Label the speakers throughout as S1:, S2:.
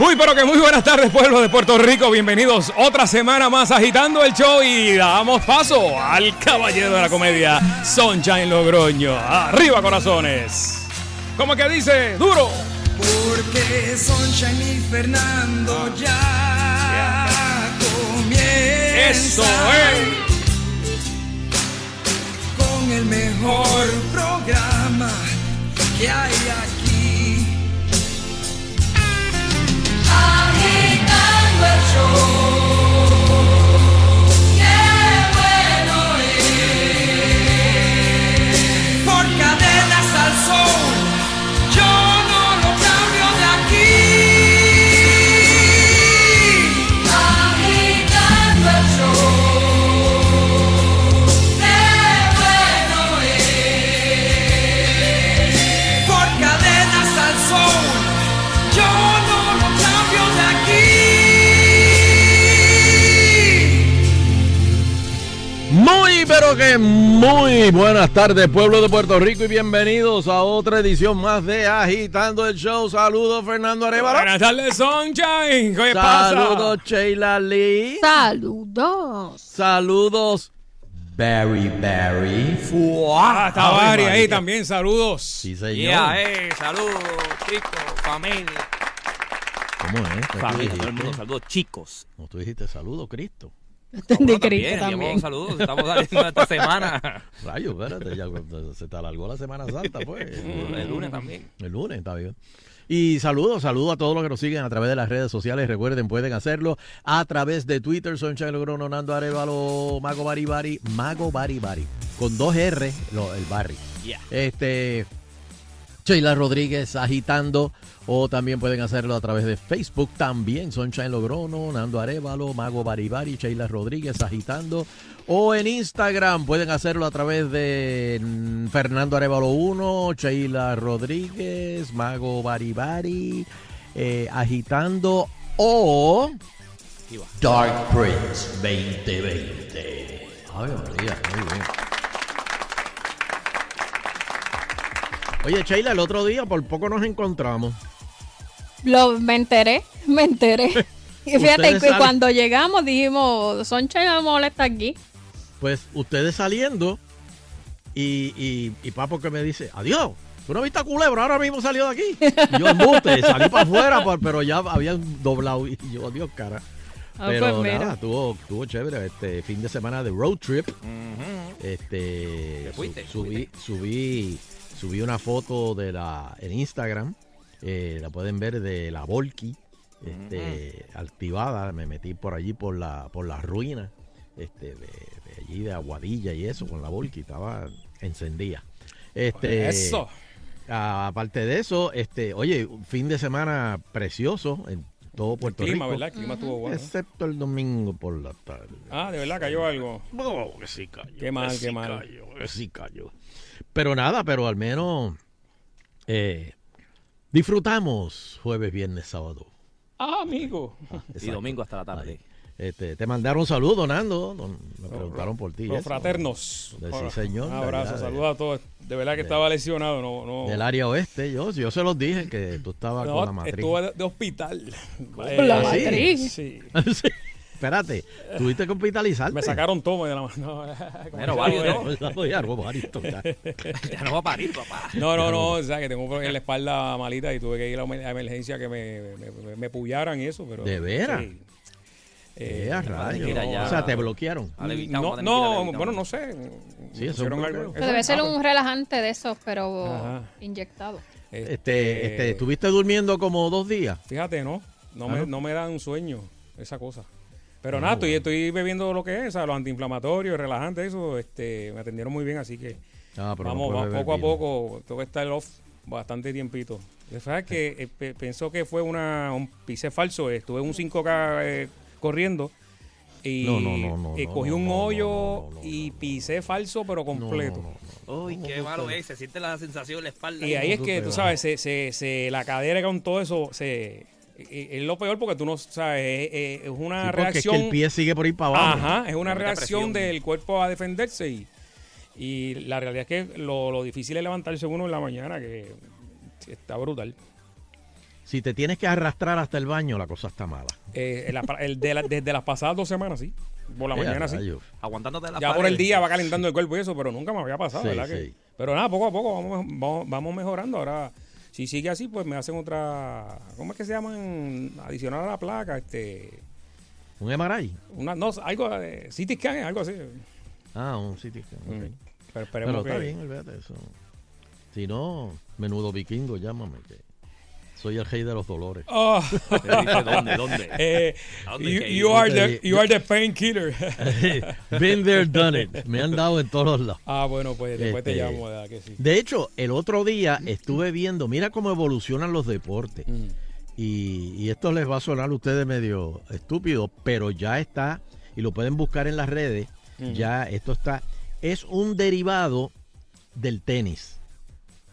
S1: Muy pero que muy buenas tardes pueblo de Puerto Rico, bienvenidos otra semana más agitando el show y damos paso al caballero de la comedia, Sunshine Logroño. Arriba corazones. ¿Cómo que dice? Duro.
S2: Porque Sunshine y Fernando ya comienzan
S1: Eso es.
S2: con el mejor programa que hay aquí.
S3: Agitando el
S4: pero que muy buenas tardes, pueblo de Puerto Rico, y bienvenidos a otra edición más de Agitando el Show. Saludos, Fernando Arevalo.
S1: Buenas tardes, Sunshine. ¿Qué pasa?
S4: Saludos, Sheila Lee.
S5: Saludos.
S4: Saludos, Barry Barry.
S1: Ah, está Bari ahí también, saludos.
S4: Sí, señor.
S6: Yeah, eh, saludos, chicos, familia.
S4: ¿Cómo es? ¿Qué tú
S6: Familia, todo el mundo, saludos, chicos.
S4: No, tú dijiste saludos, Cristo.
S5: Entendí,
S6: también,
S5: también.
S6: saludos, estamos saliendo esta semana.
S4: Rayos, espérate, ya se te alargó la Semana Santa, pues.
S6: El lunes también.
S4: El lunes, está bien. Y saludos, saludos a todos los que nos siguen a través de las redes sociales. Recuerden, pueden hacerlo a través de Twitter, Sunshine Logrono, Nando Arevalo, Mago Bari Bari, Mago Bari Bari. Con dos R, lo- el Barry.
S6: Yeah.
S4: Este, Sheila Rodríguez agitando. O también pueden hacerlo a través de Facebook también. Sunshine Logrono, Nando Arevalo, Mago Bari Bari, Sheila Rodríguez agitando. O en Instagram pueden hacerlo a través de mm, Fernando Arevalo 1, Sheila Rodríguez, Mago Bari Bari, eh, agitando. O. Dark Prince 2020. Ay, María, muy bien. Oye, Sheila, el otro día por poco nos encontramos.
S5: Lo, me enteré, me enteré. Y fíjate,
S4: saben-
S5: cuando llegamos dijimos, Soncha me molesta aquí.
S4: Pues ustedes saliendo y, y, y Papo que me dice, adiós, tú no viste a Culebra, ahora mismo salió de aquí. Y yo embuste, salí para afuera, pero ya habían doblado y yo, adiós, cara.
S5: Ah,
S4: Pero
S5: pues mira.
S4: nada, estuvo, estuvo chévere este fin de semana de road trip. Este
S6: ¿Te fuiste?
S4: su- subí, subí, subí una foto de la en Instagram. eh, la pueden ver de la Volky este, activada. Me metí por allí por la, por las ruinas. Este, de, de allí de Aguadilla y eso, con la Volky, estaba encendida. Este,
S1: Eso.
S4: Aparte de eso, este, oye, un fin de semana precioso en todo Puerto
S1: clima,
S4: Rico.
S1: ¿verdad? El clima estuvo bueno.
S4: Excepto el domingo por la tarde.
S1: Ah, de verdad cayó algo.
S4: Oh, que sí cayó.
S1: Qué mal,
S4: que
S1: qué
S4: sí
S1: mal.
S4: Cayó, que sí cayó. Pero nada, pero al menos eh, disfrutamos jueves, viernes, sábado.
S1: Ah, amigo.
S6: Y domingo hasta la tarde.
S4: Este, te mandaron saludos, Nando. don- Me preguntaron por ti.
S1: Los fraternos.
S4: De- sí, señor,
S1: Un
S4: de
S1: abrazo,
S4: de-
S1: saludos a todos. De verdad que estaba lesionado, no, no.
S4: Del área oeste. Yo, yo se los dije que tú estabas
S1: no,
S4: con la matriz.
S1: estuve de, de hospital.
S5: Con la
S4: ¿Ah, sí?
S5: matriz.
S1: Sí.
S4: Sí. Espérate, tuviste que hospitalizarte.
S1: Me sacaron toma de la mano. No,
S6: Bueno, varios, ¿no?
S4: Ya, no,
S6: va a parir, papá.
S1: No, no, no, o sea, que tengo un problema en la espalda malita y tuve que ir a la emergencia que me, me, me- pullaran y eso, pero...
S4: ¿De veras?
S1: Sí. Eh,
S4: rayos. O sea, te bloquearon.
S1: No, bueno, no sé.
S4: Sí, eso un
S1: algo-.
S5: Pero debe ser
S1: Ah,
S5: un relajante de esos, pero
S1: Ajá.
S5: inyectado.
S4: Este, este, ¿Estuviste durmiendo como dos días?
S1: Fíjate, no, no,
S4: Ah,
S1: me,
S4: ¿no?
S1: no me dan sueño esa cosa. Pero
S4: Ah,
S1: nada, estoy, bebiendo lo que es, o sea, los antiinflamatorios, relajantes, eso, este, me atendieron muy bien, así que
S4: Ah, pero no
S1: vamos,
S4: puedes
S1: va-
S4: beber
S1: poco a poco, tengo que estar off bastante tiempito. ¿Sabes que eh, pe- Pensó que fue una, un pise falso, estuve en un 5K eh, corriendo y
S4: No, no, no, no,
S1: eh,
S4: no,
S1: cogí
S4: no,
S1: un
S4: no,
S1: hoyo
S4: no, no, no,
S1: y
S4: no.
S1: pisé falso pero
S4: No,
S1: completo.
S4: no, no, no.
S6: Uy, qué malo es. Se siente la sensación en la espalda.
S1: Y ahí es que, tú sabes, se, se, se- la cadera con todo eso, se, es lo peor porque tú no sabes, es, una
S4: Sí,
S1: reacción.
S4: es que el pie sigue por ahí para abajo.
S1: Ajá, es una reacción
S6: presión.
S1: del cuerpo a defenderse y, y la realidad es que lo, lo difícil es levantarse uno en la mañana, que está brutal.
S4: Si te tienes que arrastrar hasta el baño, la cosa está mala.
S1: Eh, el- el de la- desde las pasadas dos semanas, sí. Por la mañana, sí.
S6: Aguantándote la
S1: Ya por el día va calentando el cuerpo y eso, pero nunca me había pasado,
S4: Sí,
S1: ¿verdad? que?
S4: sí.
S1: Pero nada, poco a poco vamos, vamos, vamos mejorando. Ahora, si sigue así, pues me hacen otra. ¿Cómo es que se llaman? Adicional a la placa, este.
S4: ¿Un MRI?
S1: Una, no, algo de CT scan, algo así.
S4: Ah, un sitio. ok.
S1: Mm. Pero
S4: Pero
S1: esperemos
S4: está
S1: que.
S4: bien, olvídate eso. Si no, menudo vikingo, llámame. Que soy el rey de los dolores.
S1: Ah,
S6: dice, ¿Dónde? ¿Dónde?
S1: eh,
S6: ¿A dónde hay
S1: you, are the, you are the painkiller.
S4: Been there, done it. Me han dado en todos los lados.
S1: ah, bueno, pues después te
S4: Este,
S1: llamo, ¿verdad? Que sí.
S4: De hecho, el otro día estuve viendo, mira cómo evolucionan los deportes.
S1: Mm.
S4: Y, y esto les va a sonar a ustedes medio estúpido, pero ya está, y lo pueden buscar en las redes,
S1: Ujú.
S4: ya esto está, es un derivado del tenis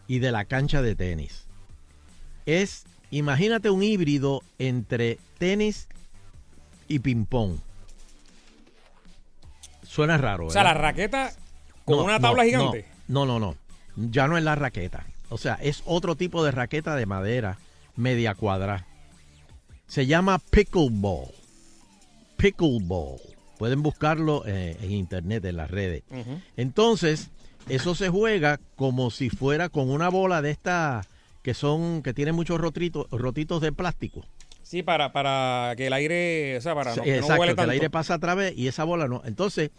S4: y de la cancha de tenis. Es, imagínate un híbrido entre tenis y ping-pong. Suena raro.
S1: O sea, la
S4: ¿verdad?
S1: raqueta con
S4: No,
S1: una tabla
S4: no,
S1: gigante.
S4: No, no, no. Ya no es la raqueta. O sea, es otro tipo de raqueta de madera media cuadrada. Se llama pickleball. Pickleball. Pueden buscarlo eh, en internet, en las redes. Entonces, eso se juega como si fuera con una bola de estas que son, que tienen muchos rotritos, rotitos de plástico.
S1: Sí, para, para que el aire, o sea, para no, que no
S4: Exacto,
S1: huele
S4: que el
S1: tanto.
S4: aire pasa a través y esa bola no. Entonces,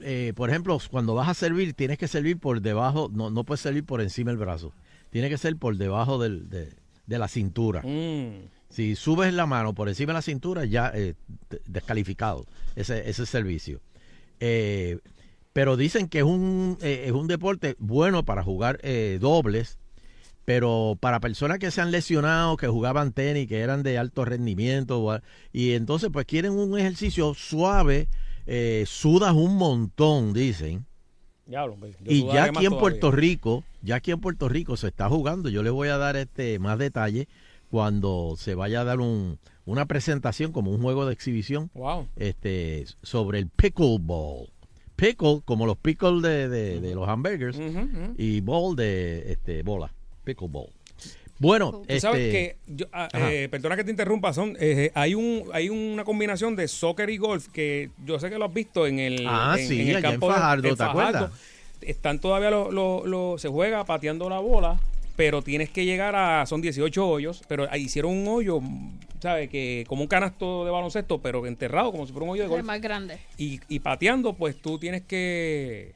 S4: eh, por ejemplo, cuando vas a servir, tienes que servir por debajo, no, no puedes servir por encima del brazo. Tiene que ser por debajo del- de, de la cintura.
S1: Mm.
S4: Si subes la mano por encima de la cintura, ya eh, de- descalificado ese, ese servicio. Eh, pero dicen que es un, es un deporte bueno para jugar dobles, pero para personas que se han lesionado, que jugaban tenis, que eran de alto rendimiento, y entonces pues quieren un ejercicio suave, eh, sudas un montón, dicen. Y ya aquí en
S1: todavía.
S4: Puerto Rico, ya aquí en Puerto Rico se está jugando. Yo les voy a dar este más detalle cuando se vaya a dar un, una presentación como un juego de exhibición
S1: Wow.
S4: este sobre el pickleball. Pickle como los pickles de, de- de los hamburgers y ball de este bola. Pickleball. Bueno,
S1: Tú
S4: este,
S1: sabes que, yo, ah, eh, perdona que te interrumpa, son, eh, hay un hay una combinación de soccer y golf que yo sé que lo has visto en el,
S4: Ah,
S1: en,
S4: sí,
S1: en el
S4: en
S1: campo de-
S4: Fajardo,
S1: en
S4: ¿te acuerdas?
S1: Están todavía los, los- los- se juega pateando la bola, pero tienes que llegar a, son 18 hoyos, pero ahí hicieron un hoyo, ¿sabes? Que como un canasto de baloncesto, pero enterrado como si fuera un hoyo de
S5: Es
S1: golf.
S5: más grande.
S1: Y, y pateando, pues tú tienes que,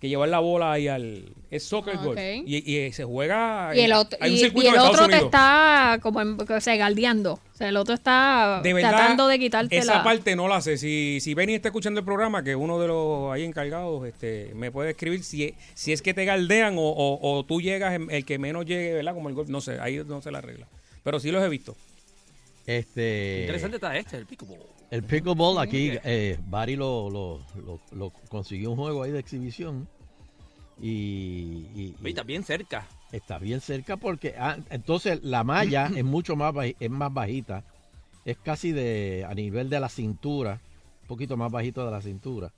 S1: que llevar la bola ahí al... Es soccer
S5: Ah,
S1: golf.
S5: ok.
S1: Y, y se juega...
S5: Y el otro,
S1: hay un
S5: y,
S1: circuito
S5: y el
S1: en Estados
S5: otro te está como en, o sea, galdeando. O sea, el otro está
S1: De verdad,
S5: tratando de quitarte
S1: esa
S5: la...
S1: parte no la sé. Si, si Benny está escuchando el programa, que uno de los ahí encargados este, me puede escribir si, si es que te galdean o, o- o tú llegas en- el que menos llegue, ¿verdad? Como el golf. No sé, ahí no sé la regla. Pero sí los he visto.
S4: este
S6: Interesante está este, el pickleball.
S4: El pickleball aquí eh, Barry lo, lo, lo- lo consiguió un juego ahí de exhibición y, y- y
S6: Oye, está bien cerca.
S4: está bien cerca porque ah, entonces la malla es mucho más es más bajita es casi de a nivel de la cintura, un poquito más bajito de la cintura.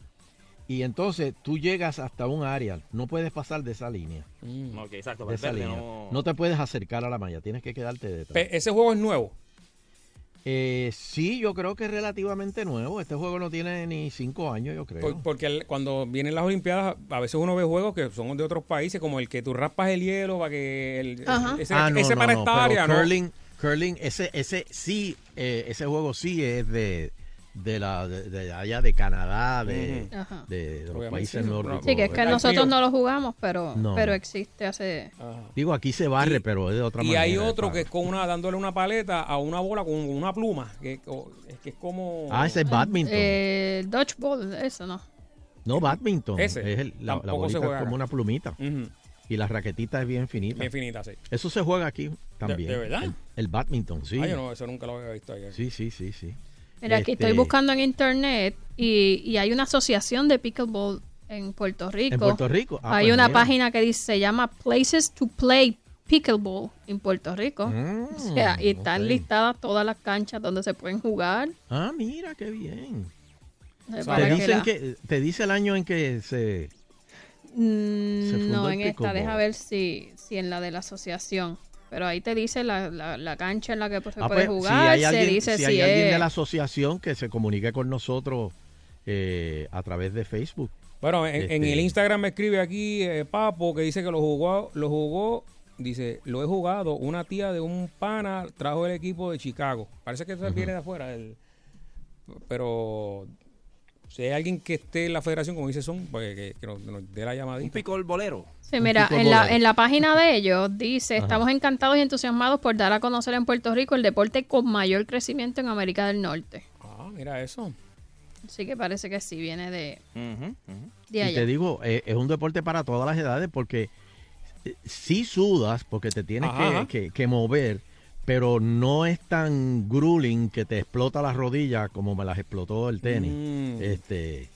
S4: Y entonces tú llegas hasta un área, no puedes pasar de esa línea.
S1: Mm.
S6: Ok, exacto.
S4: De esa línea.
S6: no...
S4: No te puedes acercar a la malla, tienes que quedarte detrás.
S1: Pe- ese juego es nuevo.
S4: Eh, sí, yo creo que es relativamente nuevo. Este juego no tiene ni cinco años, yo creo.
S1: Por- porque el- cuando vienen las Olimpiadas, a veces uno ve juegos que son de otros países, como el que tú raspas el hielo para que. El,
S5: Ajá.
S1: Ese,
S4: Ah, no,
S1: ese
S4: no,
S1: para
S4: no,
S1: esta área, ¿no?
S4: curling, curling, ese, ese sí, eh, ese juego sí es de, de la, de, de allá de Canadá, de, de, de los países
S1: sí,
S4: nórdicos.
S5: Sí, que es que
S1: Hay
S5: nosotros no lo jugamos, pero,
S4: No.
S5: pero existe hace...
S1: Ajá.
S4: Digo, aquí se barre, pero es de otra
S1: Y
S4: manera.
S1: hay
S4: de
S1: otro que es con una, dándole una paleta a una bola con una pluma, que, es que es como...
S4: Ah, ese es badminton.
S5: Eh, dodgeball, eso no.
S4: no, badminton.
S1: Ese.
S4: Es el- la, la
S1: Tampoco se
S4: bolita
S1: juega
S4: es como
S1: acá.
S4: una plumita. Y la raquetita es bien finita.
S1: Bien finita, sí.
S4: Eso se juega aquí también.
S1: de verdad?
S4: El, el badminton, sí.
S1: Ah, yo no, eso nunca lo había visto ahí.
S4: Sí, sí, sí, sí.
S5: Mira, aquí
S4: Este,
S5: estoy buscando en internet y, y hay una asociación de pickleball en Puerto Rico.
S4: En Puerto Rico. Ah,
S5: hay
S4: pues
S5: una
S4: mira.
S5: página que dice, se llama Places to Play Pickleball en Puerto Rico.
S4: Mm,
S5: o sea, y están listadas todas las canchas donde se pueden jugar.
S4: Ah, mira, qué bien.
S5: eh,
S4: Te,
S5: que
S4: dicen
S5: la-
S4: que, te dice el año en que se...
S5: Mm,
S4: se fundó
S5: no, en esta, deja ver si, si en la de la asociación. Pero ahí te dice la, la, la cancha en la que pues, se
S4: Ah,
S5: puede
S4: pues,
S5: jugar,
S4: si hay
S5: se dice
S4: si
S5: si,
S4: hay alguien
S5: es...
S4: de la asociación que se comunique con nosotros eh, a través de Facebook.
S1: Bueno, en, en
S4: Este-
S1: el Instagram me escribe aquí eh, Papo que dice que lo jugó, lo jugó, dice, lo he jugado, una tía de un pana trajo el equipo de Chicago. Parece que eso viene de afuera. el- pero si hay alguien que esté en la federación, como dice Son, pues que, que nos, nos dé la
S6: Un
S1: llamadita.
S6: pico el bolero.
S5: Sí, mira, en la, en la página de ellos dice, estamos encantados y entusiasmados por dar a conocer en Puerto Rico el deporte con mayor crecimiento en América del Norte.
S1: Ah, mira eso.
S5: Así que parece que sí viene de, de
S4: Y te digo, eh, es un deporte para todas las edades porque eh, sí sudas porque te tienes que, que- que mover, pero no es tan grueling que te explota las rodillas como me las explotó el tenis.
S1: Mm.
S4: Este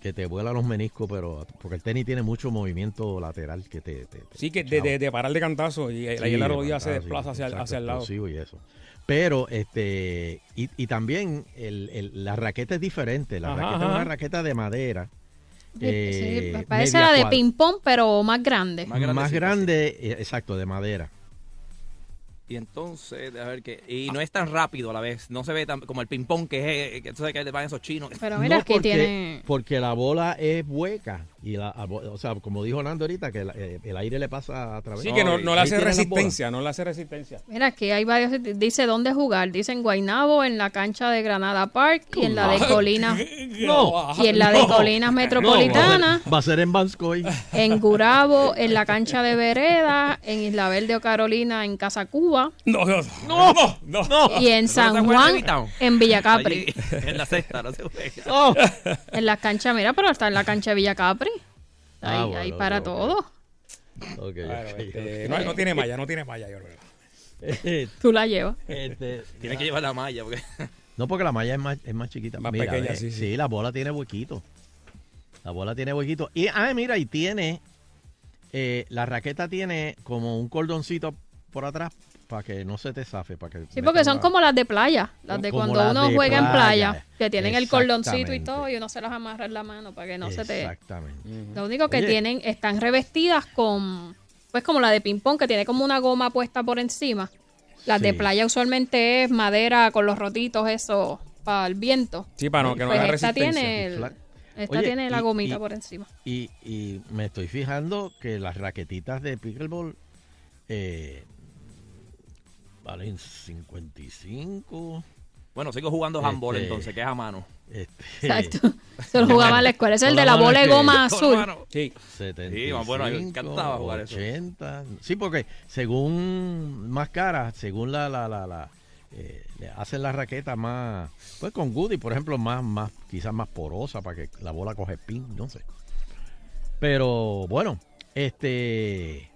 S4: que te vuela los meniscos, pero porque el tenis tiene mucho movimiento lateral que te, te- te-
S1: Sí, que de, de- de parar de cantazo y ahí
S4: Sí,
S1: la
S4: de
S1: rodilla se
S4: sí,
S1: desplaza hacia, el-
S4: exacto,
S1: hacia el lado.
S4: y eso. Pero, este, y, y también el, el- la raqueta es diferente. La
S1: Ajá,
S4: raqueta es una raqueta de madera.
S5: Sí,
S4: eh,
S5: sí, parece la de
S4: cuad-
S5: ping-pong, pero más grande.
S6: Más
S4: grande, eh, exacto, de madera.
S6: Y entonces, a ver que. Y no es tan rápido a la vez. No se ve tan como el ping-pong que es. Que tú sabes que van esos chinos.
S5: Pero mira,
S4: No, porque,
S5: tiene...
S4: porque la bola es hueca. Y la, o sea, como dijo Nando ahorita, que la- eh, el aire le pasa a través.
S1: Sí, que no, no le hace resistencia, no le hace resistencia.
S5: Mira, aquí hay varios. Dice dónde jugar. Dice en Guaynabo, en la cancha de Granada Park y en la de Colinas.
S4: No.
S5: Y en la de Colinas Metropolitana.
S4: Va a ser en Vanscoy.
S5: En Gurabo, en la cancha de Vereda. En Isla Verde o Carolina, en Casa Cuba.
S1: No, no, no, no. no.
S5: Y en
S6: ¿No
S5: San Juan, en Villa Capri.
S6: Allí, en la cesta, no se juega.
S4: Oh.
S5: En la cancha, mira, pero está en la cancha de Villa Capri.
S4: Ah, bueno,
S5: para
S4: ok, ok.
S5: todo.
S1: Este, no, no tiene malla, no tiene malla, yo creo.
S5: Tú la llevas.
S4: Este,
S6: Tienes que llevar la malla. Porque...
S4: No, porque la malla es más, es más chiquita.
S1: Más
S4: Mira,
S1: pequeña, sí, sí.
S4: la bola tiene huequito. La bola tiene huequito. Y, ah, mira, y tiene, eh, la raqueta tiene como un cordoncito por atrás para que no se te zafe. Para que
S5: Sí, porque son como las de playa. Las de cuando
S4: las
S5: uno
S4: de
S5: juega en
S4: playa.
S5: Que tienen el cordoncito y todo y uno se las amarra en la mano para que no se te...
S4: Exactamente.
S5: Lo único que
S4: Oye.
S5: tienen, están revestidas con, pues como la de ping pong, que tiene como una goma puesta por encima. Las de playa usualmente es madera con los rotitos, eso, para el viento.
S1: Sí, para no, que no
S5: Pues
S1: haga
S5: esta
S1: resistencia.
S5: tiene, el- esta
S4: Oye,
S5: tiene la
S4: y-
S5: gomita
S4: y-
S5: por encima.
S4: Y, y me estoy fijando que las raquetitas de pickleball eh, valen 55.
S6: Bueno, sigo jugando handball
S4: Este-
S6: entonces, que es a mano.
S4: Este,
S5: Exacto. Se lo jugaba en la escuela. Es el de la bola de goma azul.
S1: Sí.
S4: 75,
S6: Sí, bueno, a mí me encantaba jugar eso.
S4: 80. Sí, porque según más cara, según la, la, la, la, eh, le hacen la raqueta más, pues con Goody, por ejemplo, más, más, quizás más porosa para que la bola coge pin, no sé. Pero bueno, este,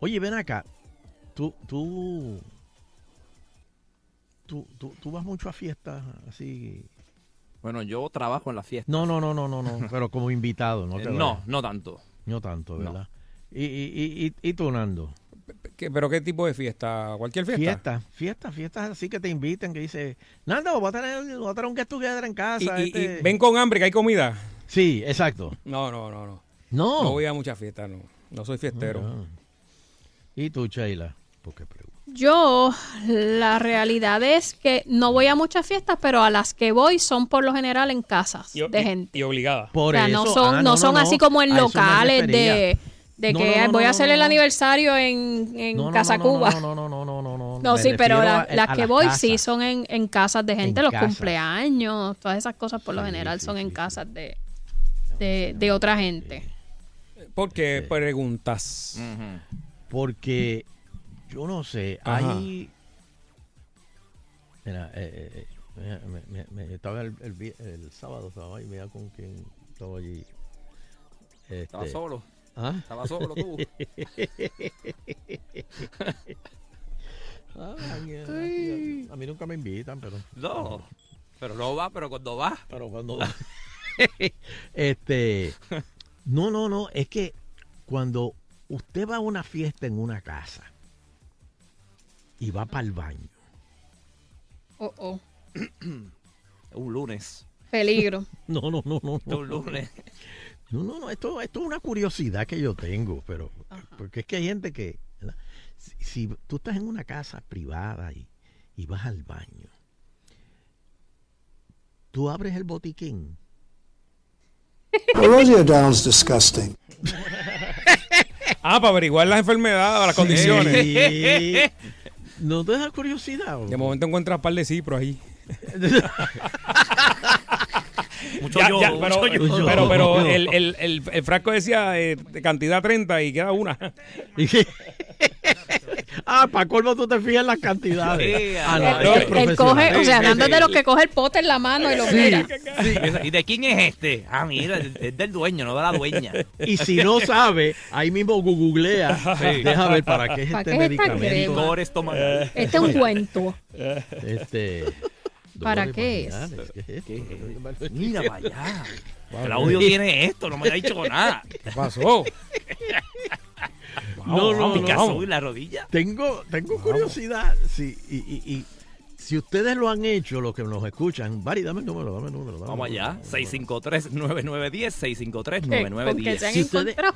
S4: oye, ven acá, tú, tú, tú, tú, tú vas mucho a fiestas así.
S6: Bueno, yo trabajo en la fiesta.
S4: No, no, no, no, no, no, pero como invitado, no te
S6: no, no tanto.
S4: No tanto. ¿verdad? Y, y, y, y, y tú, Nando.
S1: ¿Qué- ¿Pero qué tipo de fiesta? ¿Cualquier fiesta?
S4: Fiestas, fiestas, fiestas así que te inviten, que dice, Nando, voy a tener, voy a tener un get together en casa.
S1: y-
S4: este".
S1: y ven con hambre que hay comida.
S4: Sí, exacto.
S1: No, no, no, no.
S4: No.
S1: No voy a muchas fiestas, no. No soy fiestero.
S4: Ah. ¿Y tú, Sheila? ¿Por qué preguntas?
S5: Yo, la realidad es que no voy a muchas fiestas, pero a las que voy son por lo general en casas
S1: Y,
S5: de gente.
S1: y obligada.
S4: Por
S5: o sea, no
S4: eso-
S5: son,
S4: ah,
S5: no son así como en locales de, de
S4: No,
S5: que
S4: no, no,
S5: voy
S4: no,
S5: a hacer
S4: no,
S5: el
S4: no.
S5: aniversario en, en Casa Cuba.
S4: No, no, no, no, no, no, no.
S5: Sí, pero
S4: refiero
S5: la-
S4: a-
S5: las
S4: a
S5: que
S4: las
S5: voy
S4: casas.
S5: sí son en, en casas de gente,
S4: En
S5: los
S4: casas.
S5: cumpleaños, todas esas cosas por lo
S4: Sí,
S5: general
S4: sí,
S5: son
S4: sí,
S5: en
S4: sí.
S5: casas de, de, de otra gente.
S1: ¿Por qué preguntas?
S6: Ujú.
S4: Porque yo no sé,
S1: Ajá.
S4: hay. Mira, eh, eh, eh, me, me- me- estaba el, el sábado, estaba ahí, mira con quién estaba allí.
S6: Estaba
S4: Este,
S6: solo.
S4: ¿ah?
S6: Estaba solo tú.
S4: Ah, alguien- a mí nunca me invitan, pero.
S6: No. Pero no va, pero cuando va.
S4: Pero cuando. este. No, no, no. Es que cuando usted va a una fiesta en una casa y va para el baño.
S5: Oh, oh.
S6: Un lunes.
S5: Peligro.
S4: No, no, no, no. no.
S6: Un lunes.
S4: No, no, no. Esto, esto es una curiosidad que yo tengo, pero. Porque es que hay gente que. Si, si tú estás en una casa privada y, y vas al baño, tú abres el botiquín.
S7: Rosie O'Donnell's disgusting.
S1: Ah, para averiguar las enfermedades, las condiciones.
S4: Sí. ¿No te da curiosidad?
S1: De momento encuentras un par de cipros ahí.
S6: Mucho
S1: Ya,
S6: yo,
S1: ya,
S6: mucho
S1: pero,
S6: yo.
S1: pero, pero el, el, el, el frasco decía eh, cantidad 30 y queda una.
S4: Ah, para colmo tú te fijas en las cantidades.
S6: Sí,
S4: ah, no, es que es
S5: él
S4: profesional.
S5: coge, o sea,
S6: Sí, sí,
S5: es de los
S6: sí.
S5: que coge el pote en la mano y lo mira.
S6: ¿Y de quién es este? Ah, mira, es del dueño, no de la dueña.
S4: Y si no sabe, ahí mismo googlea.
S6: Sí.
S4: Deja ver para qué es
S5: ¿Para
S4: este
S5: qué es esta
S4: medicamento.
S6: estomacal.
S5: Este es un cuento.
S4: Este,
S5: ¿Para qué es?
S4: vaginales, ¿qué es esto?
S6: Mira para allá. Claudio tiene esto, no me ha dicho nada.
S1: ¿Qué pasó?
S4: No, no, no.
S6: Picasso y la rodilla.
S4: Tengo, tengo curiosidad. Sí, y, y- y si ustedes lo han hecho, los que nos escuchan, Bari, dame el número, dame el número. dame
S6: Vamos allá.
S4: número.
S6: 653-9910,
S5: ¿Qué? ¿Con qué se han encontrado?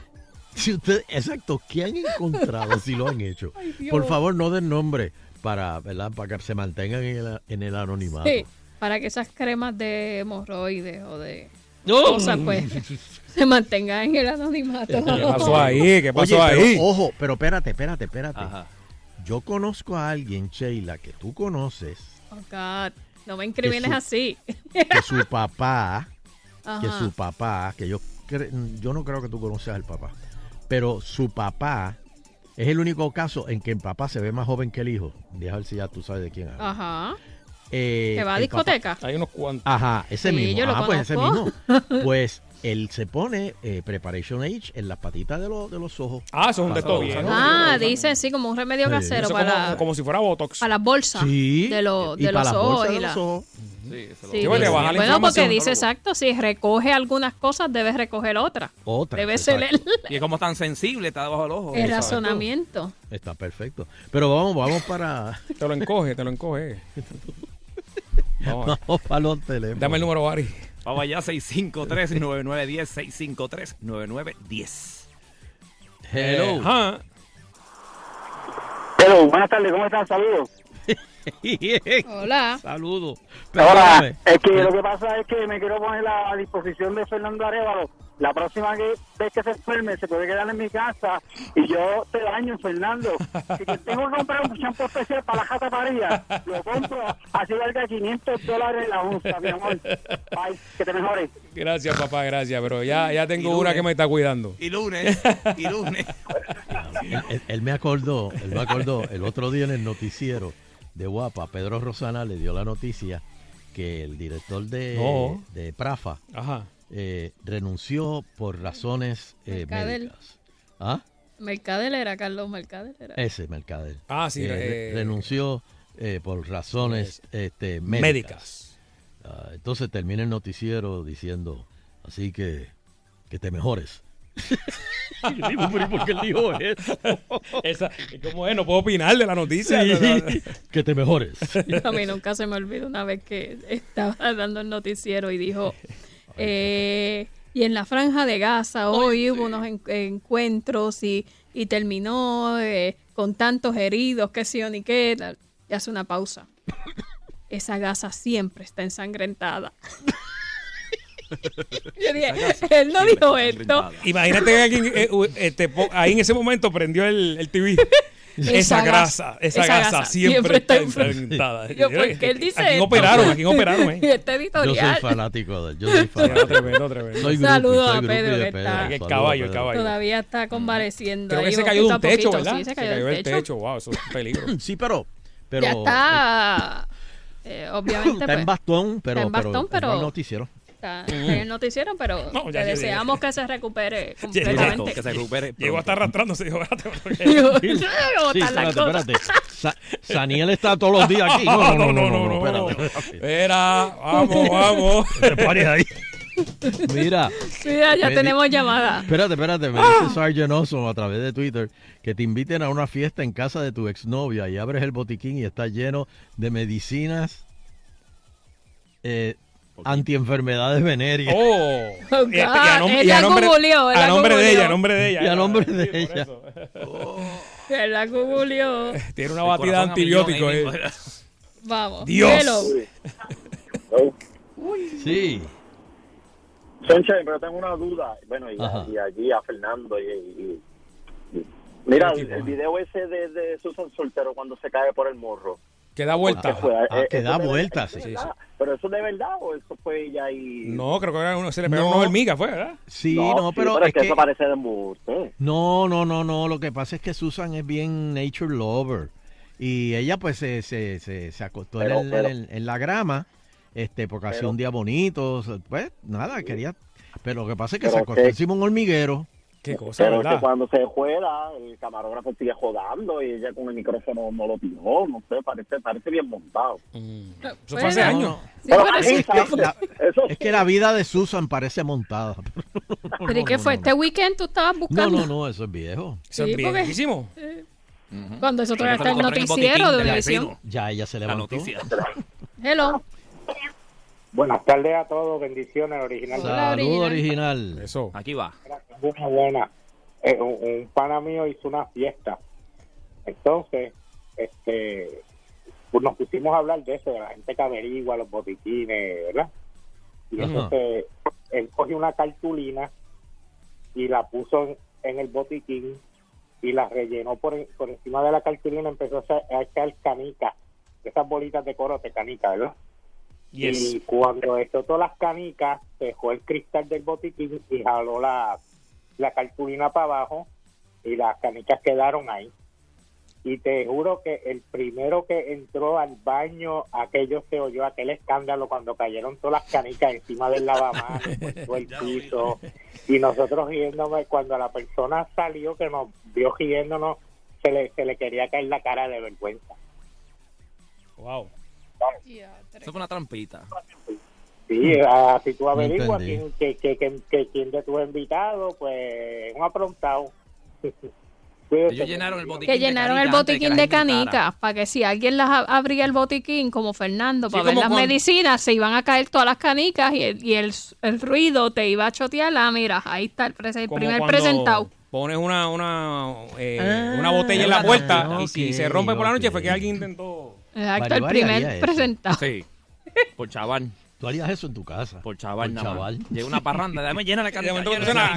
S4: Si exacto, ¿qué han encontrado si lo han hecho? Por favor, no den nombre para, ¿verdad? para que se mantengan en el, en el anonimato.
S5: Sí, para que esas cremas de hemorroides o de
S4: No.
S5: cosas, pues, se mantengan en el anonimato.
S1: ¿Qué pasó ahí? ¿Qué pasó
S4: Oye, pero,
S1: ahí?
S4: ojo, pero espérate, espérate, espérate.
S6: Ajá.
S4: Yo conozco a alguien, Sheila, que tú conoces,
S5: Oh, God. No me incrimines
S4: su-
S5: así.
S4: que su papá, que su papá, que yo, cre- yo no creo que tú conoces al papá, pero su papá es el único caso en que el papá se ve más joven que el hijo. Deja ver si ya tú sabes de quién hablo.
S5: Ajá.
S4: Eh,
S5: Que va a
S4: papá-
S5: discoteca.
S1: Hay unos cuantos.
S4: Ajá, ese
S5: Sí,
S4: mismo.
S5: yo lo
S4: ah, pues ese mismo. Pues él se pone eh, Preparation Age en las patitas de, los de los ojos.
S1: Ah, eso es un bien.
S4: pasado.
S5: Ah, dice sí, como un remedio
S4: Sí.
S5: casero
S1: Eso
S5: para,
S1: como, como si fuera Botox.
S5: para las bolsas
S4: Sí.
S5: de, los
S4: y
S5: de
S4: para
S5: los
S4: las
S5: ojos.
S4: bolsas
S5: y
S4: de los ojos.
S6: Sí, se lo-
S5: Sí,
S1: Sí, bueno,
S5: dice-
S1: baja la
S5: bueno,
S1: inflamación.
S5: porque dice exacto, si recoge algunas cosas, debe recoger otras.
S4: Otra.
S5: Debe ser el,
S6: Y es como tan sensible, está debajo del ojo.
S5: el razonamiento.
S4: Está perfecto. Pero vamos, vamos para,
S1: Te lo encoge, te lo encoge. Vamos,
S4: vamos para los teléfonos.
S1: dame el número, Bari.
S6: Vamos allá, 653-9910, 653-9910.
S4: Hello.
S1: Ajá.
S8: Hello, buenas tardes, ¿cómo están? Saludos.
S5: Hola.
S4: Saludos.
S8: Ahora,
S4: Perdóname.
S8: es que lo que pasa es que me quiero poner a disposición de Fernando Arevalo. La próxima que- vez que se enferme se puede quedar en mi casa y yo te daño, Fernando. Si te tengo que comprar un shampoo especial para la jata María, lo compro así valga 500 dólares la onza, mi amor. Bye, que te mejores.
S1: Gracias, papá, gracias. Pero ya, ya tengo una que me está cuidando.
S6: Y lunes, y lunes.
S4: Él, él- él me acordó, él me acordó el otro día en el noticiero de Guapa, Pedro Rosana le dio la noticia que el director de, de Prafa
S1: Ajá.
S4: Eh, renunció por razones eh,
S5: Mercadel.
S4: médicas. ¿Ah?
S5: Mercader era, Carlos Mercader era.
S4: Ese Mercader.
S1: Ah, sí.
S4: Eh,
S1: eh,
S4: renunció eh, por razones este, médicas.
S1: médicas.
S4: Ah, entonces termina el noticiero diciendo, así que que te mejores. Y digo, "Pero, ¿y ¿Por qué él dijo eso?
S1: Esa, ¿Cómo es? No puedo opinar de la noticia.
S4: Sí, que te mejores.
S5: A mí nunca se me olvida una vez que estaba dando el noticiero y dijo, eh, y en la franja de Gaza hoy hubo unos en- encuentros y, y terminó eh, con tantos heridos, que sí o ni qué, y hace una pausa. Esa Gaza siempre está ensangrentada. Yo dije, él no dijo esto.
S1: Imagínate que alguien eh, u- este, po- ahí en ese momento prendió el, el TV. Esa, grasa, esa, gasa siempre,
S5: siempre
S1: está enfrentada.
S5: Yo, ¿por qué él dice
S1: ¿A quién
S5: esto?
S1: operaron? ¿A quién operaron? eh?
S5: Este
S4: Yo soy fanático de él. Yo soy fanático.
S1: tremendo,
S5: Saludo a Pedro, que está-
S1: El caballo, el caballo.
S5: Todavía está convaleciendo.
S1: Creo que
S5: ahí
S1: se cayó de un techo,
S5: poquito.
S1: ¿verdad?
S5: Sí, se cayó, del
S1: del
S5: techo.
S1: techo. Wow, eso es un peligro.
S4: Sí, pero... pero
S5: ya está. eh, obviamente.
S4: Está
S5: pues,
S4: en bastón, pero,
S5: en bastón,
S4: pero,
S5: pero-
S4: no el noticiero.
S5: Está en el noticiero, pero
S1: No, ya,
S5: le
S1: ya,
S5: deseamos que se recupere
S1: exacto,
S5: completamente.
S6: que se recupere.
S1: Llegó hasta arrastrándose. Dijo, espérate, porque-
S5: Digo, ¿cómo
S4: Sí,
S5: están las
S4: espérate, Saniel está todos los días aquí. No, no, no, no, no.
S1: Espera, vamos, vamos.
S4: Te pares ahí. Mira,
S5: Sí, ya, tenemos llamada.
S4: espérate, espérate. Me dice Sargent Awesome a través de Twitter que te inviten a una fiesta en casa de tu exnovia y abres el botiquín y está lleno de medicinas eh, antienfermedades venéreas.
S1: Oh.
S5: Oh,
S1: Y- y a nom- y a nombre-
S5: googleó, él
S1: a
S5: la
S1: nombre de
S5: googleó.
S1: ella, a nombre de ella.
S4: Y a nombre
S1: Sí,
S4: de
S1: por
S4: ella.
S1: eso.
S5: Él la googleó.
S1: Tiene una batida
S6: corazón a
S1: antibiótico.
S6: millón ahí
S1: eh.
S5: Vamos.
S1: Dios.
S5: Hello.
S4: Sí.
S9: Sunshine, pero tengo una duda. Bueno, y,
S4: Ajá.
S9: y allí a Fernando. Y, y- y- Mira, el, el video ese de, de Susan Soltero cuando se cae por el morro.
S1: Que da vuelta.
S9: ¿Qué fue?
S4: Ah,
S9: Eh,
S4: que
S9: ¿eso
S4: da
S9: de-
S4: vueltas, sí,
S9: verdad? ¿Pero eso de verdad o eso fue ella y...?
S1: No, creo que era uno, se le pegaron
S4: No.
S1: una hormiga, fue, ¿verdad?
S4: Sí, no,
S9: sí,
S4: pero,
S9: es
S4: es
S9: que,
S4: que...
S9: eso parece de embuste.
S4: No, no, no, no. Lo que pasa es que Susan es bien nature lover. Y ella pues se, se, se, se acostó en
S9: Pero-
S4: el-
S9: pero-
S4: en, en la grama, este, porque hacía
S9: Pero-
S4: un día bonito. Pues nada, quería... Pero lo que pasa es que se
S9: Pero
S4: acostó
S9: que-
S4: encima un hormiguero.
S1: Qué cosa,
S9: Pero es que
S1: ¿verdad?
S9: cuando se juega, el camarógrafo sigue jodando y ella con el micrófono no lo tiró. No sé, parece, parece bien montado.
S1: Mm. Eso fue hace años.
S5: Sí,
S9: Pero
S5: pero
S4: Es que la-
S9: eso
S4: Es que la vida de Susan parece montada.
S5: ¿Pero y qué fue? ¿Este weekend tú estabas
S4: No,
S5: buscando?
S4: no, no, eso es viejo.
S1: Eso
S5: Sí,
S1: es
S5: porque-
S1: viejísimo.
S5: Cuando eso todavía
S6: Porque
S5: está el noticiero de Univisión.
S6: vecino.
S4: Ya ella se
S6: La
S4: levantó.
S6: noticia.
S5: Hello.
S10: Buenas tardes a todos, bendiciones, original.
S5: Hola,
S4: Saludo
S5: original.
S1: Eso.
S6: Aquí va.
S10: Buena, buena. Eh, un, un pana mío hizo una fiesta. Entonces, este, pues nos pusimos a hablar de eso, de la gente que averigua los botiquines, ¿verdad? Y entonces, él cogió una cartulina y la puso en, en el botiquín y la rellenó por, en- por encima de la cartulina, empezó a echar- a echar canicas, esas bolitas de corote, canica, ¿verdad?
S1: Yes.
S10: Y cuando todas las canicas, dejó el cristal del botiquín y jaló la, la cartulina para abajo y las canicas quedaron ahí. Y te juro que el primero que entró al baño, aquello se oyó aquel escándalo cuando cayeron todas las canicas encima del lavamanos, por el piso. Y nosotros riéndome, cuando la persona salió, que nos vio riéndonos, se le, se le quería caer la cara de vergüenza.
S1: Wow.
S6: Eso fue una trampita.
S10: Sí, ah, si tú averiguas quién, que, que, que, que quién de tus invitados, pues un aprontado.
S6: Ellos llenaron el botiquín.
S5: Que
S6: de
S5: llenaron el
S6: canicas antes
S5: botiquín de canicas para que si alguien las ab- abría el botiquín como Fernando
S1: Sí,
S5: para ver las
S1: cuando-
S5: medicinas se iban a caer todas las canicas y el, y el, el ruido te iba a chotear la mira ahí está el, prese- el primer presentado
S1: Pones una, una, eh,
S4: Ah,
S1: una botella en la puerta y si se rompe por la noche fue que alguien intentó.
S5: Exacto el
S4: Bari haría
S5: primer presentado
S6: Sí. Por chaval.
S4: Tú harías eso en tu casa.
S6: Por chaval,
S4: Por
S6: nada más.
S4: chaval.
S6: Llega una parranda, dame llena la canica.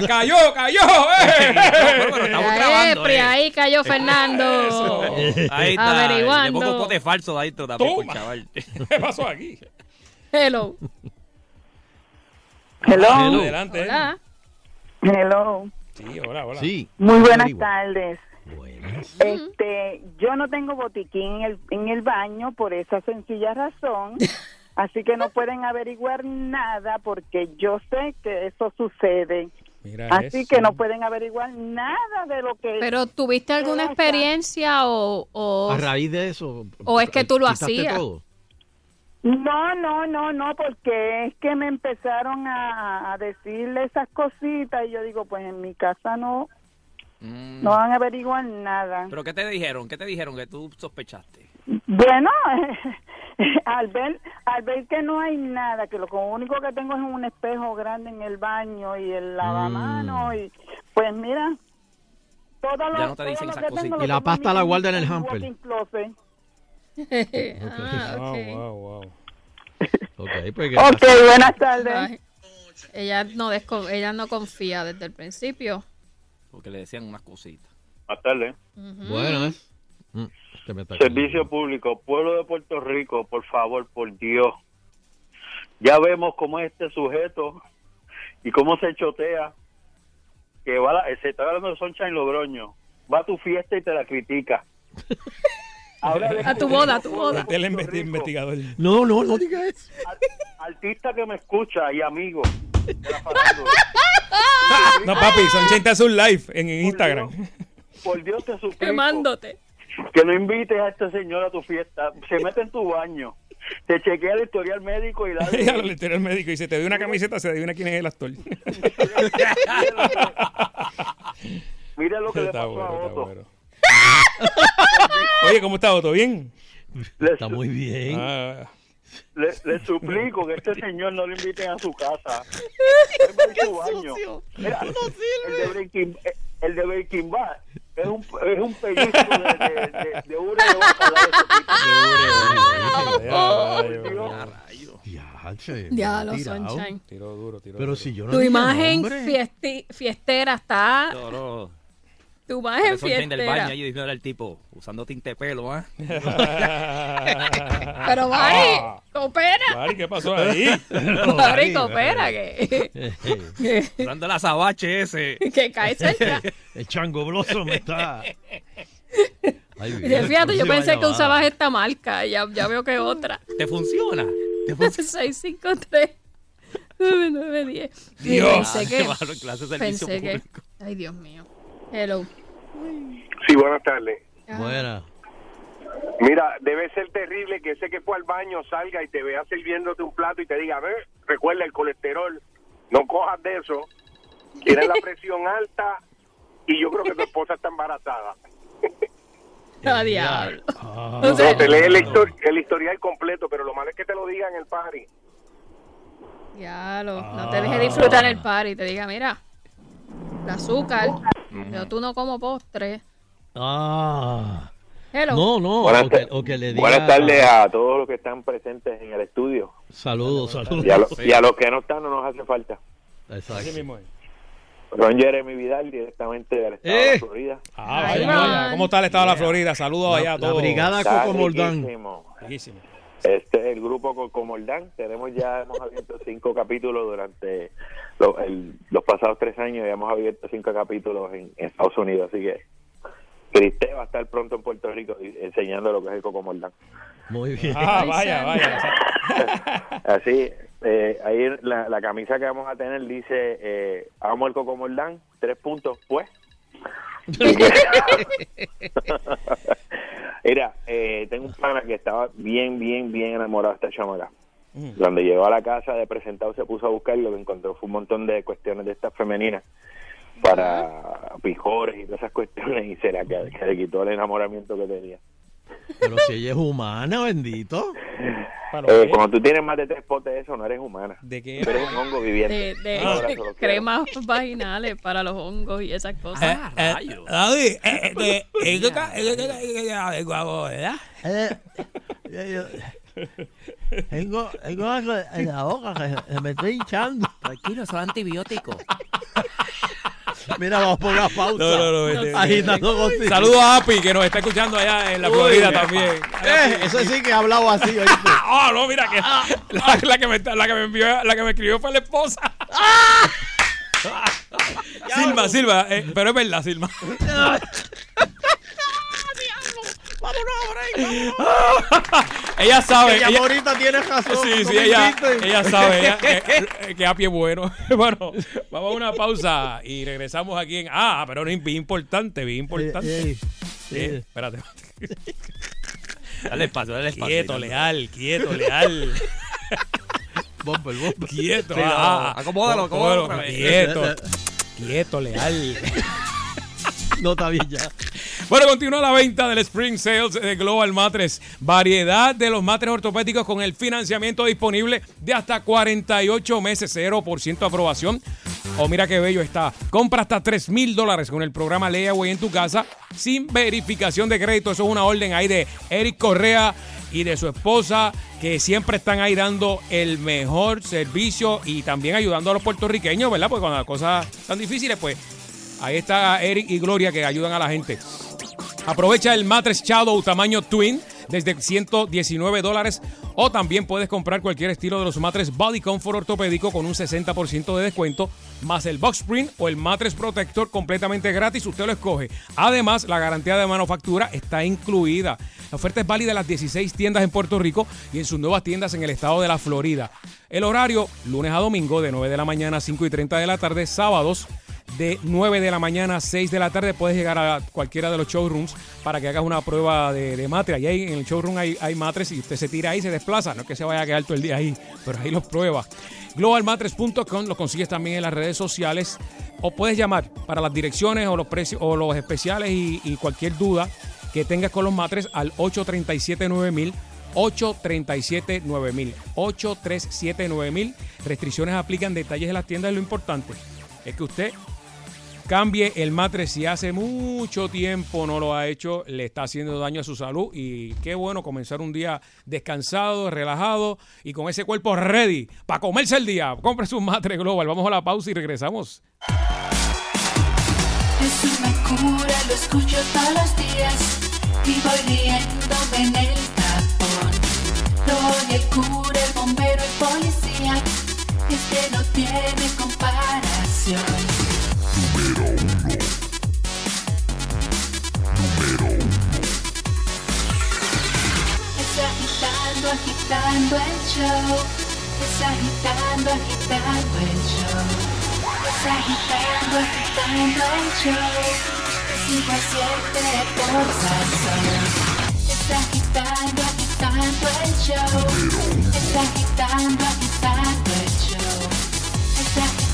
S1: ¡Cayó, cayó! ¡eh!
S6: No, pero estamos grabando,
S5: Epri,
S6: eh.
S5: ahí cayó Fernando
S6: Ahí está.
S5: Averiguando.
S6: Le pongo pote falso de ahí también, por
S1: Toma.
S6: chaval.
S1: ¿Qué pasó aquí?
S5: hello
S11: Hello.
S4: Hello.
S1: Adelante.
S5: hola
S11: Hello.
S1: Sí, hola, hola.
S4: Sí.
S11: Muy buenas tardes. Este, yo no tengo botiquín en el, en el baño por esa sencilla razón. Así que no pueden averiguar nada porque yo sé que eso sucede.
S1: Mira
S11: Así
S1: eso.
S11: que no pueden averiguar nada de lo que...
S5: pero tuviste alguna experiencia o, o
S4: A raíz de eso.
S5: O es que tú lo hacías.
S4: todo.
S11: No, no, no, no, porque es que me empezaron a, a decirle esas cositas y yo digo, pues en mi casa no,
S6: Mm.
S11: No van a averiguar nada.
S6: ¿Pero qué te dijeron? ¿Qué te dijeron que tú sospechaste?
S11: Bueno, al ver, al ver que no hay nada, que lo único que tengo es un espejo grande en el baño y el lavamanos, y pues mira, todo lo,
S6: Ya no te
S11: todo
S6: dicen
S11: lo
S6: esas
S9: Y la pasta la guarda en el hamper.
S5: Ah,
S1: Wow,
S5: ok.
S1: wow, wow, wow.
S9: Ok, pues
S11: Ok, buenas tardes.
S5: Ay, Ella no, ella no confía desde el principio.
S6: Porque le decían unas cositas.
S12: Buenas tardes.
S9: Buenas. Mm, este me está
S12: Servicio público, pueblo de Puerto Rico, por favor, por Dios. Ya vemos cómo es este sujeto y cómo se chotea. Que va a la- se está hablando de Sunshine Logroño. Va a tu fiesta y te la critica. Ahora
S5: A tu boda, a tu boda.
S1: El investi- investigador.
S9: No, no, no diga eso.
S12: Artista que me escucha y amigo. de la farándula.
S1: No, papi, son 80 un live en Instagram.
S12: Por Dios te suplico
S5: Quemándote.
S12: que no invites a este señor a tu fiesta. Se mete en tu baño. Te chequea el historial médico y la
S1: Ella lo le al médico y dice, te doy una camiseta, se adivina quién es el actor.
S12: Mira lo que le pasó
S1: bueno,
S12: a Otto.
S1: bueno. Oye, ¿cómo está Otto? ¿Bien?
S12: Le,
S9: Está muy bien.
S1: Ah,
S12: le, le suplico que este señor no lo inviten a su casa. En su baño. Mira, el de Breaking, el de Breaking Bad es un, es un pellizco de, de, de, de una de vaca de
S1: ya,
S5: lo
S9: tirado.
S5: sunshine.
S1: Tiro duro, tiro
S9: Pero
S1: duro.
S9: si yo no
S5: Tu imagen fiestera está.
S6: No, no.
S5: Tu imagen
S6: Eso del
S5: fiestera.
S6: baño ahí diciendo el tipo usando tinte pelo, ¿ah?
S5: Pero Mari,
S1: Ah.
S5: coopera.
S1: Mari, ¿qué pasó ahí?
S5: Mari, coopera. Que, que,
S6: Usando el azabache ese.
S5: que cae cerca.
S9: El chango bloso me está. Ay,
S5: Y
S9: bien,
S5: fíjate, yo pensé que usabas esta marca. Ya, ya veo que otra.
S6: ¿Te funciona?
S5: 653 9910. Y
S1: Dios.
S5: Pensé que.
S6: En clase de servicio
S5: Pensé que.
S6: público.
S5: Ay, Dios mío. Hello.
S13: Sí, buenas tardes.
S9: Buena.
S13: Mira, debe ser terrible que ese que fue al baño salga y te vea sirviéndote un plato y te diga, a ver, recuerda el colesterol, no cojas de eso, tienes la presión alta y yo creo que tu esposa está embarazada.
S5: Ah, diablo.
S9: Ah,
S13: No, te lee el, histor- el historial completo, pero lo malo es que te lo diga en el party.
S5: Diablo. No te dejes disfrutar el party. Te diga, mira, el azúcar. Pero tú no como postre.
S9: ah.
S5: Hello.
S9: No, no.
S12: Buenas
S9: O que,
S12: ta-
S9: o que le diga.
S12: Buenas tardes a todos los que están presentes en el estudio.
S9: Saludos, saludos.
S12: Y a, lo- y a los que no están no nos hace falta.
S9: Exacto.
S1: Así mismo es.
S12: Ron Jeremy Vidal, directamente del estado de
S9: Eh.
S12: la Florida.
S1: Ah,
S5: Ay,
S1: vaya, vaya.
S5: Ron.
S1: ¿Cómo está el estado de la Florida? Saludos allá a
S9: la
S1: todos.
S9: brigada
S12: Está
S9: Coco Moldán.
S12: riquísimo.
S1: Riquísimo.
S12: Este es el grupo Cocomordán. Tenemos ya, hemos abierto cinco capítulos durante lo- el- los pasados tres años. Ya hemos abierto cinco capítulos en, en Estados Unidos. Así que Criste va a estar pronto en Puerto Rico enseñando lo que es el Cocomordán.
S9: Muy bien.
S1: Ah,
S5: Ay,
S1: vaya, vaya.
S12: Así, eh, ahí la, la camisa que vamos a tener dice, eh, amo el Cocomordán, tres puntos, pues. Mira, eh, tengo un pana que estaba bien, bien, bien enamorado de esta chamaca.
S1: Mm.
S12: Cuando llegó a la casa de presentado se puso a buscar y lo que encontró fue un montón de cuestiones de estas femeninas para pijores y todas esas cuestiones y será que, que le quitó el enamoramiento que tenía.
S9: Pero si ella es humana, bendito.
S12: Eh, cuando tú tienes más de tres potes de eso, no eres humana.
S1: ¿De qué?
S12: Tú eres un hongo viviente.
S5: De, cremas vaginales para los hongos y esas cosas.
S6: Ah,
S9: Tengo, tengo algo en la boca que se me está hinchando.
S6: Tranquilo, son antibióticos.
S9: Mira, vamos por la pausa.
S1: No, no, no, vete,
S9: Agitando contigo.
S1: Saludos a Api, que nos está escuchando allá en la Florida
S9: Uy,
S1: también.
S9: Eh, eso sí que ha hablado así, ¿oíste?
S1: Ah, no, mira que la, la que me, la que me envió, la que me escribió fue la esposa. Silva, Silva, eh, pero es verdad, Silva. ella sabe.
S9: Ella
S1: ella-
S9: ahorita tiene razón.
S1: Sí, sí, ella, sabe ella, que, que a pie bueno. Bueno, vamos a una pausa y regresamos aquí en. Ah, pero no, bien importante, bien importante.
S9: Ey, ey,
S1: Eh,
S9: sí.
S1: espérate.
S6: Dale espacio, dale espacio.
S1: Quieto, leal, quieto, leal.
S9: Bumper, bumper.
S1: Quieto.
S6: Sí,
S1: ah,
S6: no, acomódalo, acomódalo.
S1: Quieto, quieto, leal.
S9: No, está bien ya.
S1: Bueno, continúa la venta del Spring Sales de Global Matres. Variedad de los matres ortopédicos con el financiamiento disponible de hasta 48 meses, 0% aprobación. Oh, mira qué bello está. Compra hasta 3 mil dólares con el programa Layaway en tu casa sin verificación de crédito. Eso es una orden ahí de Eric Correa y de su esposa que siempre están ahí dando el mejor servicio y también ayudando a los puertorriqueños, ¿verdad? Porque cuando las cosas están difíciles, pues ahí está Eric y Gloria que ayudan a la gente. Aprovecha el Matres Shadow tamaño Twin desde 119 dólares o también puedes comprar cualquier estilo de los matres Body Comfort ortopédico con un 60% de descuento más el Box Spring o el Matres Protector completamente gratis, usted lo escoge. Además, la garantía de manufactura está incluida. La oferta es válida en las 16 tiendas en Puerto Rico y en sus nuevas tiendas en el estado de la Florida. El horario, lunes a domingo, de 9 de la mañana a 5 y 30 de la tarde, sábados de 9 de la mañana a 6 de la tarde puedes llegar a cualquiera de los showrooms para que hagas una prueba de, de matre. Ahí en el showroom hay, hay matres y usted se tira ahí se desplaza. No es que se vaya a quedar todo el día ahí, pero ahí los prueba. Globalmatres.com lo consigues también en las redes sociales o puedes llamar para las direcciones o los precios o los especiales y, cualquier duda que tengas con los matres al 837-9000. 837-9000. 837-9000. Restricciones aplican, detalles de las tiendas. Lo importante es que usted cambie el matre si hace mucho tiempo no lo ha hecho, le está haciendo daño a su salud y qué bueno comenzar un día descansado, relajado y con ese cuerpo ready para comerse el día. Compre su matre global. Vamos a la pausa y regresamos.
S3: Es una cura, lo escucho todos los días y voy riéndome en el tapón. El cura, el bombero, el policía, es que no tiene comparación. Es agitando, agitando el show. Es agitando, agitando el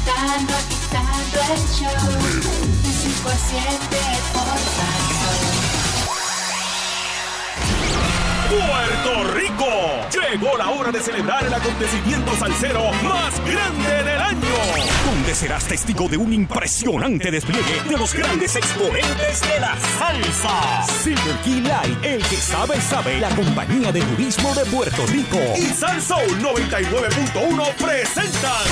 S3: agitando, agitando el show. De cinco a siete por Salsón.
S14: Puerto Rico. Llegó la hora de celebrar el acontecimiento salsero más grande del año. Donde serás testigo de un impresionante despliegue de los grandes exponentes de la salsa. Silver Key Light, el que sabe, sabe, la compañía de turismo de Puerto Rico. Y Salsoul 99.1 presentan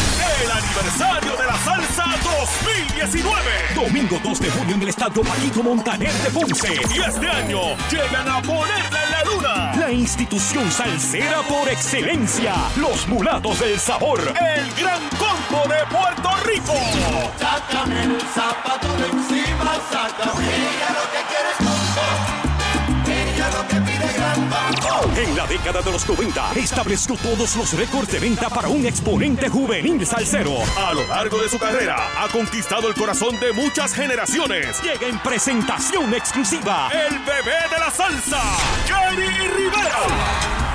S14: el aniversario de la salsa 2019. Domingo 2 de junio en el estadio Paquito Montaner de Ponce. Y este año llegan a ponerla en la luna. La institución salsera por excelencia. Los mulatos del sabor. El gran combo de Puerto Rico.
S3: Sácame el zapato de encima, sácame. Lo que
S14: En la década de los 90 estableció todos los récords de venta para un exponente juvenil salsero. A lo largo de su carrera ha conquistado el corazón de muchas generaciones. Llega en presentación exclusiva el bebé de la salsa, Jerry Rivera.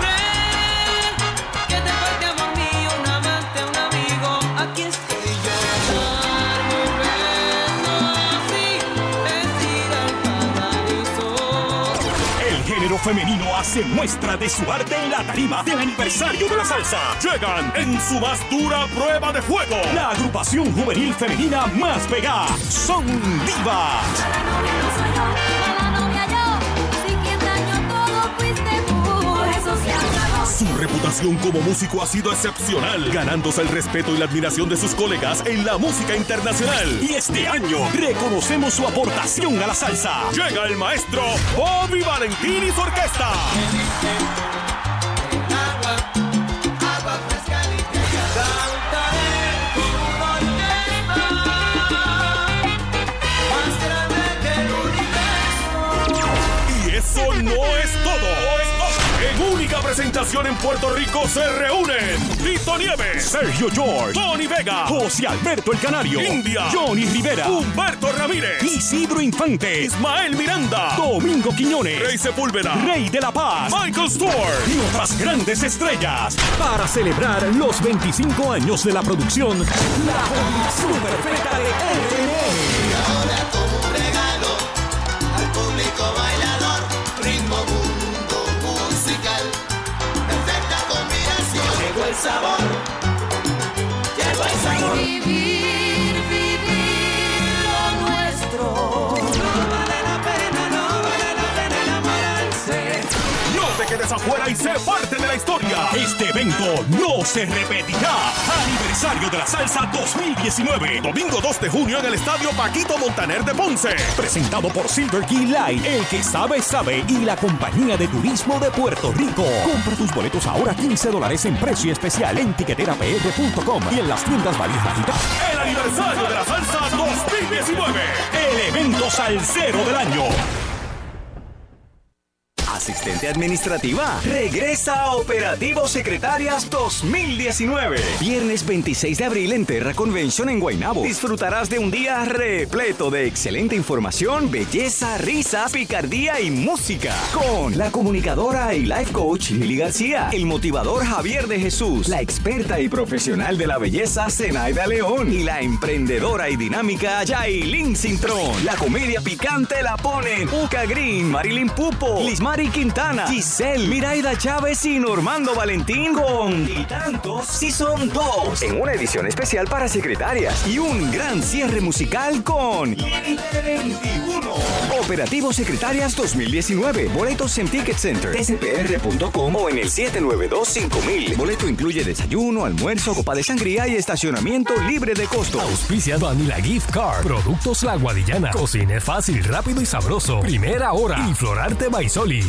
S14: Género femenino hace muestra de su arte en la tarima del aniversario de la salsa. Llegan en su más dura prueba de fuego. La agrupación juvenil femenina más pegada. Son divas. Reputación como músico ha sido excepcional, ganándose el respeto y la admiración de sus colegas en la música internacional. Y este año reconocemos su aportación a la salsa. Llega el maestro Bobby Valentín y su orquesta. Y eso no es todo. En única presentación en Puerto Rico se reúnen Tito Nieves, Sergio George, Tony Vega, José Alberto el Canario, India, Johnny Rivera, Humberto Ramírez, Isidro Infante, Ismael Miranda, Domingo Quiñones, Rey Sepúlveda, Rey de la Paz, Michael Stewart y otras grandes estrellas para celebrar los 25 años de la producción La Perfecta de RNN.
S15: Sabor.
S14: Sé parte de la historia. Este evento no se repetirá. Aniversario de la Salsa 2019. Domingo 2 de junio en el Estadio Paquito Montaner de Ponce. Presentado por Silver Key Light. El que sabe, sabe. Y la Compañía de Turismo de Puerto Rico. Compra tus boletos ahora 15 dólares en precio especial en tiqueterapr.com y en las tiendas valijas y El aniversario de la Salsa 2019. El evento salsero del año.
S16: Asistente administrativa, regresa a Operativo Secretarias 2019. Viernes 26 de abril en Terra Convention en Guaynabo. Disfrutarás de un día repleto de excelente información, belleza, risas, picardía y música. Con la comunicadora y life coach Lili García, el motivador Javier de Jesús, la experta y profesional de la belleza Zenaida León y la emprendedora y dinámica Yailin Cintrón. La comedia picante la ponen Uca Green, Marilyn Pupo, Lismari Quintana, Giselle, Miraida Chávez y Normando Valentín con y tantos si son dos en una edición especial para secretarias y un gran cierre musical con Operativo Secretarias 2019. Boletos en Ticket Center, tcpr.com o en el 792-5000. Boleto incluye desayuno, almuerzo, copa de sangría y estacionamiento libre de costo.
S17: Auspicia Vanilla Gift Card. Productos La Guadillana. Cocine fácil, rápido y sabroso. Primera hora. Y Florarte Baisoli.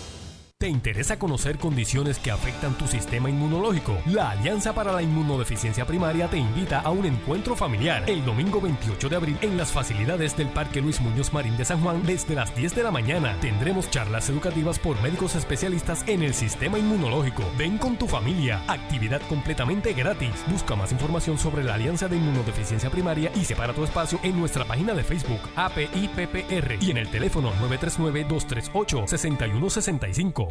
S17: ¿Te interesa conocer condiciones que afectan tu sistema inmunológico? La Alianza para la Inmunodeficiencia Primaria te invita a un encuentro familiar el domingo 28 de abril en las facilidades del Parque Luis Muñoz Marín de San Juan desde las 10 de la mañana. Tendremos charlas educativas por médicos especialistas en el sistema inmunológico. Ven con tu familia. Actividad completamente gratis. Busca más información sobre la Alianza de Inmunodeficiencia Primaria y separa tu espacio en nuestra página de Facebook APIPPR y en el teléfono 939-238-6165.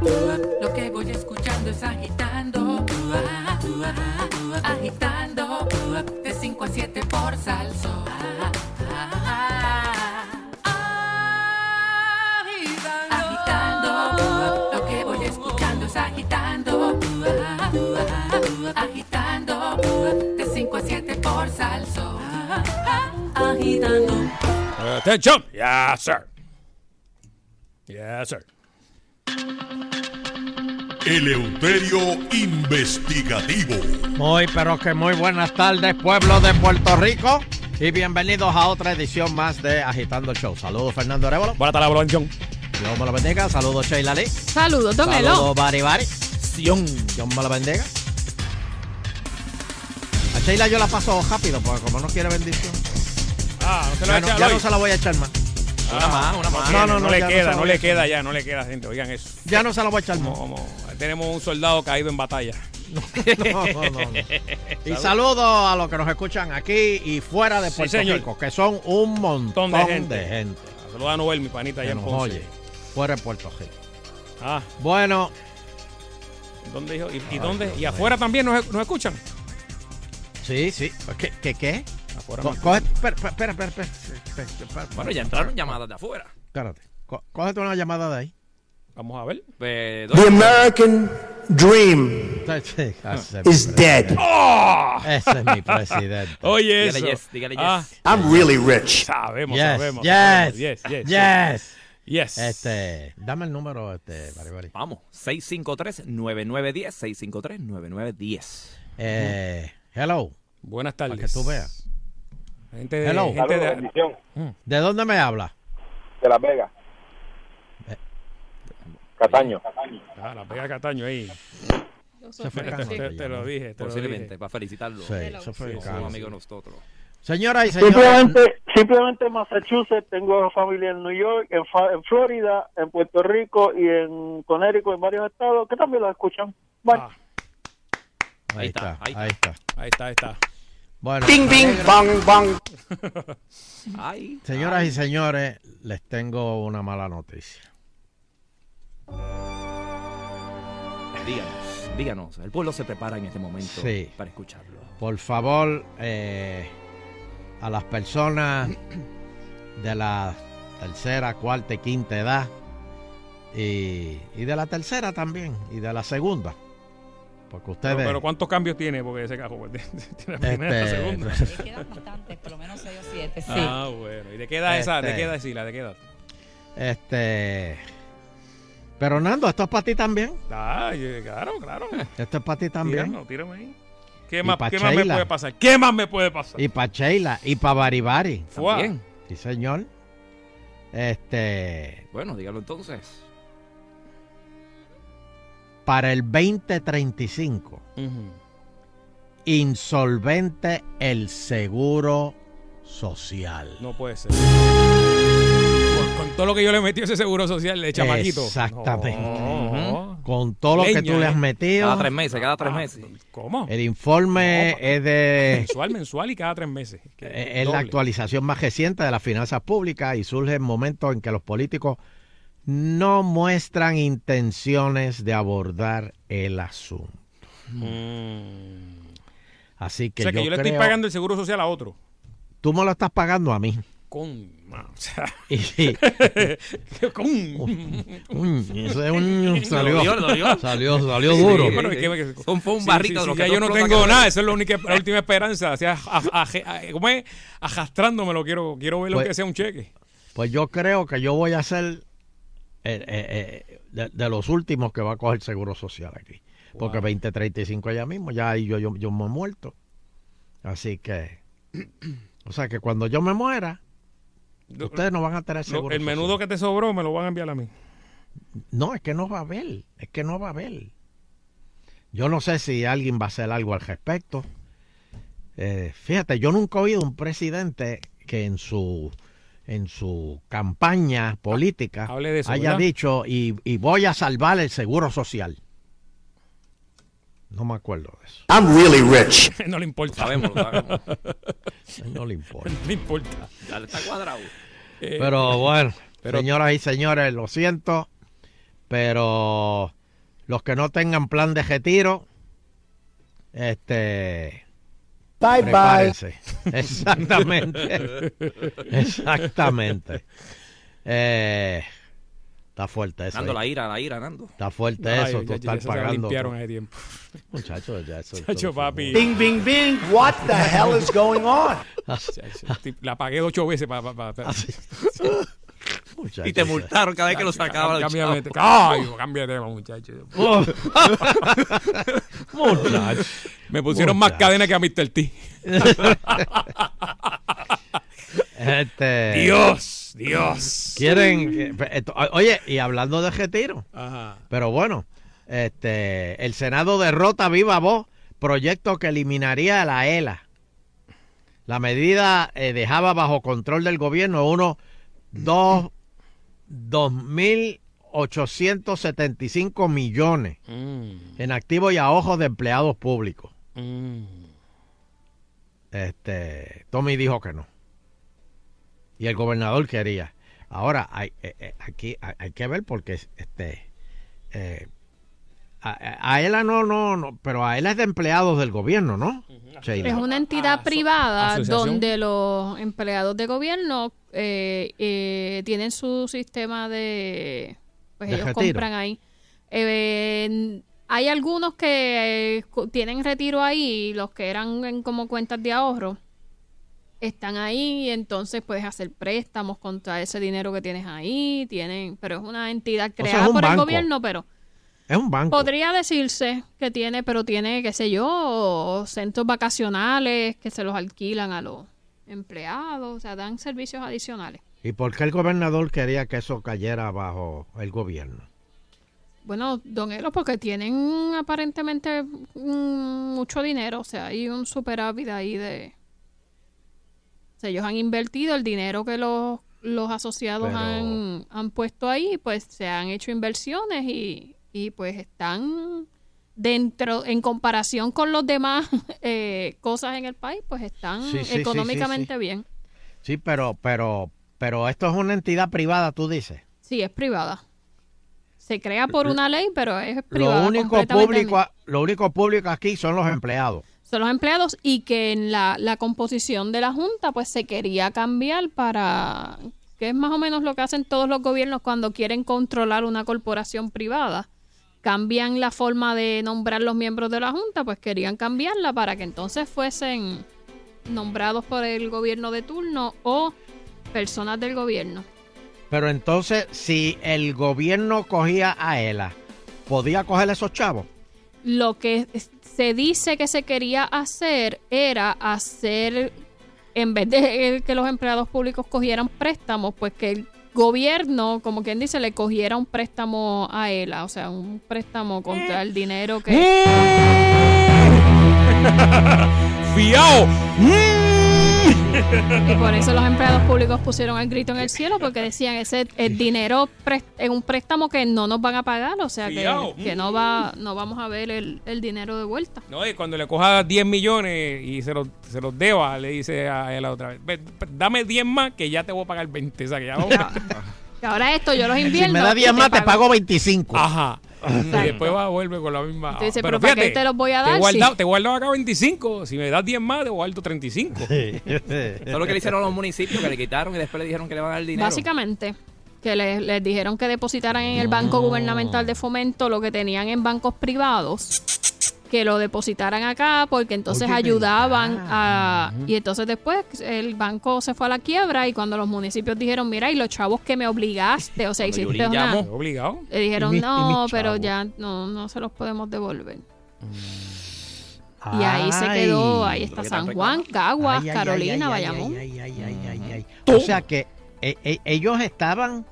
S18: Lo que voy escuchando es agitando, agitando, de 5 a 7 por salso. Agitando, lo que voy escuchando es agitando, agitando, de 5 a 7 por salso. Agitando.
S1: Attention. Yes, sir. Yes, sir.
S19: Eleuterio Investigativo.
S4: Muy, pero que muy buenas tardes, pueblo de Puerto Rico. Y bienvenidos a otra edición más de Agitando el Show. Saludos, Fernando Arevalo.
S1: Buenas tardes, Bronchón.
S4: Dios me lo bendiga. Saludos, Sheila Lee.
S5: Saludos, don Elo.
S4: Saludos, Bari Bari. Dios me lo bendiga. A Sheila yo la paso rápido porque como no quiere bendición.
S1: Ah, no se
S4: Ya,
S1: va a echar
S4: ya
S1: hoy.
S4: no se la voy a echar más.
S1: Una más, una más. No, no, no, le queda, no le queda ya, no le queda, gente. Oigan eso.
S4: Ya no se la voy a echar más.
S1: Como- como- tenemos un soldado caído en batalla.
S4: No, no, no, no. Y saludos a los que nos escuchan aquí y fuera de
S1: Sí,
S4: Puerto
S1: señor.
S4: Rico, que son un montón
S1: de
S4: de
S1: gente.
S4: gente.
S1: Saludos a Noel, mi panita, allá en
S4: nos
S1: Ponce.
S4: oye, fuera de Puerto Rico.
S1: Ah,
S4: Bueno,
S1: ¿dónde dijo? ¿Y, y
S4: Ay,
S1: dónde?
S4: Dios
S1: ¿Y afuera también nos, nos escuchan?
S4: sí, sí. ¿Qué? ¿Qué? qué?
S1: Afuera
S4: Co- coge- espera, espera, espera, espera, espera, espera,
S6: Bueno, ya entraron llamadas de afuera.
S4: Espérate. Co- Cógete una llamada de ahí.
S1: Vamos a ver.
S6: Pues,
S20: The American dream is
S4: mi
S20: dead.
S4: presidente. Ese es mi presidente.
S1: Oye,
S6: Dígale
S1: eso.
S6: yes, dígale yes.
S1: Ah,
S20: I'm really rich.
S1: sabemos,
S4: Yes,
S1: sabemos.
S4: yes.
S1: Yes, yes,
S4: yes.
S1: Yes.
S4: Este, dame el número, este, Bari Bari.
S6: Vamos, 653-9910, 653-9910.
S4: Eh, hello.
S1: Buenas
S4: Para
S1: tardes.
S4: que tú veas.
S1: Gente de,
S4: Hello.
S1: gente de-
S21: bendición.
S4: ¿De dónde me habla?
S21: De Las Vegas. Cataño.
S1: Ah, la pega Cataño ahí.
S4: Se fue
S1: Te, lo dije, te lo
S6: Posiblemente,
S1: dije.
S6: para felicitarlo.
S4: Sí, eso fue Carlos.
S6: amigos nosotros.
S4: Señoras y señores.
S12: Simplemente, simplemente en Massachusetts tengo familia en New York, en, Fa- en Florida, en Puerto Rico y en Connecticut, en varios estados que también lo escuchan. Bueno,
S4: Ahí está, ahí está.
S1: Ahí está, ahí está.
S4: Bueno,
S20: Bing, bing, bang, bang.
S6: Ay,
S4: Señoras y señores, les tengo una mala noticia.
S6: díganos, díganos. El pueblo se prepara en este momento
S4: Sí.
S6: para escucharlo.
S4: Por favor, eh, a las personas de la tercera, cuarta y quinta edad, y, y de la tercera también, y de la segunda, porque ustedes...
S1: Pero, pero ¿cuántos cambios tiene? Porque ese cajo pues, tiene la primera y la
S4: Este,
S1: segunda.
S18: Le quedan bastantes, por lo menos 6 o 7, sí.
S1: Ah, bueno. ¿Y de qué edad esa? ¿De
S4: Este-
S1: qué edad sí? ¿La de qué edad?
S4: Este... Pero Nando, esto es para ti también.
S1: Ah, claro, claro.
S4: Esto es para ti también.
S1: Tírame, tírame ahí. ¿Qué más, ¿qué más me puede pasar? ¿Qué más me puede pasar?
S4: Y para Sheila, y para Baribari.
S6: También.
S4: Sí, señor. Este...
S6: Bueno, dígalo entonces.
S4: Para el 2035, insolvente el seguro social.
S1: No puede ser. Con, con todo lo que yo le metí a ese seguro social de chamaquito.
S4: Exactamente.
S1: No.
S4: Con todo lo que tú le
S1: ¿eh?
S4: has metido.
S6: Cada tres meses, cada tres
S1: Ah,
S6: meses.
S1: ¿Cómo?
S4: El informe es de
S1: Mensual, mensual y cada tres meses. Que
S4: es la actualización más reciente de las finanzas públicas y surge en momentos en que los políticos no muestran intenciones de abordar el asunto.
S1: Mm.
S4: Así que,
S1: o sea, que
S4: yo,
S1: yo le
S4: creo,
S1: estoy pagando el seguro social a otro.
S4: tú me lo estás pagando a mí.
S1: Con. O sea,
S4: Y-
S1: con.
S4: Uy, ese un- salió,
S6: Dolió, dolió.
S4: salió, salió
S6: Sí,
S4: duro.
S6: sí,
S1: Bueno,
S6: sí.
S1: es que-
S6: Fue un- fue un
S1: Sí,
S6: barrito
S1: sí,
S6: de lo
S1: sí,
S6: que
S1: yo no tengo nada, esa es la, única, la última esperanza. O sea, a- a- a- ¿cómo es? Arrastrándome lo quiero, quiero ver lo
S4: Pues-
S1: que sea un cheque.
S4: Pues yo creo que yo voy a ser eh, eh, eh, de, de los últimos que va a coger seguro social aquí. Porque 2035 ya mismo, ya ahí yo, yo, yo me he muerto. Así que, o sea que cuando yo me muera, ustedes no van a tener seguro
S1: el menudo que te sobró me lo van a enviar a mí.
S4: No, es que no va a haber, es que no va a haber. Yo no sé si alguien va a hacer algo al respecto. Eh, fíjate, yo nunca he oído un presidente que en su en su campaña política
S1: Hable de eso,
S4: haya
S1: ¿verdad?
S4: dicho y, y voy a salvar el seguro social. No me acuerdo de eso.
S20: I'm really rich.
S1: no le importa.
S6: Sabemos.
S4: No le importa.
S1: no le importa.
S6: Dale, está cuadrado.
S1: Eh,
S4: Pero bueno,
S1: pero-
S4: señoras y señores, lo siento, pero los que no tengan plan de retiro, este,
S20: Bye bye.
S4: Exactamente. Exactamente. Eh, está fuerte eso.
S6: Nando,
S4: ¿eh?
S6: la ira, la ira, Nando.
S4: Está fuerte
S1: Ay,
S4: eso,
S1: ya-
S4: tú
S1: ya-
S4: estás
S1: ya se la
S4: pagando.
S1: limpiaron hace tiempo.
S4: Muchachos, ya eso.
S1: Chacho,
S4: eso-
S1: papi.
S20: Bing, bing, bing. What the hell is going on?
S1: La pagué ocho veces para...
S6: Y te multaron cada vez que lo sacaba del
S1: Cámbiame,
S6: chavo.
S1: ay, cambia de tema, muchacho.
S4: Muchacho.
S1: Me pusieron más cadena que a Mr. T.
S4: Este,
S1: Dios, Dios.
S4: Quieren, oye, y hablando de retiro,
S1: Ajá.
S4: pero bueno, este, el Senado derrota viva voz proyecto que eliminaría la ELA. La medida eh, dejaba bajo control del gobierno unos dos, 2.875 millones
S1: Mm,
S4: en activos y ahorros de empleados públicos.
S1: mm.
S4: Este, Tommy dijo que no. Y el gobernador quería. Ahora, hay, eh, eh, aquí hay, hay que ver porque este eh, a, a él no, no, no, pero a él es de empleados del gobierno, ¿no? Sheila?
S5: Es una entidad privada
S4: asociación.
S5: donde los empleados de gobierno eh, eh, tienen su sistema de... Pues
S4: De
S5: ellos
S4: retiro.
S5: compran ahí. Eh, hay algunos que eh, tienen retiro ahí, los que eran en como cuentas de ahorro. están ahí y entonces puedes hacer préstamos contra ese dinero que tienes ahí, tienen, pero es una entidad
S4: sea,
S5: creada
S4: es un
S5: por el gobierno, pero
S4: Es un banco.
S5: podría decirse que tiene, pero tiene, qué sé yo, centros vacacionales que se los alquilan a los empleados, o sea, dan servicios adicionales.
S4: ¿Y por qué el gobernador quería que eso cayera bajo el gobierno?
S5: Bueno, don Elo, porque tienen aparentemente mucho dinero, o sea, hay un superávit ahí de... O sea, ellos han invertido el dinero que los, los asociados
S4: Pero-
S5: han, han puesto ahí, pues se han hecho inversiones y, y pues están dentro, en comparación con los demás eh, cosas en el país, pues están
S4: Sí, sí, sí, sí,
S5: económicamente
S4: sí.
S5: bien.
S4: Sí, pero, pero, pero esto es una entidad privada, tú dices.
S5: Sí, es privada. Se crea por una ley, pero es privada.
S4: Lo único público, lo único público aquí son los empleados.
S5: son los empleados y que en la, la composición de la Junta pues se quería cambiar para que es más o menos lo que hacen todos los gobiernos cuando quieren controlar una corporación privada. Cambian la forma de nombrar los miembros de la Junta, pues querían cambiarla para que entonces fuesen nombrados por el gobierno de turno o personas del gobierno.
S4: Pero entonces, si el gobierno cogía a ELA, ¿podía coger esos chavos?
S5: Lo que se dice que se quería hacer era hacer, en vez de que los empleados públicos cogieran préstamos, pues que gobierno, como quien dice, le cogiera un préstamo a ELA, o sea, un préstamo contra el dinero que...
S1: ¡Fiao!
S5: Y por eso los empleados públicos pusieron el grito en el cielo, porque decían, ese el dinero es un préstamo que no nos van a pagar, o sea, que, que no va no vamos a ver el, el dinero de vuelta.
S1: No, y cuando le coja 10 millones y se los, se los deba, le dice a él otra vez, "Ve, dame 10 más que ya te voy a pagar 20. O sea, que ya vamos.
S5: Ahora esto yo los invierno.
S4: Si me da
S5: y
S4: 10 más, te pago 25.
S1: Ajá. Y después va a volver con la misma.
S5: Pero ¿para qué te los voy a
S1: Te he
S5: dar
S1: guardado,
S5: si-
S1: te he guardado acá 25. Si me das 10 más, te guardo 35.
S6: Eso es lo que le hicieron a los municipios, que le quitaron y después le dijeron que le van a dar dinero.
S5: Básicamente, que les, les dijeron que depositaran en el Banco Gubernamental de Fomento lo que tenían en bancos privados, que lo depositaran acá porque entonces
S4: Oye,
S5: ayudaban a... Y entonces después el banco se fue a la quiebra y cuando los municipios dijeron, mira, y los chavos que me obligaste, o sea,
S1: Cuando
S5: hiciste una...
S1: obligado.
S5: Le dijeron,
S1: mi- y
S5: no, pero
S1: chavos".
S5: ya no, no se los podemos devolver. Y ahí se quedó, ahí está San Juan, Caguas,
S4: Ay, ay,
S5: Carolina,
S4: ay, ay,
S5: Bayamón.
S4: ay, ay, ay, ay, ay, ay. O sea que eh, eh, ellos estaban.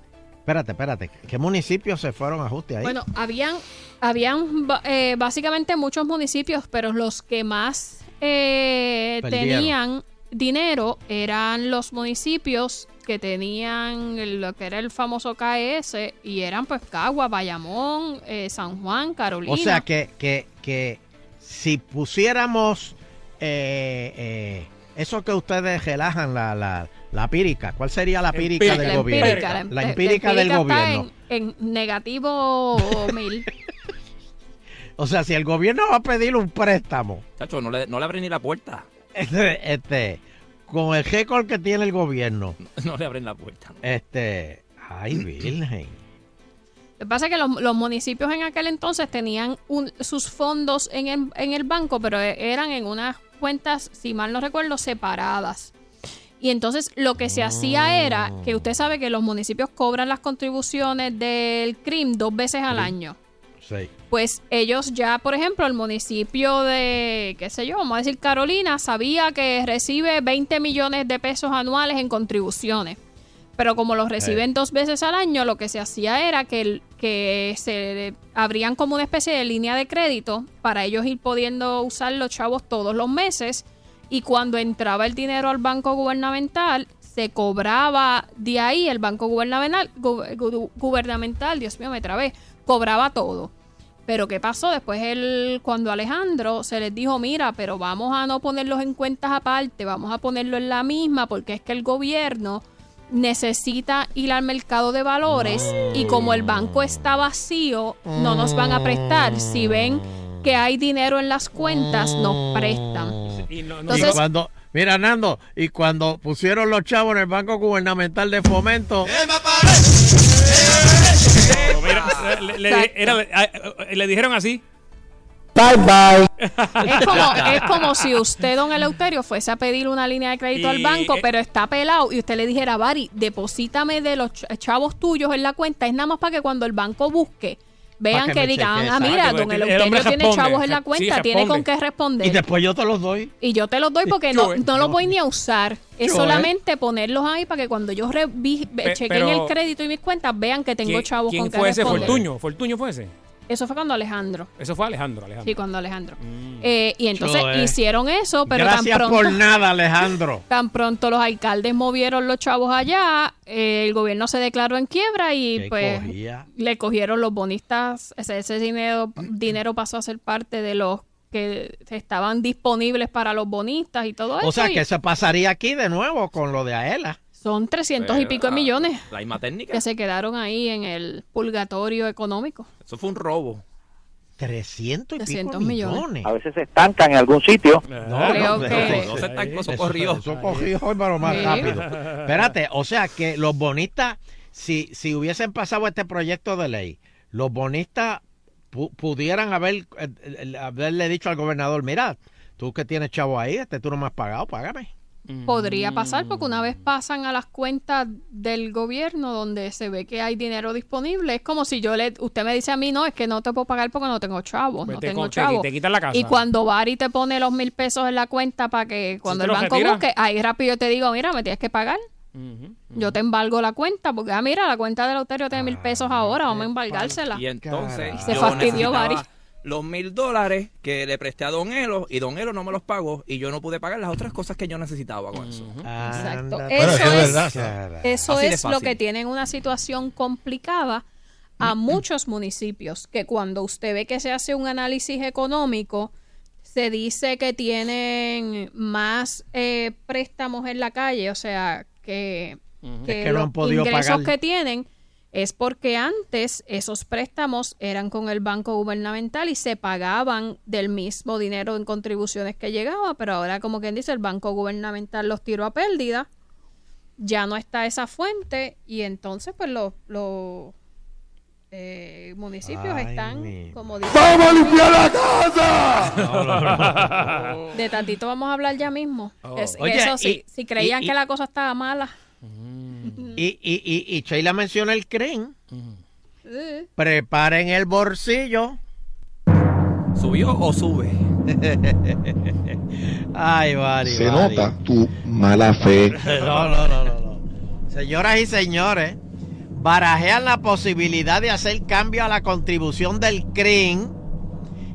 S4: Espérate, espérate. ¿Qué municipios se fueron a ajuste ahí?
S5: Bueno, habían, habían eh, básicamente muchos municipios, pero los que más eh, tenían dinero eran los municipios que tenían lo que era el famoso KS y eran pues Cagua, Bayamón, eh, San Juan, Carolina.
S4: o sea que, que, que si pusiéramos eh, eh, eso que ustedes relajan, la, la, la pírica, ¿cuál sería la pírica del gobierno?
S5: empírica,
S4: la
S5: em-
S4: empírica del
S5: está
S4: gobierno.
S5: En, en negativo mil.
S4: O sea, si el gobierno va a pedir un préstamo,
S6: Chacho, no le, no le abren ni la puerta.
S4: este, este, con el récord que tiene el gobierno,
S6: No le abren la puerta.
S4: este, ay, virgen.
S5: Lo que pasa es que los, los municipios en aquel entonces tenían un- sus fondos en el, en el banco, pero e- eran en unas cuentas, si mal no recuerdo, separadas. Y entonces lo que se hacía era que usted sabe que los municipios cobran las contribuciones del CRIM dos veces al año.
S4: Sí.
S5: Pues ellos ya, por ejemplo, el municipio de, qué sé yo, vamos a decir Carolina, sabía que recibe 20 millones de pesos anuales en contribuciones. Pero como los reciben dos veces al año, lo que se hacía era que, que se abrían como una especie de línea de crédito para ellos ir pudiendo usar los chavos todos los meses. Y cuando entraba el dinero al banco gubernamental, se cobraba de ahí el banco gubernamental, gu- gu- gubernamental, Dios mío, me trabé, cobraba todo. Pero ¿qué pasó? Después él, cuando Alejandro se les dijo, mira, pero vamos a no ponerlos en cuentas aparte, vamos a ponerlo en la misma, porque es que el gobierno necesita ir al mercado de valores y como el banco está vacío, no nos van a prestar. Si ven que hay dinero en las cuentas, nos prestan.
S4: y
S5: Entonces-
S4: cuando, mira Nando, y cuando pusieron los chavos en el Banco Gubernamental de Fomento,
S1: Pero mira, le, le-
S5: Exacto.
S1: era- a- a- le dijeron así.
S20: Bye bye.
S5: Es como, es como si usted, don Eleuterio, fuese a pedir una línea de crédito al banco,
S1: eh,
S5: pero está pelado y usted le dijera, Bari, deposítame de los ch- chavos tuyos en la cuenta. Es nada más para que cuando el banco busque, vean
S4: que
S5: que, digan, ah, mira, don
S4: el
S5: Eleuterio tiene
S4: responde,
S5: chavos en la
S4: sí,
S5: cuenta, tiene con qué responder.
S4: Y después yo te los doy.
S5: Y yo te los doy porque no, no los voy ni a usar. Es
S4: Yo,
S5: solamente ponerlos ahí para que cuando yo revi-
S1: Pe-
S5: chequen
S1: pero-
S5: el crédito y mis cuentas, vean que tengo
S1: ¿Quién,
S5: chavos
S1: quién
S5: con que
S1: fue ese?
S5: responder.
S1: Fortuño. Fortuño fue ese.
S5: Eso fue cuando Alejandro.
S1: Eso fue Alejandro. Alejandro.
S5: Sí, cuando Alejandro. Eh, y entonces
S4: Yo, eh.
S5: hicieron eso, pero
S4: Gracias
S5: tan
S4: por
S5: pronto,
S4: nada, Alejandro.
S5: tan pronto los alcaldes movieron los chavos allá, eh, el gobierno se declaró en quiebra y
S4: ¿Qué
S5: pues
S4: cogía?
S5: le cogieron los bonistas, ese, ese dinero, dinero pasó a ser parte de los que estaban disponibles para los bonistas y todo eso.
S4: O sea
S5: y
S4: que se pasaría aquí de nuevo con lo de Aela.
S5: Son 300 y pico de
S6: Ah,
S5: millones
S6: La misma técnica.
S5: que se quedaron ahí en el purgatorio económico.
S6: Eso fue un robo.
S4: 300 y
S5: 300
S4: pico
S5: millones.
S4: millones.
S22: A veces se estancan en algún sitio.
S4: No,
S5: Creo
S4: no,
S5: que-
S4: no,
S6: se estancó, eso corrió.
S4: Eso hoy, pero más
S5: Sí.
S4: rápido. Espérate, o sea que los bonistas, si, si hubiesen pasado este proyecto de ley, los bonistas pu- pudieran haber eh, eh, haberle dicho al gobernador, mira, tú que tienes chavo ahí, este tú no me has pagado, págame.
S5: Podría pasar
S4: Mm.
S5: porque una vez pasan a las cuentas del gobierno donde se ve que hay dinero disponible, es como si yo le, usted me dice a mí, no, es que no te puedo pagar porque no tengo chavos,
S1: Pues
S5: no
S1: te
S5: tengo
S1: con- te-
S5: chavos.
S1: te quitan la casa.
S5: Y cuando Bari te pone los mil pesos en la cuenta para que cuando
S1: te
S5: el banco
S1: retira.
S5: busque, ahí rápido te digo, mira, me tienes que pagar. Yo te embargo la cuenta porque, ah, mira, la cuenta del Euterio tiene mil pesos ahora, vamos a embargársela.
S6: Y entonces
S5: Se
S6: yo
S5: fastidió
S6: necesitaba
S5: Bari.
S6: Los mil dólares que le presté a Don Elo y Don Elo no me los pagó y yo no pude pagar las otras cosas que yo necesitaba con eso.
S5: Exacto. Eso
S23: Bueno, es que es
S5: es,
S23: verdad.
S5: eso es lo que tiene una situación complicada a muchos municipios, que cuando usted ve que se hace un análisis económico, se dice que tienen más eh, préstamos en la calle, o sea, que, que
S4: Es que no
S5: los
S4: han podido
S5: ingresos
S4: pagar.
S5: que tienen es porque antes esos préstamos eran con el banco gubernamental y se pagaban del mismo dinero en contribuciones que llegaba, pero ahora como quien dice el banco gubernamental los tiró a pérdida, ya no está esa fuente y entonces pues los los eh, municipios
S4: Ay,
S5: están
S4: mi-
S5: como dicen,
S23: ¡Vamos a limpiar la casa!
S5: de tantito vamos a hablar ya mismo. Es-
S4: Oye,
S5: eso sí,
S4: y-
S5: si creían
S4: y- y-
S5: que la cosa estaba mala.
S4: Y, y, y, y Sheila menciona el CREN. Preparen el bolsillo.
S6: ¿Subió o sube?
S4: Ay, Bari,
S23: Se
S4: Bari.
S23: nota tu mala fe.
S4: No, no, no, no, no. Señoras y señores, barajean la posibilidad de hacer cambio a la contribución del CRIM.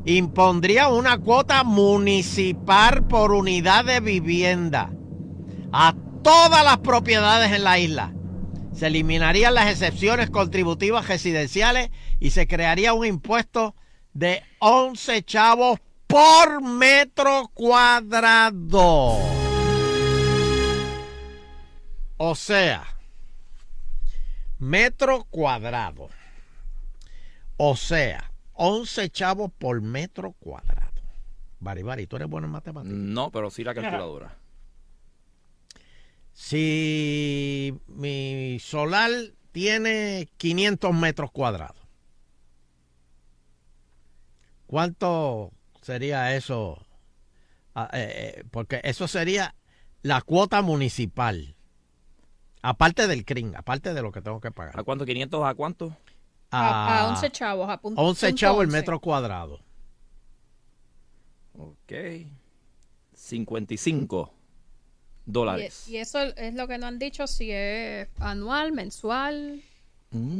S4: Impondría una cuota municipal por unidad de vivienda a todas las propiedades en la isla. Se eliminarían las excepciones contributivas residenciales y se crearía un impuesto de 11 chavos por metro cuadrado. O sea, metro cuadrado. O sea, 11 chavos por metro cuadrado. Bari, Bari, ¿tú eres bueno en matemáticas?
S6: No, pero sí la calculadora.
S4: Si mi solar tiene 500 metros cuadrados, ¿cuánto sería eso? Ah, eh, eh, porque eso sería la cuota municipal. Aparte del CRIM, aparte de lo que tengo que pagar.
S6: ¿A cuánto? ¿500 a cuánto?
S5: a, a 11 chavos, a punto,
S4: 11
S5: punto
S4: chavos el
S5: 11.
S4: metro cuadrado.
S6: Ok. 55 dólares.
S5: Y, y eso es lo que no han dicho, si es anual, mensual.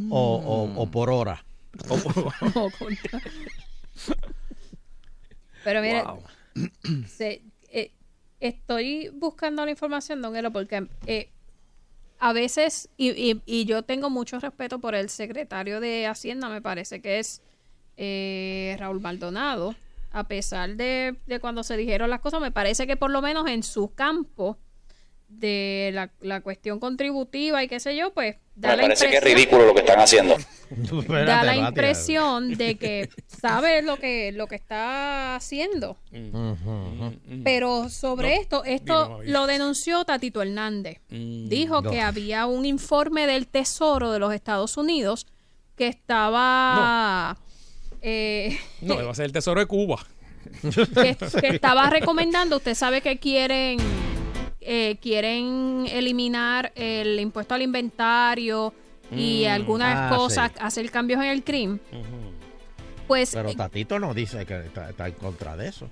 S4: O, o- o por hora.
S5: o con- Pero mire,
S6: Wow.
S5: se- eh, estoy buscando la información, don Elo, porque eh, a veces, y, y- y yo tengo mucho respeto por el secretario de Hacienda, me parece que es eh, Raúl Maldonado, a pesar de, de cuando se dijeron las cosas, me parece que por lo menos en su campo de la, la cuestión contributiva y qué sé yo, pues da
S24: Me
S5: la
S24: parece que es
S5: impresión-
S24: ridículo lo que están haciendo.
S5: da la impresión de que sabe lo que lo que está haciendo. Pero sobre
S4: No,
S5: esto, esto lo denunció Tatito Hernández. Dijo
S4: No.
S5: que había un informe del Tesoro de los Estados Unidos que estaba eh,
S1: No, va a ser el tesoro de Cuba.
S5: que, que estaba recomendando, usted sabe que quieren eh, quieren eliminar el impuesto al inventario y
S4: Mm,
S5: algunas
S4: ah,
S5: cosas,
S4: sí.
S5: hacer cambios en el CRIM. Pues
S4: Pero Tatito no dice que está, está en contra de eso.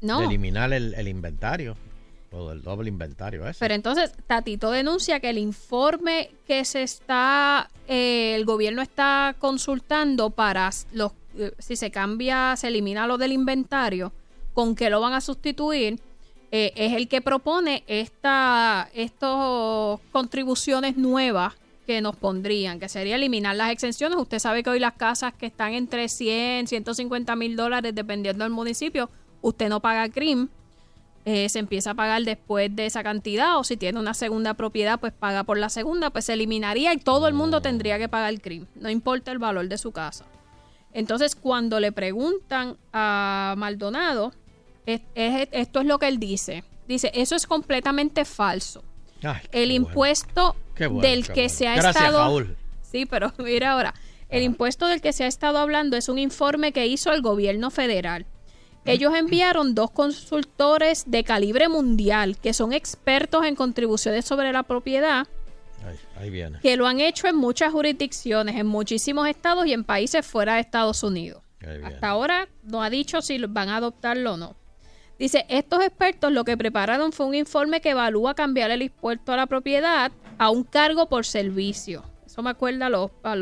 S5: no.
S4: De eliminar el, el inventario. O del doble inventario ese.
S5: Pero entonces Tatito denuncia que el informe que se está, eh, el gobierno está consultando para los, eh, si se cambia, se elimina lo del inventario, con qué lo van a sustituir, eh, es el que propone esta, estos contribuciones nuevas que nos pondrían, que sería eliminar las exenciones. Usted sabe que hoy las casas que están entre 100, 150 mil dólares, dependiendo del municipio, usted no paga CRIM eh, se empieza a pagar después de esa cantidad o si tiene una segunda propiedad pues paga por la segunda pues se eliminaría y todo el mundo tendría que pagar el crimen no importa el valor de su casa entonces cuando le preguntan a Maldonado es- es- esto es lo que él dice dice eso es completamente falso
S4: Ay,
S5: el impuesto
S4: bueno,
S5: del que
S4: bueno.
S5: se ha
S4: Gracias,
S5: estado
S4: Raúl.
S5: sí pero mira ahora el impuesto del que se ha estado hablando es un informe que hizo el gobierno federal ellos enviaron dos consultores de calibre mundial que son expertos en contribuciones sobre la propiedad
S4: Ahí, ahí viene.
S5: que lo han hecho en muchas jurisdicciones, en muchísimos estados y en países fuera de Estados Unidos. Hasta ahora no ha dicho si van a adoptarlo o no. Dice, estos expertos lo que prepararon fue un informe que evalúa cambiar el impuesto a la propiedad a un cargo por servicio. Eso me acuerda a los, a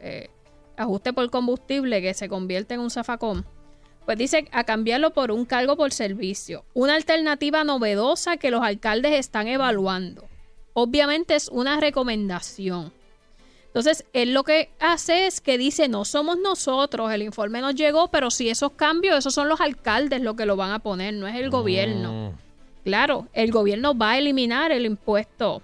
S5: eh, ajustes por combustible que se convierte en un zafacón. Pues dice a cambiarlo por un cargo por servicio. Una alternativa novedosa que los alcaldes están evaluando. Obviamente es una recomendación. Entonces, él lo que hace es que dice, no somos nosotros, el informe nos llegó, pero si esos cambios, esos son los alcaldes los que lo van a poner, no es el gobierno. Claro, el gobierno va a eliminar el impuesto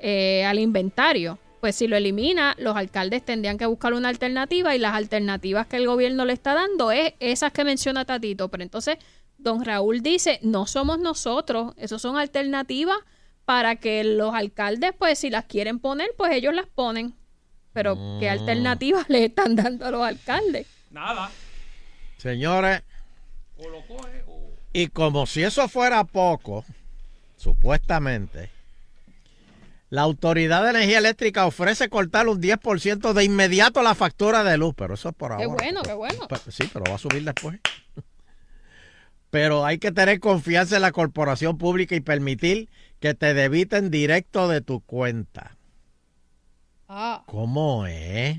S5: eh, al inventario. Pues si lo elimina, los alcaldes tendrían que buscar una alternativa y las alternativas que el gobierno le está dando es esas que menciona Tatito. Pero entonces, don Raúl dice, no somos nosotros, esos son alternativas para que los alcaldes, pues si las quieren poner, pues ellos las ponen. Pero, ¿qué
S4: Mm.
S5: alternativas le están dando a los alcaldes?
S1: Nada.
S4: Señores, y como si eso fuera poco, supuestamente, la Autoridad de Energía Eléctrica ofrece cortar un 10% de inmediato la factura de luz, pero eso es por
S5: Qué
S4: ahora.
S5: bueno, qué bueno.
S4: Pues, sí, pero va a subir después. Pero hay que tener confianza en la corporación pública y permitir que te debiten directo de tu cuenta.
S5: Ah.
S4: ¿Cómo es?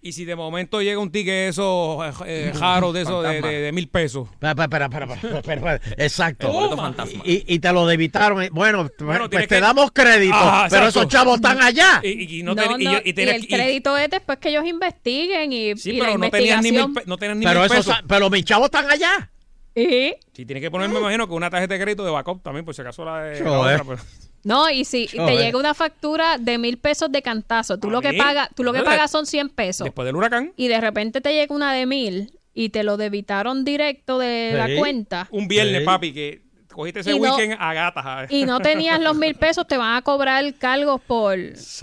S1: Y si de momento llega un ticket eso, eh, jaro de eso de, de- de mil pesos.
S4: Espera, espera, espera, espera, espera, espera. Exacto. Y, y te lo debitaron. Bueno,
S1: Bueno,
S4: pues
S1: tienes
S4: te
S1: que-
S4: damos crédito, pero
S1: exacto.
S4: esos chavos están allá.
S1: Y, y
S5: No,
S1: no, y
S5: no,
S1: yo- y
S5: el
S1: y-
S5: crédito es después que ellos investiguen y,
S1: Sí,
S5: y la
S1: pero no tenían ni mil, no tenían ni
S4: Pero,
S1: mil
S4: esos,
S1: pesos.
S4: pero mis chavos están allá.
S5: ¿Y?
S1: Sí, tiene que poner, me imagino, que una tarjeta de crédito de backup también, por si acaso la de la otra, pero-
S5: No, y si
S1: Yo,
S5: te llega una factura de mil pesos de cantazo, tú lo que pagas, tú lo que pagas son 100 pesos.
S1: Después del huracán.
S5: Y de repente te llega una de mil y te lo debitaron directo de
S1: Sí.
S5: la cuenta.
S1: Un viernes,
S4: Sí.
S1: papi, que cogiste ese
S5: Y no-
S1: weekend a gatas.
S5: Y no tenías los mil pesos, te van a cobrar cargos por,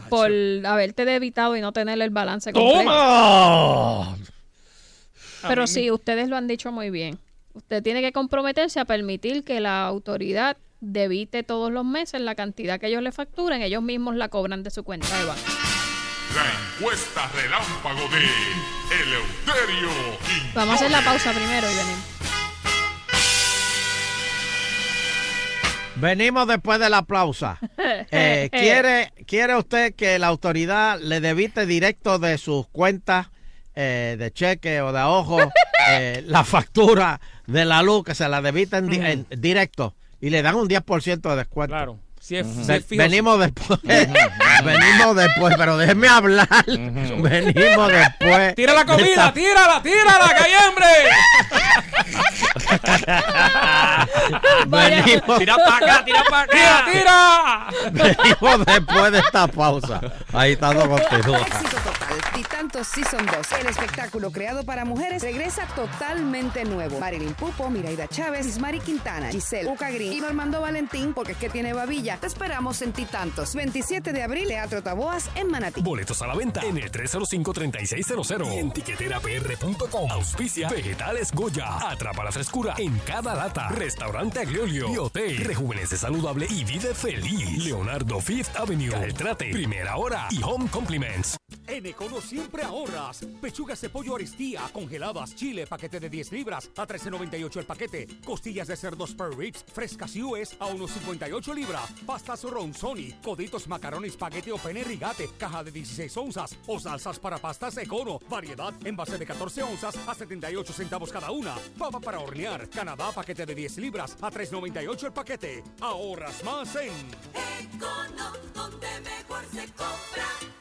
S5: por haberte debitado y no tener el balance completo.
S4: ¡Toma!
S5: Pero sí, ustedes lo han dicho muy bien. Usted tiene que comprometerse a permitir que la autoridad debite todos los meses la cantidad que ellos le facturen, ellos mismos la cobran de su cuenta de banco.
S25: La encuesta relámpago de Eleuterio Quiñones.
S5: Vamos a hacer la pausa primero y venimos.
S4: Venimos después del aplauso. Eh, ¿quiere, ¿Quiere usted que la autoridad le debite directo de sus cuentas eh, de cheque o de ahorro eh, la factura de la luz, que se la debiten di- en directo y le dan un 10% de descuento?
S1: Claro. Si es, si
S4: Ve-
S1: es fijo,
S4: venimos después. venimos después, pero déjeme hablar. venimos después.
S1: Tira la comida,
S4: esta-
S1: tírala, tírala, que hay hambre.
S4: Venimos,
S1: Tira para acá, tira para acá. Tira, tira.
S4: venimos después de esta pausa. Ahí está todo continúa.
S24: Éxito total. Titantos Season 2, el espectáculo creado para mujeres, regresa totalmente nuevo. Marilyn Pupo, Miraida Chávez, Ismari Quintana, Giselle, Uca Green y Normando Valentín, porque es que tiene babilla. Te esperamos en Titantos. 27 de abril, Teatro Taboas en Manatí.
S17: Boletos a la venta en el 305-3600 y en tiqueterapr.com. Auspicia Vegetales Goya. Atrapa la frescura en cada lata. Restaurante Agliolio. Biote. Rejuvenece saludable y vive feliz. Leonardo Fifth Avenue. Caltrate. Primera hora y Home Compliments.
S26: En Econo siempre ahorras. Pechugas de pollo aristía, congeladas, chile, paquete de 10 libras a 13.98 el paquete. Costillas de cerdo spare ribs, frescas US a 1.58 libras. Pastas ronzoni, coditos macaroni, espagueti o pene rigate, caja de 16 onzas. O salsas para pastas Econo, variedad en base de 14 onzas a 78 centavos cada una. Papa para hornear, Canadá, paquete de 10 libras a 3.98 el paquete. Ahorras más en...
S15: Econo, donde mejor se compra.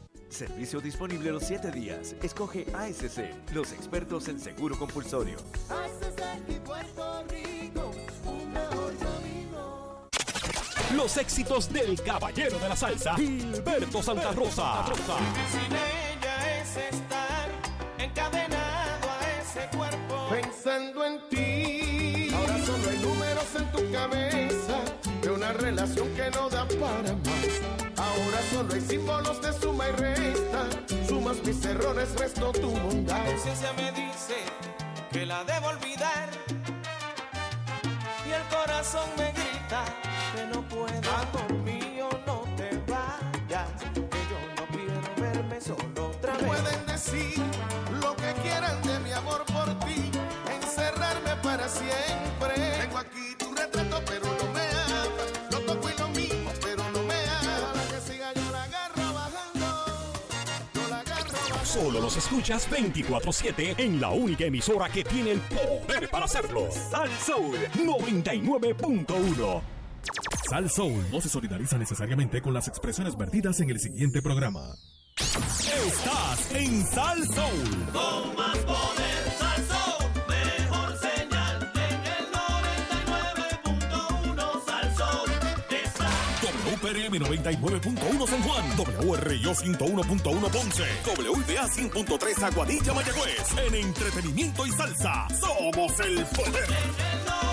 S27: Servicio disponible los 7 días. Escoge ASC, los expertos en seguro compulsorio.
S14: Los éxitos del caballero de la salsa, Gilberto Santa Rosa.
S15: Sin ella es estar encadenado a ese cuerpo. Pensando en ti. Ahora solo hay números en tu cabeza de una relación que no da para más. Solo hay símbolos de suma y resta. Sumas mis errores, resto tu bondad. La conciencia me dice que la debo olvidar. Y el corazón me grita que no
S14: escuchas 24-7 en la única emisora que tiene el poder para hacerlo. Sal Soul 99.1.
S28: Sal Soul no se solidariza necesariamente con las expresiones vertidas en el siguiente programa.
S14: Estás en Sal Soul.
S15: Con más poder,
S14: FM99.1 San Juan, WRIO 101.1 Ponce, WPA 100.3 Aguadilla Mayagüez. En entretenimiento y salsa, somos el poder.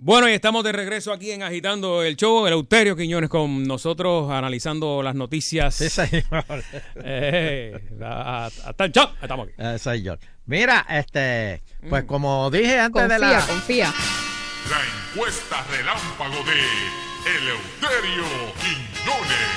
S1: Bueno, y estamos de regreso aquí en Agitando el Show. El Euterio Quiñones con nosotros analizando las noticias.
S4: Sí, señor.
S1: Eh, hasta el show. Estamos aquí.
S4: Eh, señor. Mira, este, pues
S1: Mm.
S4: como dije antes de la...
S5: confía.
S25: La encuesta relámpago de Eleuterio Quiñones.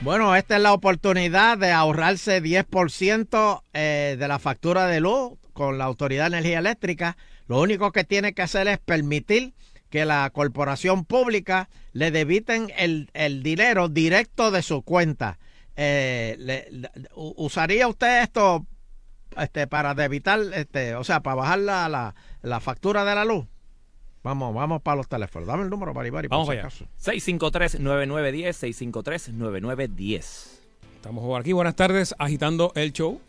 S4: Bueno, esta es la oportunidad de ahorrarse 10% eh, de la factura de luz con la Autoridad de Energía Eléctrica. Lo único que tiene que hacer es permitir que la corporación pública le debiten el, el dinero directo de su cuenta. Eh, le- le- u- ¿Usaría usted esto este, para debitar, este, o sea, para bajar la, la, la factura de la luz? Vamos, vamos para los teléfonos. Dame el número para Ibar
S6: Vamos para allá. 653-9910, 653-9910.
S1: Estamos por aquí. Buenas tardes, Agitando el Show.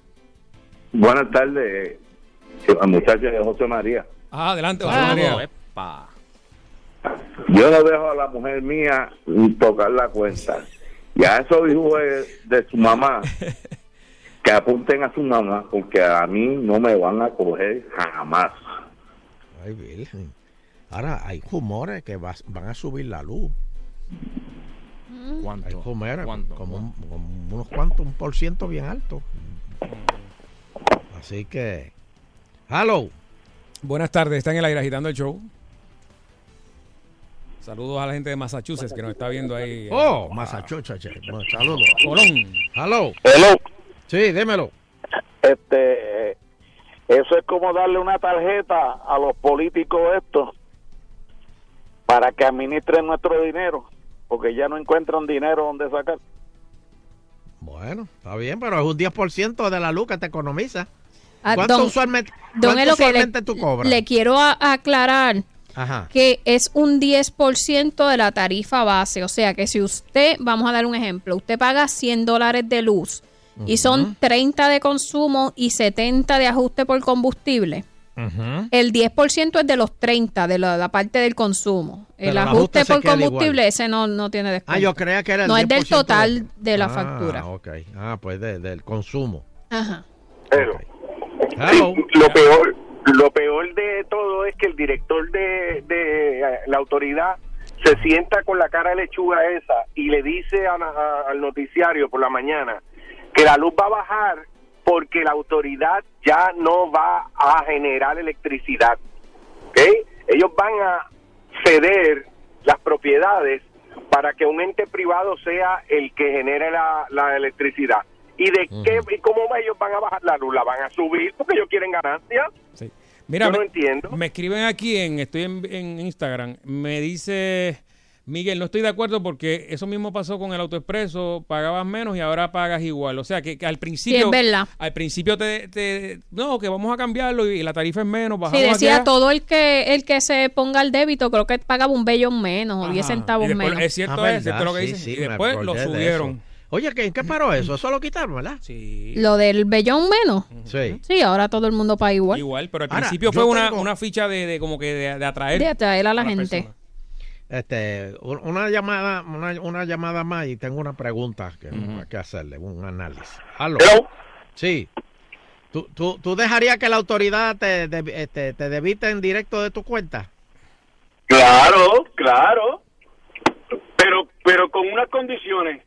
S29: Buenas tardes, muchachos de José María.
S1: Ah, adelante, José María.
S6: epa.
S29: Yo no dejo a la mujer mía tocar la cuenta. Y a esos hijos de, de su mamá, que apunten a su mamá, porque a mí no me van a coger jamás.
S4: Ay, virgen. Ahora hay rumores que van a subir la luz.
S6: ¿Cuánto?
S4: Hay rumores,
S6: ¿Cuánto?
S4: Como, un- como unos cuantos, un por ciento bien alto. Así que. Hello.
S1: Buenas tardes, está en el aire Agitando el Show. Saludos a la gente de Massachusetts que nos está viendo ahí.
S4: Oh, Massachusetts. Bueno, saludos.
S1: Colón.
S4: Hello.
S30: Hello.
S4: Sí, démelo.
S30: Este,
S22: Eso es como darle una tarjeta a los políticos estos para que administren nuestro dinero, porque ya no encuentran dinero donde sacar.
S4: Bueno, está bien, pero es un 10% de la luz que te economiza.
S5: Ah,
S4: ¿Cuánto
S5: don-
S4: usualmente,
S5: Don
S4: cuánto
S5: Elo, que le,
S4: usualmente tú cobras?
S5: le quiero a- aclarar
S4: Ajá.
S5: que es un 10% de la tarifa base. O sea que si usted, vamos a dar un ejemplo, usted paga 100 dólares de luz y son 30 de consumo y 70 de ajuste por combustible. El 10% es de los 30, de la, la parte del consumo. El ajuste,
S4: ajuste
S5: por combustible,
S4: igual.
S5: ese no, no tiene descuento.
S4: Ah, yo creía que era el
S5: No es del
S4: 10%
S5: total de la
S4: Ah,
S5: factura.
S4: ok. Ah, pues de- del consumo.
S5: Ajá.
S12: Pero Lo peor lo peor de todo es que el director de, eh, la autoridad se sienta con la cara de lechuga esa y le dice a- a- al noticiario por la mañana que la luz va a bajar porque la autoridad ya no va a generar electricidad. ¿ok? Ellos van a ceder las propiedades para que un ente privado sea el que genere la electricidad. ¿Y de qué y cómo ellos van a bajar la luz? ¿La van a subir porque ellos quieren ganancias?
S1: Mira,
S12: Yo no
S1: me,
S12: entiendo.
S1: me escriben aquí en estoy en, en Instagram. Me dice Miguel, no estoy de acuerdo porque eso mismo pasó con el autoexpreso, pagabas menos y ahora pagas igual. O sea que, que al principio,
S5: Sí, es verdad.
S1: al principio te, te- no que vamos a cambiarlo y, la tarifa es menos,
S5: Sí,
S1: bajamos
S5: decía
S1: allá.
S5: todo el que el que se ponga al débito, creo que pagaba un bellón menos o 10
S1: Ajá.
S5: centavos
S1: Y después,
S5: menos.
S1: Es cierto,
S4: Ah,
S1: es, cierto lo que
S4: sí,
S1: dicen.
S4: sí,
S1: y después lo subieron.
S4: Oye, ¿qué- ¿en qué paró eso? Eso lo quitaron, ¿verdad?
S1: Sí.
S5: Lo del bellón menos.
S4: Sí.
S5: Sí, ahora todo el mundo paga igual.
S1: Igual, pero al
S4: Ahora,
S1: principio fue una,
S4: tengo-
S1: una ficha de, de como que de, de atraer.
S5: De atraer a la gente.
S4: Este, un- una llamada, una, una llamada más y tengo una pregunta que, que hacerle, un análisis. Aló. Sí. ¿Tú, tú, tú dejarías que la autoridad te, de- este, te debite en directo de tu cuenta?
S12: Claro, claro. Pero, pero con unas condiciones.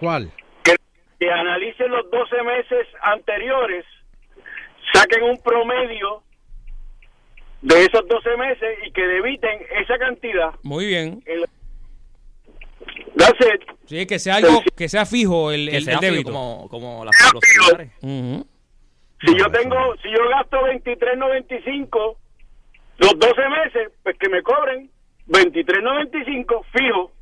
S4: ¿Cuál?
S12: Que, que analicen los 12 meses anteriores, saquen un promedio de esos 12 meses y que debiten esa cantidad.
S1: Muy bien.
S12: That's it.
S1: Sí, que sea algo, que sea fijo el,
S6: Que
S1: el,
S6: sea
S1: el
S6: fijo
S1: débito.
S6: como, como las- los celulares.
S1: Ujú.
S12: Si yo tengo, si yo gasto 23.95 los 12 meses, pues que me cobren 23.95 fijo.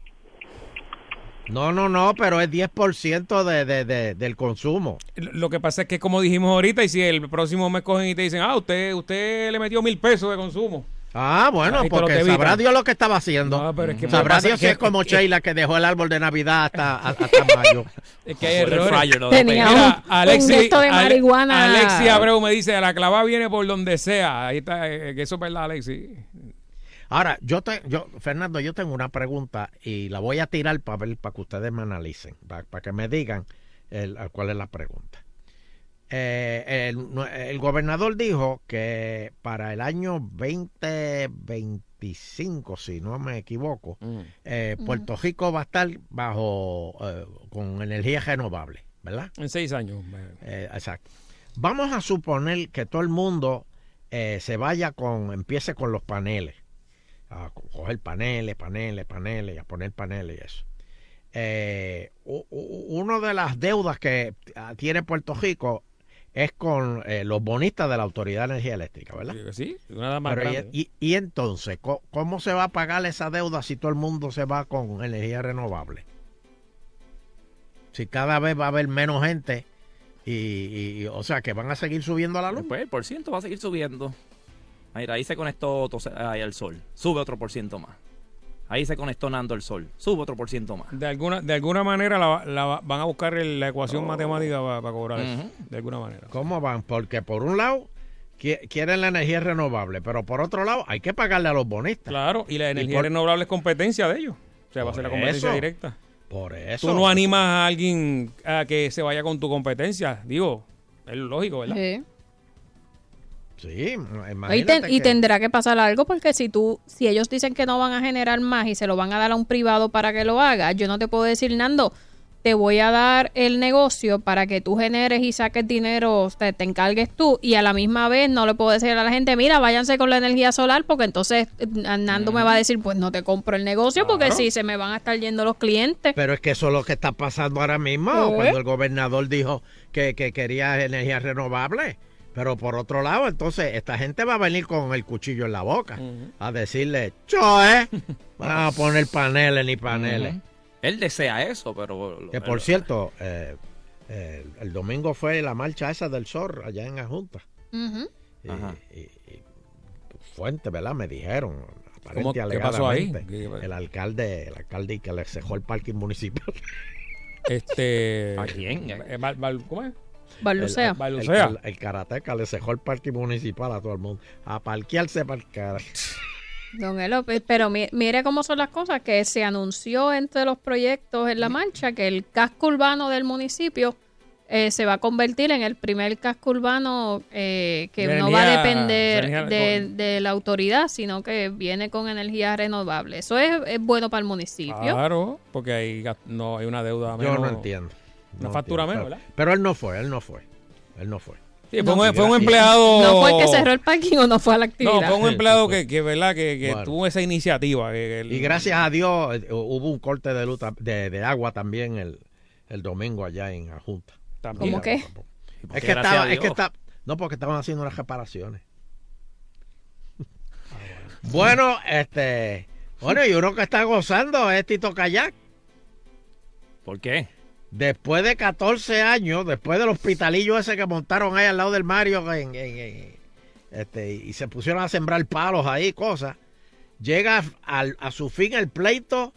S4: No, no, no, pero es 10% de, de, de, del consumo.
S1: Lo que pasa es que como dijimos ahorita, y si el próximo mes cogen y te dicen, ah, usted, usted le metió mil pesos de consumo.
S4: Ah, bueno,
S1: Ahí
S4: porque sabrá Dios lo que estaba haciendo.
S1: No, pero es que
S4: Sabrá Dios si
S1: que-
S4: es como
S1: que-
S4: Sheila que dejó el árbol de Navidad hasta, hasta mayo.
S1: Es que hay errores.
S5: Tenía un- un gesto de marihuana.
S1: Alexi Abreu me dice, la clava viene por donde sea. Ahí está, eh, que eso es verdad, Alexi.
S4: Ahora, yo te, yo, Fernando, yo tengo una pregunta y la voy a tirar para ver, para que ustedes me analicen, para, para que me digan el- cuál es la pregunta. Eh, el, el gobernador dijo que para el año 2025, si no me equivoco, eh, Puerto Rico va a estar bajo eh, con energía renovable, ¿verdad?
S1: En seis años.
S4: Eh, exacto. Vamos a suponer que todo el mundo eh, se vaya con, empiece con los paneles, a co- coger paneles, paneles, paneles, a poner paneles y eso. Eh, una de las deudas que ah, tiene Puerto Rico es con eh, los bonistas de la Autoridad de Energía Eléctrica, ¿verdad?
S1: Sí, las más
S4: Pero y,
S1: grandes.
S4: y- y entonces, ¿cómo se va a pagar esa deuda si todo el mundo se va con energía renovable? Si cada vez va a haber menos gente y, y- o sea, que van a seguir subiendo la luz.
S6: Pues el por ciento va a seguir subiendo. Mira, ahí se conectó otro, ahí al sol. Sube otro por ciento más. Ahí se conectó Nando al sol. Sube otro por ciento más.
S1: De alguna, de alguna manera la, la van a buscar el- la ecuación matemática para, cobrar eso. De alguna manera.
S4: ¿Cómo van? Porque por un lado qui- quieren la energía renovable, pero por otro lado hay que pagarle a los bonistas.
S1: Claro, y la energía
S4: por-
S1: renovable es competencia de ellos. O sea, va a ser la competencia
S4: eso.
S1: directa.
S4: Por eso.
S1: Tú no animas a alguien a que se vaya con tu competencia. Digo, es lógico, ¿verdad?
S5: Sí.
S4: Sí,
S5: Y, ten- y
S4: que-
S5: tendrá que pasar algo porque si tú, si ellos dicen que no van a generar más y se lo van a dar a un privado para que lo haga, yo no te puedo decir, Nando, te voy a dar el negocio para que tú generes y saques dinero, te, te encargues tú y a la misma vez no le puedo decir a la gente, mira, váyanse con la energía solar porque entonces eh, Nando me va a decir, pues no te compro el negocio porque si se me van a estar yendo los clientes.
S4: Pero es que eso es lo que está pasando ahora mismo,
S5: ¿Eh?
S4: cuando el gobernador dijo que, que quería energía renovable. Pero por otro lado, entonces, esta gente va a venir con el cuchillo en la boca a decirle, Choe, van a poner paneles ni paneles.
S6: Él desea eso, pero...
S4: Que por cierto, eh, eh, el domingo fue la marcha esa del SOR allá en Ajunta.
S5: Ujú.
S4: Y, y- y fuente, ¿verdad? Me dijeron. aparente
S1: ¿Cómo- qué pasó ahí?
S4: El alcalde, el alcalde que le cejó el parking municipal.
S1: Este.
S6: ¿A quién?
S1: eh, ¿Cómo es?
S5: Balbucea.
S4: El,
S1: Balbucea.
S4: el, el karateca le cejó el parking municipal a todo el mundo. A parquearse para el cara.
S5: Don Elo, pe- pero mi- mire cómo son las cosas, que se anunció entre los proyectos en la marcha que el casco urbano del municipio eh, se va a convertir en el primer casco urbano eh, que no va a depender de, de la autoridad, sino que viene con energía renovable. Eso es, es bueno para el municipio.
S1: Claro, porque hay, no, hay una deuda
S4: Yo
S1: menos.
S4: no entiendo.
S1: Una
S4: No
S1: factura menos,
S4: Pero-
S1: ¿verdad?
S4: Pero él no fue, él no fue. Él no fue.
S1: Sí, fue, un, fue un empleado.
S5: ¿No fue el que cerró el parking o no fue a la actividad?
S1: No, fue un empleado que, que ¿verdad? Que, que
S4: Bueno.
S1: tuvo esa iniciativa. que- que el-
S4: Y gracias a Dios eh, hubo un corte de, luz de, de agua también el, el domingo allá en Ajunta.
S5: ¿Cómo qué?
S4: Es que estaba, es que está, no porque estaban haciendo unas reparaciones. bueno, este, bueno, y uno que está gozando es Tito Kayak.
S6: ¿Por qué?
S4: Después de 14 años, después del hospitalillo ese que montaron ahí al lado del Mario en- en- este, y se pusieron a sembrar palos ahí, cosas, llega al- a su fin el pleito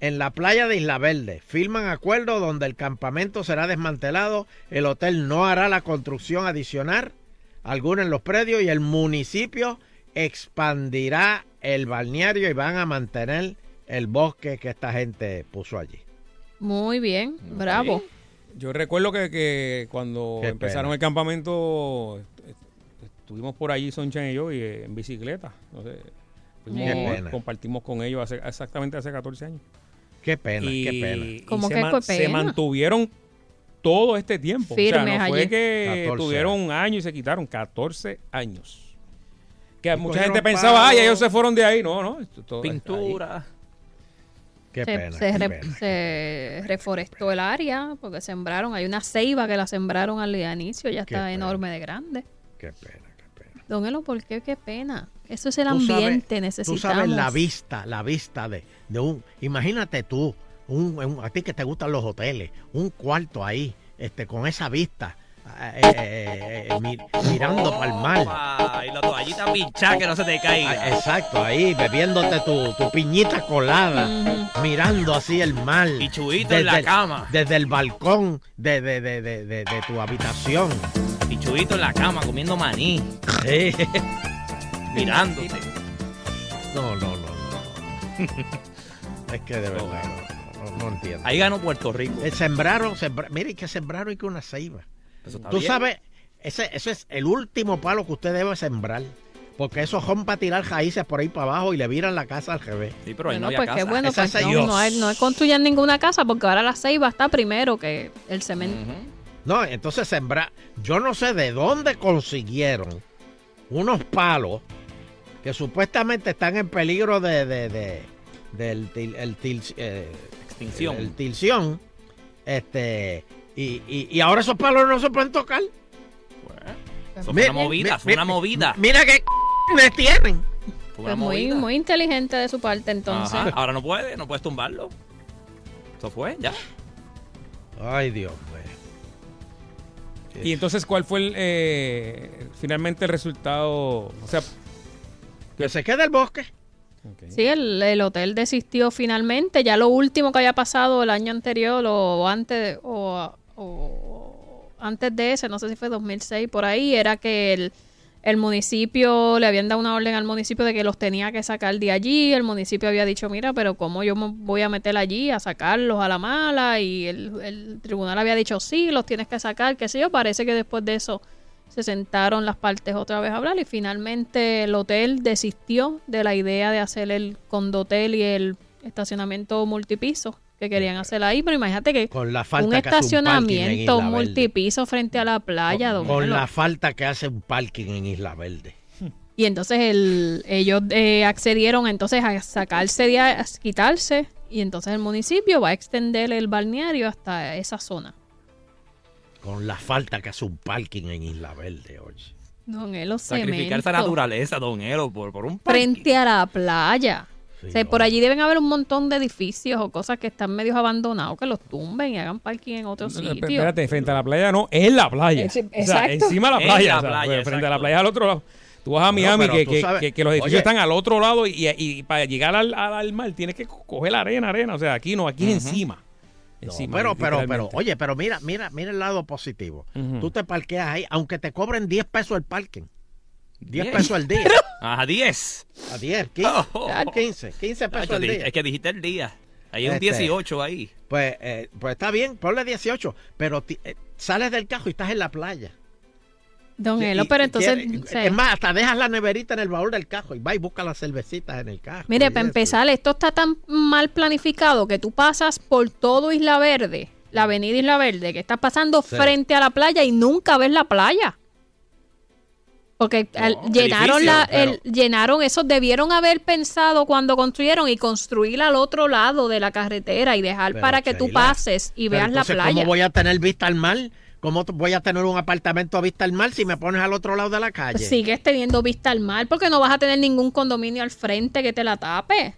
S4: en la playa de Isla Verde. Firman acuerdo donde el campamento será desmantelado, el hotel no hará la construcción adicional alguna en los predios y el municipio expandirá el balneario y van a mantener el bosque que esta gente puso allí.
S5: Muy bien, bravo.
S1: Yo recuerdo que, que cuando
S4: Qué
S1: empezaron
S4: pena.
S1: el campamento, est- est- estuvimos por allí, Soncha y yo, y, eh, en bicicleta. No sé, fuimos-
S4: Qué pena.
S1: compartimos con ellos hace, exactamente hace 14 años.
S4: Qué pena,
S1: y,
S4: qué pena.
S1: y
S5: ¿Cómo
S1: se,
S5: que
S1: man- se
S5: pena?
S1: mantuvieron todo este tiempo. o sea,
S5: Firmes
S1: no fue
S5: allí.
S1: que
S4: 14
S1: tuvieron un año y se quitaron 14 años. Que mucha gente pensaba,
S4: palo.
S1: ay, ellos se fueron de ahí. No, no. esto- todo está ahí.
S6: Pintura.
S4: Qué
S5: se,
S4: pena.
S5: se
S4: qué
S5: re-
S4: pena.
S5: se reforestó el área porque sembraron, hay una ceiba que la sembraron al inicio, ya
S4: Qué
S5: está
S4: pena.
S5: enorme de grande.
S4: Qué pena, qué pena.
S5: Don Elo, ¿por qué? Qué pena. Eso es el
S4: Tú sabes-
S5: ambiente,
S4: Tú
S5: necesitamos.
S4: sabes la vista, la vista de, de un... Imagínate tú, un, un- a ti que te gustan los hoteles, un cuarto ahí, este, con esa vista, eh, eh, eh, mi- mirando para el mar.
S6: Y la toallita pinchada que no se te caiga.
S4: Ah, Exacto, ahí bebiéndote tu, tu piñita colada, mirando así el mar.
S6: Y chuito en la
S4: desde el-
S6: cama.
S4: Desde el balcón de, de, de, de, de- de tu habitación.
S6: Y chubito en la cama comiendo maní.
S4: Sí.
S6: Mirándote.
S4: No, no, no, no. es que de verdad no, no- no entiendo.
S6: Ahí ganó Puerto Rico.
S4: Eh, sembraron, sembra- mire que sembraron y que una ceiba.
S6: Eso está
S4: Tú
S6: bien.
S4: sabes, ese, ese es el último palo que usted debe sembrar. Porque esos son para tirar raíces por ahí para abajo y le viran la casa al revés.
S6: Sí, pero ahí
S5: Bueno,
S6: no
S5: pues qué bueno, pues
S4: es
S5: no, no, hay- no construyan ninguna casa porque ahora la ceiba está primero que el cemento.
S4: No, entonces sembrar. Yo no sé de dónde consiguieron unos palos que supuestamente están en peligro de, de, de- del til- el til- eh,
S6: Extinción.
S4: el tilción. Este, y, y, y ahora esos palos no se pueden tocar. Mi-
S6: fue una movida,
S4: mi-
S6: fue una
S4: mi-
S6: movida.
S4: Mira que me tienen.
S6: Fue una
S5: Pues muy,
S6: movida.
S5: muy inteligente de su parte entonces.
S6: Ajá, Ahora no puede, no puedes tumbarlo. Eso fue, ya.
S4: Ay, Dios mío.
S1: Y entonces, ¿cuál fue el, eh, finalmente el resultado? O sea,
S4: Que se quede el bosque.
S5: Sí, el, el hotel desistió finalmente. Ya lo último que había pasado el año anterior o antes o, o antes de ese, no sé si fue 2006 por ahí, era que el, el municipio le habían dado una orden al municipio de que los tenía que sacar de allí. El municipio había dicho, mira, pero ¿cómo yo me voy a meter allí a sacarlos a la mala? Y el, el tribunal había dicho, sí, los tienes que sacar, qué sé yo. Parece que después de eso se sentaron las partes otra vez a hablar y finalmente el hotel desistió de la idea de hacer el condotel y el estacionamiento multipiso que querían hacer ahí, pero imagínate que
S4: Con la falta
S5: un
S4: que hace un parking en
S5: estacionamiento multipiso frente a la playa, don
S4: Con
S5: Melo.
S4: la falta que hace un parking en Isla Verde.
S5: Y entonces el, ellos eh, accedieron entonces a sacarse de ahí, a quitarse y entonces el municipio va a extender el balneario hasta esa zona.
S4: Con la falta que hace un parking en Isla Verde, oye.
S5: Don Elo,
S6: Sacrificar esa naturaleza, don Elo, por, por un
S5: Frente a la playa.
S4: Sí,
S5: O sea, por allí deben haber un montón de edificios o cosas que están medios abandonados que los tumben y hagan parking en otro sitio.
S1: Espérate, frente a la playa no, es la playa.
S5: Es-
S1: o sea,
S5: exacto.
S1: encima de la playa.
S6: la
S1: o sea,
S6: playa,
S1: pues, frente a la playa al otro lado. Tú vas a Miami, que,
S4: tú
S1: que-
S4: sabes-
S1: que- que los edificios
S4: Oye.
S1: están al otro lado y, y- y para llegar al, al- al mar tienes que co- coger la arena, arena. O sea, aquí no, aquí es encima.
S4: No, pero, pero, pero, oye, pero mira, mira, mira el lado positivo.
S1: Ujú.
S4: Tú te parqueas ahí, aunque te cobren 10 pesos el parking. 10
S6: Diez.
S4: pesos al día.
S6: Ajá, 10.
S4: A 10, 15,
S6: Oh.
S4: 15, 15 pesos al día.
S6: Es que dijiste el día. Hay un
S4: Este.
S6: 18 ahí.
S4: Pues, eh, pues está bien, ponle 18, pero eh, sales del carro y estás en la playa.
S5: Don Elo, pero entonces...
S4: quiere- es más, hasta dejas la neverita en el baúl del carro y vas y buscas las cervecitas en el carro.
S5: Mire, para
S4: eso.
S5: empezar, esto está tan mal planificado que tú pasas por todo Isla Verde, la avenida Isla Verde, que estás pasando
S4: Sí.
S5: frente a la playa y nunca ves la playa. Porque al- llenaron
S6: edificio,
S5: la, el, llenaron eso, debieron haber pensado cuando construyeron y construir al otro lado de la carretera y dejar
S4: Pero,
S5: para que tú
S4: Sheila,
S5: pases y veas la playa.
S4: ¿Cómo voy a tener vista al mar? ¿Cómo voy a tener un apartamento a vista al mar si me pones al otro lado de la calle?
S5: Sigues teniendo vista al mar porque no vas a tener ningún condominio al frente que te la tape.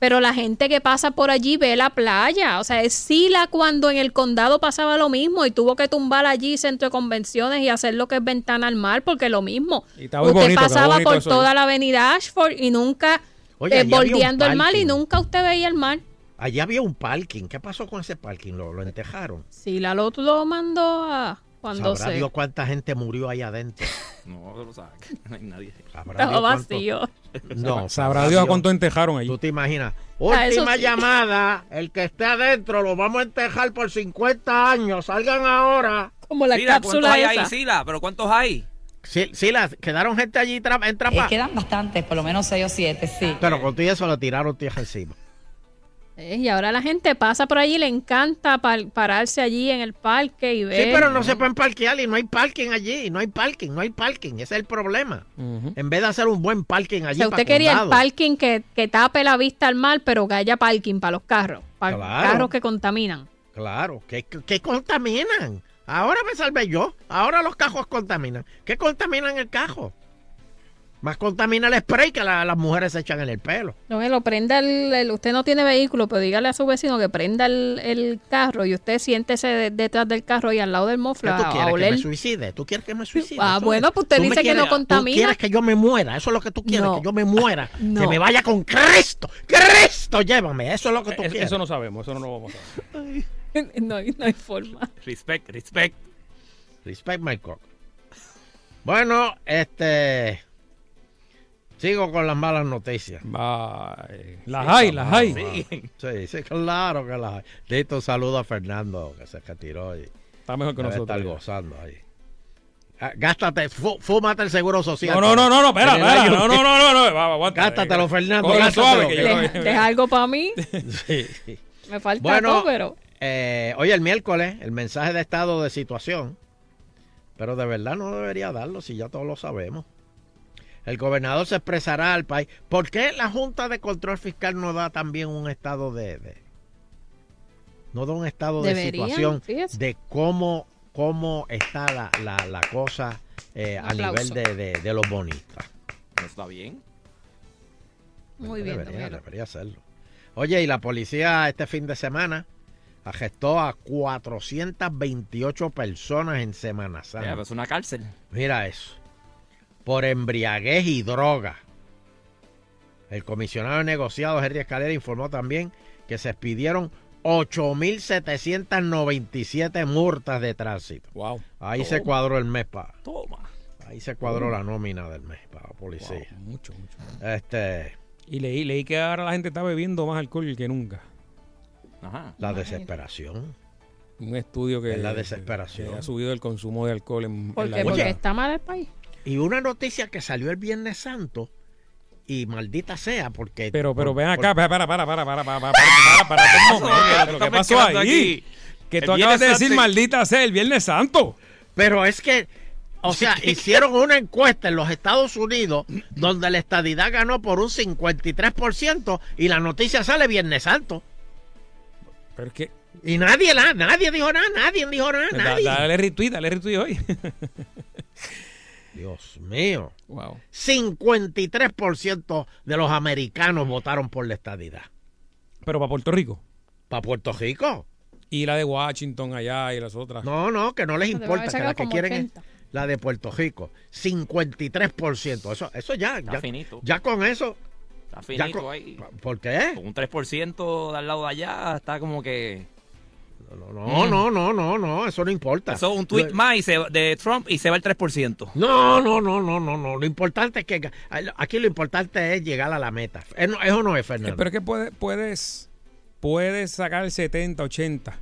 S5: Pero la gente que pasa por allí ve la playa. O sea, es Sila cuando en el condado pasaba lo mismo y tuvo que tumbar allí centro de convenciones y hacer lo que es ventana al mar porque lo mismo.
S1: Y
S5: usted
S1: bonito,
S5: pasaba por
S1: eso,
S5: toda la avenida Ashford y nunca
S4: Oye,
S5: eh, bordeando el mar y nunca usted veía el mar.
S4: Allí había un parking. ¿Qué pasó con ese parking? ¿Lo, lo entejaron?
S5: Sila lo, lo mandó a cuando
S4: Sabrá
S5: se...
S4: Dios cuánta gente murió ahí adentro.
S6: No, no lo sabes. No hay nadie.
S4: Sabrá
S5: Estaba
S4: Dios cuánto-
S5: vacío.
S4: No,
S1: Sabrá Dios a cuánto entejaron allí.
S4: Tú te imaginas. Última
S5: sí.
S4: llamada. El que esté adentro lo vamos a entejar por 50 años. Salgan ahora.
S5: Como la
S6: Sila, ¿cuántos
S5: cápsula
S6: hay
S5: esa.
S6: ahí, Sila? ¿Pero cuántos hay?
S4: Sí, sí, la- quedaron gente allí en
S18: Eh,
S4: trapa.
S18: quedan bastantes, por lo menos seis o siete, sí.
S4: Pero con todo eso le tiraron tierra encima.
S5: Y ahora la gente pasa por allí, le encanta par- pararse allí en el parque y ver.
S4: Sí, pero no se pueden parquear y no hay parking allí. No hay parking, no hay parking. Ese es el problema. En vez de hacer un buen parking
S5: O
S4: allí.
S5: sea, usted quería el parking que, que tape la vista al mar, pero que haya parking para los carros. Para
S4: Claro.
S5: carros que contaminan.
S4: Claro, que, que- que contaminan. Ahora me salvé yo. Ahora los cajos contaminan. ¿Qué contaminan el cajo? Más contamina el spray que la- las mujeres se echan en el pelo.
S5: No, lo prenda el, el- usted no tiene vehículo, pero dígale a su vecino que prenda el, el carro y usted siéntese de- detrás del carro y al lado del
S4: ¿Qué
S5: mofla
S4: tú
S5: a
S4: quieres? ¿Que me suicide? ¿Tú quieres que me suicide?
S5: Ah, bueno, pues usted dice que no contamina.
S4: Tú quieres que yo me muera. Eso es lo que tú quieres,
S5: No.
S4: que yo me muera.
S5: No.
S4: Que me vaya con Cristo. Cristo, llévame. Eso es lo que tú quieres.
S1: eso no sabemos, eso no lo vamos a saber.
S5: no, hay- no hay forma.
S6: Respect, respect.
S4: Respect my cock. Bueno, este. Sigo con las malas noticias.
S1: Bye. Las hay, las hay.
S4: Sí, sí, claro que las hay. Listo, un saludo a Fernando que se retiró y
S1: Está mejor que nosotros.
S4: estar gozando ahí. Ah, Gástate, fu- fúmate el seguro social.
S1: No, no, no, no, no, espera, espera. No, no, no, no, no. Aguanta.
S4: Gástatelo, Fernando.
S1: Cógelo
S4: gástatelo,
S1: suave, que yo-
S5: Deja, algo para mí.
S4: Sí, sí.
S5: Me falta
S4: Bueno,
S5: todo, pero.
S4: eh, hoy el miércoles, el mensaje de estado de situación. Pero de verdad no debería darlo si ya todos lo sabemos. El gobernador se expresará al país. ¿Por qué la Junta de Control Fiscal no da también un estado de... de- no da un estado de situación
S5: fíjese.
S4: de cómo, cómo está la, la- la cosa eh, a nivel de, de- de los bonistas?
S6: ¿Está bien?
S5: Muy bien,
S4: Debería, debería hacerlo. Oye, y la policía este fin de semana arrestó a 428 personas en Semana Santa.
S6: Es una cárcel.
S4: Mira eso. Por embriaguez y droga. El comisionado de negociados, Henry Escalera, informó también que se expidieron 8.797 multas de tránsito.
S1: Wow.
S4: Ahí se cuadró el mes para.
S6: Toma.
S4: Ahí se cuadró la nómina del mes para la policía.
S1: Wow, mucho, mucho.
S4: Este,
S1: Y leí, leí que ahora la gente está bebiendo más alcohol que nunca.
S6: Ajá.
S4: la desesperación.
S1: Un estudio que,
S4: Es la desesperación.
S1: que ha subido el consumo de alcohol en,
S5: ¿Por qué? Porque está mal el país.
S4: Y una noticia que salió el Viernes Santo, y maldita sea, porque.
S1: Pero, pero ven acá, para, para, para, para, para, para, para, para, para, que pasó ahí. Que tú acabas de decir maldita sea el Viernes Santo.
S4: Pero es que, o sea, hicieron una encuesta en los Estados Unidos donde la estadidad ganó por un 53% y la noticia sale Viernes Santo.
S1: Pero que
S4: Y nadie, la- nadie dijo nada, nadie dijo nada,
S1: Da-
S4: nadie.
S1: dale retweet, dale retweet hoy.
S4: Dios mío.
S1: Wow.
S4: 53% de los americanos votaron por la estadidad.
S1: Pero para Puerto Rico.
S4: ¿Para Puerto Rico?
S1: Y la de Washington allá y las otras.
S4: No, no, que no les importa, que la que quieren es
S5: 80.
S4: la de Puerto Rico. 53%. Eso, eso ya,
S6: Está
S4: ya,
S6: finito.
S4: ya con eso.
S6: Está
S4: ya
S6: finito
S4: con-
S6: ahí.
S4: ¿Por qué?
S6: Con un 3% de al lado de allá está como que...
S4: No, no, no, no, no, eso no importa.
S6: Eso es un tweet
S4: Lo-
S6: más y se, va- de Trump y se va el 3%.
S4: No, no, no, no, no, no. Lo importante es que aquí lo importante es llegar a la meta. Eh, no, Eso no es Fernando.
S1: Pero es que puede- puedes, puedes sacar el 70, 80.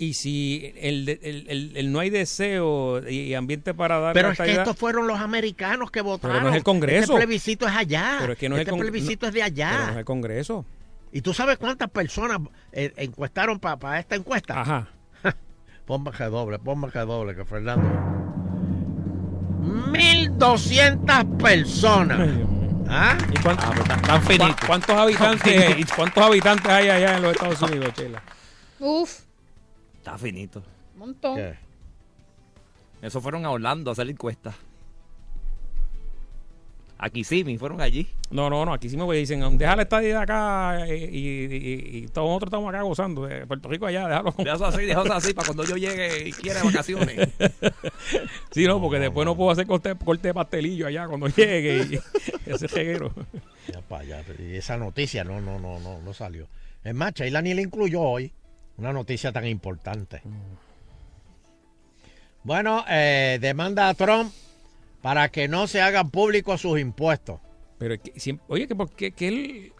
S1: Y si el, de- el, el- el no hay deseo y ambiente para dar
S4: Pero es que estos fueron los americanos que votaron.
S1: Pero no es el Congreso.
S4: Este plebiscito es allá.
S1: Pero es que no es
S4: este
S1: el Congre-
S4: plebiscito
S1: no-
S4: es de allá.
S1: pero no es el Congreso.
S4: ¿Y tú sabes cuántas personas eh, encuestaron para esta encuesta?
S1: Ajá.
S4: ponme que doble, ponme que doble, que Fernando. 1200 personas. ¿Ah?
S1: ¿Y cuánto-
S6: tan finito.
S1: ¿Cuá- ¿Cuántos habitantes, ¿Cuántos habitantes hay allá en los Estados Unidos, Chela?
S5: Uf,
S6: Está finito.
S5: un montón.
S6: Eso fueron a Orlando a hacer la encuesta. Aquí sí, me fueron allí.
S1: No, no, no, aquí sí me dicen, deja la estadía acá eh, y, y, y- y todos nosotros estamos acá gozando. De Puerto Rico allá, déjalo.
S6: Déjalo así, déjalo así para cuando yo llegue y quiera vacaciones.
S1: Sí, no, porque después no puedo hacer corte, corte de pastelillo allá cuando llegue y ese reguero.
S4: Ya pa' allá. Y esa noticia no, no, no, no, no salió. Es más, Sheila ni la incluyó hoy. Una noticia tan importante. Bueno, eh, demanda a Trump para que no se hagan públicos sus impuestos.
S1: Pero es que oye, que porque que él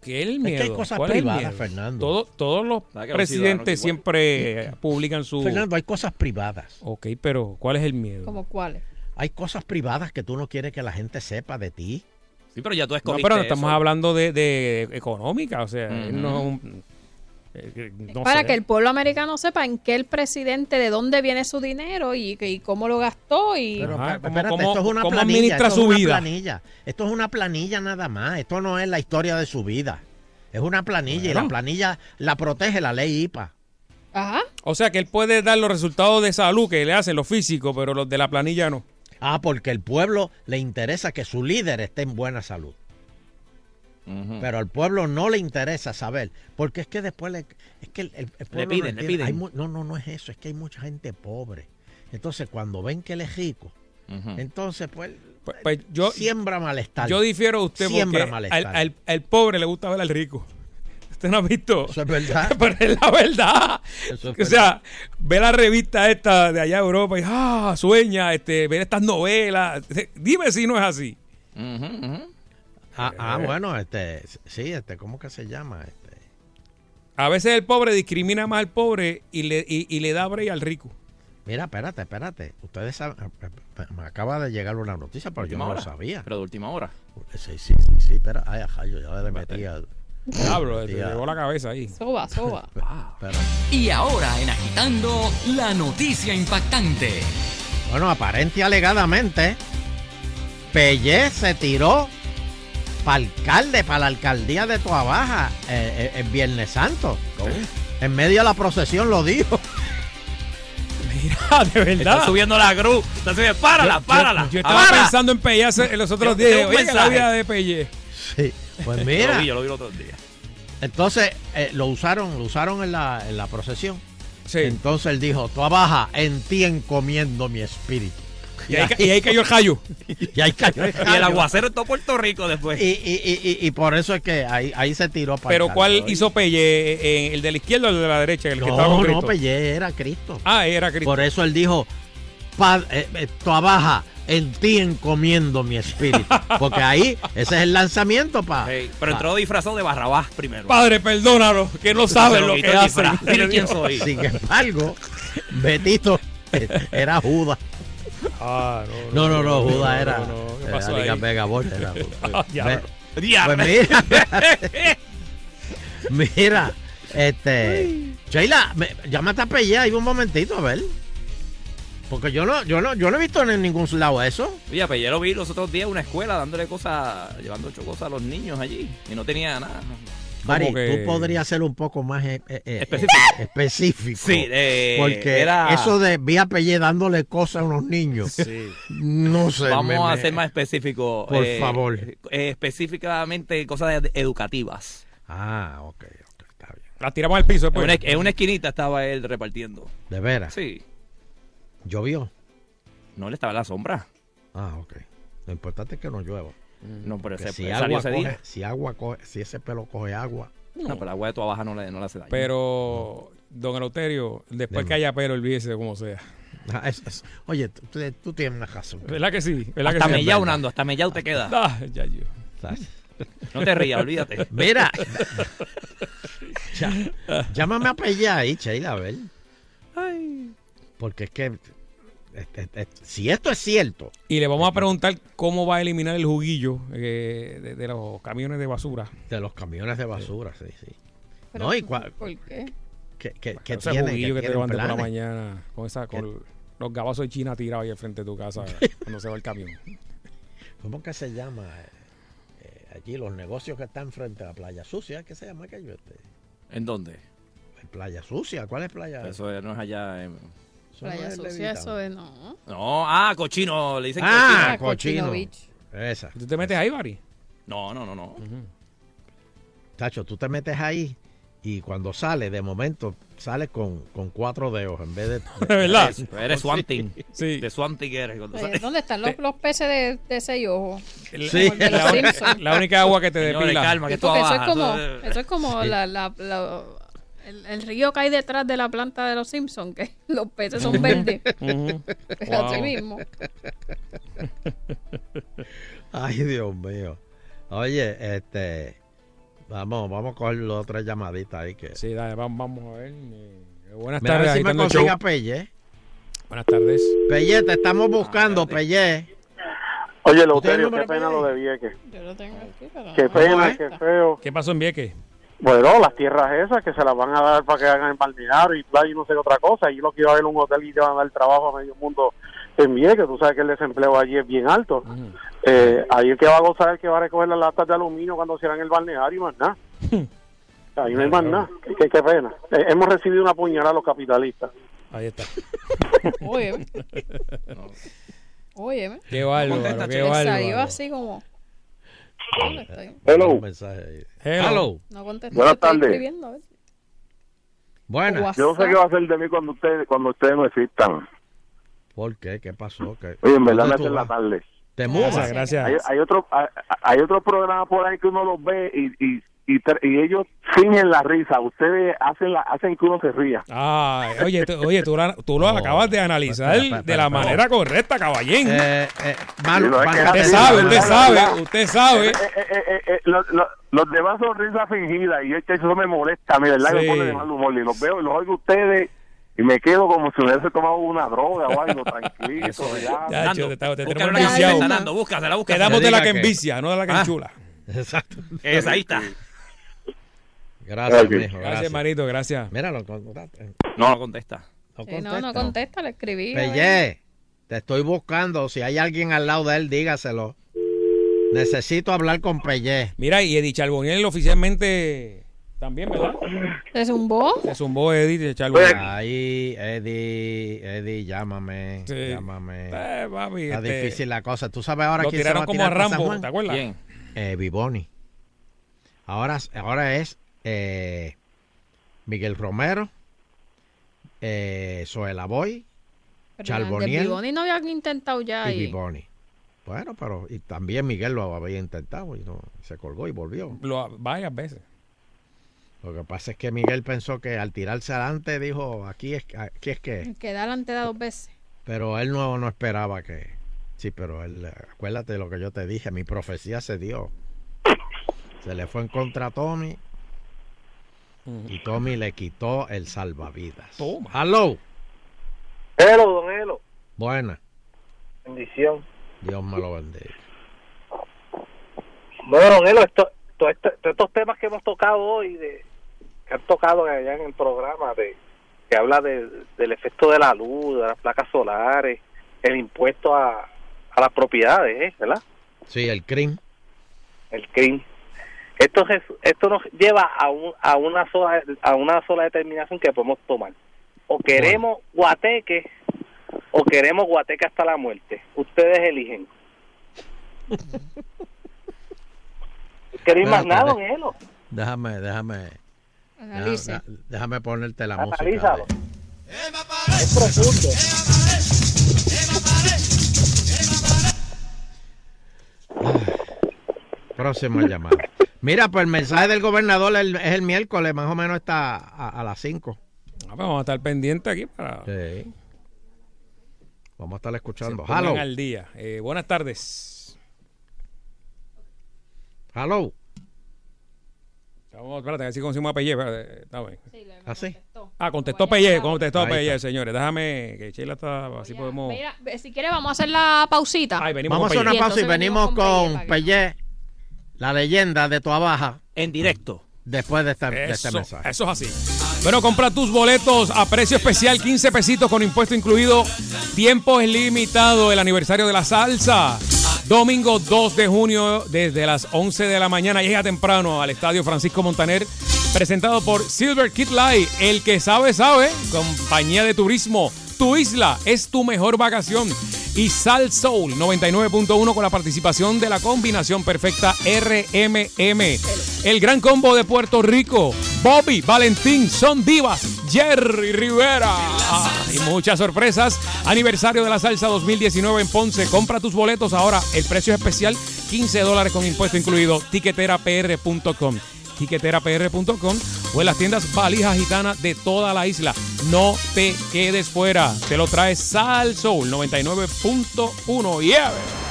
S1: que el
S4: Es
S1: miedo.
S4: que hay cosas
S1: ¿Cuál es
S4: privadas? Fernando.
S1: Todo- todos los
S6: ¿Sabes que los ciudadanos
S1: presidentes siempre publican su
S4: Fernando, hay cosas privadas.
S1: Ok, pero ¿cuál es el miedo?
S5: ¿Como cuáles?
S4: Hay cosas privadas que tú no quieres que la gente sepa de ti.
S6: Sí, pero ya tú
S1: No,
S6: escogiste
S1: pero estamos
S6: eso.
S1: hablando de, de económica, o sea, él
S6: Ujú.
S1: no es un- no
S5: Para
S1: sé.
S5: que el pueblo americano sepa en qué el presidente, de dónde viene su dinero y, y cómo lo gastó. y
S4: Pero
S1: Ajá,
S4: espérate,
S1: ¿cómo-
S4: espérate,
S1: cómo-
S4: esto es una
S1: cómo
S4: planilla.
S1: administra
S4: esto
S1: su
S4: es una
S1: vida?
S4: planilla. Esto es una planilla nada más. Esto no es la historia de su vida. Es una planilla y la planilla la protege la ley IPA.
S5: Ajá.
S1: O sea, que él puede dar los resultados de salud que le hacen los físicos, pero los de la planilla no.
S4: Ah, porque el pueblo le interesa que su líder esté en buena salud. Pero al pueblo no le interesa saber, porque es que después le, es que el, el- el pueblo no
S6: piden, le
S4: entiende.
S6: piden.
S4: Hay no, no, no es eso, es que hay mucha gente pobre. Entonces, cuando ven que él es rico, entonces pues,
S1: Pues, pues yo,
S4: siembra malestar.
S1: yo difiero de usted
S4: Siembra
S1: porque
S4: malestar.
S1: al, al- al pobre le gusta ver al rico. Usted no ha visto.
S4: Eso es verdad.
S1: Pero es la verdad.
S4: Eso es
S1: o sea, ve la revista esta de allá de Europa y ah, sueña, este, ver estas novelas. Dime si no es así.
S6: Ujú, ujú.
S4: Ah, ah, bueno, este, sí, este, ¿cómo que se llama? Este,
S1: A veces el pobre discrimina más al pobre y le, y, y le da break al rico.
S4: mira, espérate, espérate. Ustedes saben, me acaba de llegar una noticia, pero yo no lo sabía.
S6: Pero de última hora.
S4: Sí, sí, sí, sí, espera. Ay, ajá, yo ya le metí al...
S1: Diablo, te llevó la cabeza ahí.
S5: Soba, soba.
S31: Y ahora en Agitando, la noticia impactante.
S4: Bueno, aparente y alegadamente, Pellé se tiró para alcalde, para la alcaldía de Toabaja eh, eh, en Viernes Santo. En medio de la procesión lo dijo.
S1: Mira, de verdad.
S6: Está subiendo la cruz. Está subiendo. ¡Párala,
S1: Yo-
S6: párala!
S1: Yo, yo estaba
S6: ¡Para!
S1: pensando en Pellé hace- en los otros
S6: Yo- yo
S1: días. Oye, que la vida de Pellé.
S4: Sí, pues
S6: Yo
S4: mira.
S6: lo vi, yo lo vi los otros días.
S4: Entonces eh, lo usaron, lo usaron en la, en la procesión.
S1: Sí.
S4: Entonces él dijo, Toabaja, en ti encomiendo mi espíritu.
S1: Y ahí, y ahí cayó el rayo.
S4: Y ahí cayó el
S6: Y el aguacero en todo Puerto Rico después.
S4: Y, y, y, y- y por eso es que ahí, ahí se tiró para
S1: Pero ¿cuál hizo Pellé? Eh, ¿El de la izquierda o el de la derecha? El que estaba
S4: No,
S1: con
S4: no,
S1: Cristo.
S4: Pellé era Cristo.
S1: Ah, era Cristo.
S4: Por eso él dijo, "Pa- eh, eh, Toabaja, en ti encomiendo mi espíritu. Porque ahí, ese es el lanzamiento.
S6: Ey, pero entró disfrazado de Barrabás primero.
S1: Padre, perdónalo, que no saben
S6: Se
S1: lo que.
S6: Mire quién soy.
S4: Sin embargo, Betito eh, era Judas.
S1: Ah,
S4: No, no, no, Judas era...
S1: no, no, ¿qué
S4: era
S1: pasó
S4: Liga
S1: ahí?
S4: Vega era.
S1: Ah.
S4: Pues mira, mira, este, Sheila, me, llámate a Pellé ahí un momentito, a ver. Porque yo no, yo no, yo no he visto en ningún lado eso.
S6: Oye, pues ya lo vi los otros días en una escuela dándole cosas, llevando ocho cosas a los niños allí. Y no tenía nada.
S4: Mari,
S1: que...
S4: tú podrías ser un poco más eh, eh, eh,
S6: Específico.
S4: específico.
S6: Sí, eh,
S4: porque
S6: era-
S4: eso de vía Pelle dándole cosas a unos niños, no sé.
S6: Vamos
S4: me-
S6: a ser más específicos.
S4: Por
S6: eh,
S4: favor.
S6: eh, específicamente cosas ed- educativas.
S4: Ah, ok.
S1: La tiramos al piso
S6: En una, en una esquinita estaba él repartiendo.
S4: ¿De veras?
S6: Sí.
S4: ¿Llovió?
S6: No, él estaba en la sombra.
S4: Ah, ok. Lo importante es que no llueva.
S6: No, pero ese-
S4: si,
S6: salió
S4: agua
S6: ese
S4: coge,
S6: día.
S4: si agua coge, si ese pelo coge agua,
S6: No, pero el agua de tu abajo no le, no le hace daño.
S1: Pero, don Eleuterio, después
S4: Dime.
S1: que haya pelo, olvídese de como sea.
S4: Ah, es- es- oye, tú, tú- tú tienes una razón.
S1: ¿Verdad que sí? ¿Verdad
S6: hasta
S1: que sí?
S6: mellao, Nando, hasta mellao te queda.
S1: Ah, ya yo.
S6: No te rías, olvídate.
S4: Mira. Ya- llámame a Pella ahí, Sheila, a ver. Porque es que este, este, si esto es cierto,
S1: Y le vamos a preguntar cómo va a eliminar el juguillo eh, de, de los camiones de basura.
S4: de los camiones de basura, sí, sí.
S5: Pero,
S4: No, y cua-
S5: ¿Por qué?
S4: que, que, que
S1: Ese
S4: tienen,
S1: juguillo que, te
S4: tienen
S1: levantes por la mañana con esa con los gabazos de China tirados ahí al frente de tu casa cuando se va el camión.
S4: ¿Cómo que se llama? eh, allí los negocios que están frente a la playa sucia, ¿qué se llama aquello? Este?
S6: ¿En dónde?
S4: Playa sucia, ¿cuál es playa?
S6: Eso no es allá. en-
S4: No
S5: Playa
S4: es
S5: sucia, eso de no.
S6: No, ah, cochino, le dicen
S4: Ah,
S5: Cochino
S4: cochino.
S5: Beach.
S4: Esa.
S1: ¿Tú te metes ahí, Bari?
S6: No, no, no, no.
S4: Tacho, tú te metes ahí y cuando sale, de momento, sale con, con cuatro dedos en vez de...
S1: ¿Verdad?
S6: Pero eres Swanting.
S1: Sí.
S6: De Swanting eres. sales.
S5: ¿Dónde están los, los peces de, de seis ojos?
S4: Sí.
S5: De
S1: La, la única agua que te
S6: Señores,
S1: depila.
S6: calma, que esto
S5: Porque eso es como,
S6: eso
S5: es como
S4: Sí.
S5: la, la- la- el, el río que hay detrás de la planta de los Simpsons, que los peces son verdes. Es así mismo.
S4: Ay, Dios mío. Oye, este... Vamos, vamos a coger las otras llamaditas ahí que...
S1: Sí, dale, vamos, vamos a ver. Eh, Buenas
S4: Mira, a ver
S1: tardes,
S4: si me
S1: agitando el
S4: consigue
S1: show.
S4: a Pelle.
S1: Buenas tardes.
S4: Pelle, te estamos buscando,
S6: espérate.
S4: Pelle.
S22: Oye,
S4: ¿Usted
S22: Leuterio,
S4: el
S22: qué pena
S4: que
S22: lo de Vieques.
S5: Yo lo tengo aquí, pero
S22: Qué pena, qué feo.
S1: ¿Qué pasó en Vieques?
S22: Bueno, las tierras esas que se las van a dar para que hagan el balneario y playa y no sé qué otra cosa. Y lo que iba a ver un hotel y te van a dar trabajo a medio mundo en Vieques. Tú sabes que el desempleo allí es bien alto. Eh, ahí el que va a gozar es el que va a recoger las latas de aluminio cuando cierran el balneario y más nada. Ahí no hay más nada. Qué, pena. Eh, hemos recibido una puñalada a los capitalistas.
S1: Ahí está.
S5: Oye, oye,
S1: Qué bárbaro, qué
S6: Chile.
S5: salió
S1: bárbaro.
S5: así como. ¿Dónde estoy?
S22: Hello.
S4: Un mensaje ahí.
S1: Hello.
S5: No.
S22: Buenas tardes.
S4: Buenas.
S5: WhatsApp.
S22: Yo no sé qué va a hacer de mí cuando ustedes, cuando ustedes no existan.
S4: ¿Por qué? ¿Qué pasó? ¿Qué?
S22: Oye, en verdad me
S4: ¿Dónde tú
S22: hacen la tarde.
S4: ¿Te
S1: Gracias,
S4: mudas?
S1: gracias.
S22: Hay, hay otro hay, hay otro programa por ahí que uno los ve y, y, y, ellos fingen la risa. Ustedes hacen la, hacen que uno se ría.
S1: Ay, oye, tú, oye, tú, la- tú lo acabas de analizar de la manera correcta, caballín.
S4: Eh, eh,
S22: Sí, es que
S1: usted sabe,
S22: la
S1: usted sabe,
S22: la
S1: usted sabe.
S22: Eh, eh, eh, eh, eh, lo- lo- los demás son risas fingidas y es que eso me molesta, mi verdad,
S1: Sí.
S22: me pone de mal humor. Y los veo y los oigo a ustedes y me quedo como si hubiese tomado una droga o algo, tranquilo. ya.
S1: Ya,
S6: Nando,
S1: te- te tenemos
S6: búscasela.
S1: Quedamos de la que
S4: diga que-
S1: envicia, no de la que
S4: Ah.
S1: enchula.
S4: Exacto.
S6: Esa, ahí está.
S4: Gracias,
S22: Ok.
S4: mijo,
S1: Gracias,
S4: gracias.
S1: Marito, gracias.
S4: Mira, lo contaste.
S6: No, no contesta.
S4: No
S5: Sí, no, no contesta, le escribí.
S4: Pelle, te estoy buscando. Si hay alguien al lado de él, dígaselo. Necesito hablar con Pelle.
S1: Mira, y Eddie Charboniel oficialmente también, ¿verdad?
S5: ¿Se zumbó?
S1: Se zumbó Eddie Charboniel.
S4: Ahí, Eddie, Eddie, llámame.
S1: Sí.
S4: Llámame.
S1: Eh, papi,
S4: Está
S1: este,
S4: difícil la cosa. ¿Tú sabes ahora
S1: Lo
S4: quién se va
S1: tiraron como a Rambo? ¿te acuerdas?
S6: Bien.
S4: Eh, Vivoni. Ahora, ahora es eh, Miguel Romero, eh, Zoela Boy
S5: Pero
S4: Charboniel.
S5: de Biboni no habían intentado ya.
S4: y
S5: Y,
S4: Vivoni. Bueno, pero y también Miguel lo había intentado y no se colgó y volvió.
S1: Lo- varias veces.
S4: Lo que pasa es que Miguel pensó que al tirarse adelante dijo, aquí es, aquí es que...
S5: quedar ante da dos veces.
S4: Pero él no, no esperaba que... Sí, pero él, acuérdate de lo que yo te dije, mi profecía se dio. Se le fue en contra a Tommy y Tommy le quitó el salvavidas.
S1: Toma.
S4: Hello.
S22: Hello, don Elo.
S4: Buena.
S22: Bendición.
S4: Dios me lo bendiga.
S22: Bueno, don Elo, esto, to- esto- todos estos temas que hemos tocado hoy, de, que han tocado allá en el programa, de que habla de- del efecto de la luz, de las placas solares, el impuesto a, a las propiedades, ¿eh? ¿verdad?
S4: Sí, el CRIM.
S22: El CRIM.
S32: Esto, res- esto nos lleva a, un, a, una sola, a una sola determinación que podemos tomar. O queremos guateque o queremos guateque hasta la muerte. Ustedes eligen. Que no hay más nada,
S4: de-
S32: don Elo.
S4: Déjame, déjame.
S32: Analice.
S4: Déjame, déjame ponerte la
S32: Analízalo.
S4: música.
S32: Es profundo.
S4: Próxima llamada. Mira, pues el mensaje del gobernador el- es el miércoles, más o menos está a, a las 5.
S1: Ah, pues Vamos a estar pendientes aquí para
S4: Sí. Vamos a estar escuchando. Hello.
S1: al día. Eh, buenas tardes.
S4: Hello.
S1: Vamos, espérate, a ver si conseguimos a Pelle. Está bien.
S4: ¿Ah, sí?
S1: Ah, contestó Pelle, contestó Pelle, señores. Déjame que Sheila está, así podemos...
S5: Mira, si quieres vamos a hacer la pausita.
S1: venimos
S4: Vamos a hacer una pausa y venimos
S5: con
S4: con Pelle, la leyenda de Toa Baja.
S6: En directo.
S4: Después de este, de este
S1: Eso,
S4: mensaje.
S1: eso es así. Bueno, compra tus boletos a precio especial, 15 pesitos con impuesto incluido. Tiempo es limitado, el aniversario de la salsa. Domingo 2 de junio, desde las 11 de la mañana, llega temprano al Estadio Francisco Montaner, presentado por Silver Kid Light, el que sabe, sabe, compañía de turismo. Tu isla es tu mejor vacación. Y Sal Soul 99.1 con la participación de la combinación perfecta RMM. El gran combo de Puerto Rico. Bobby, Valentín, Son Divas, Jerry Rivera. Y muchas sorpresas. Aniversario de la salsa 2019 en Ponce. Compra tus boletos ahora. El precio es especial, 15 dólares con impuesto incluido. Tiqueterapr.com tiqueterapr.com o en las tiendas valijas gitanas de toda la isla. No te quedes fuera. Te lo trae Sal Soul 99.1. Yeah.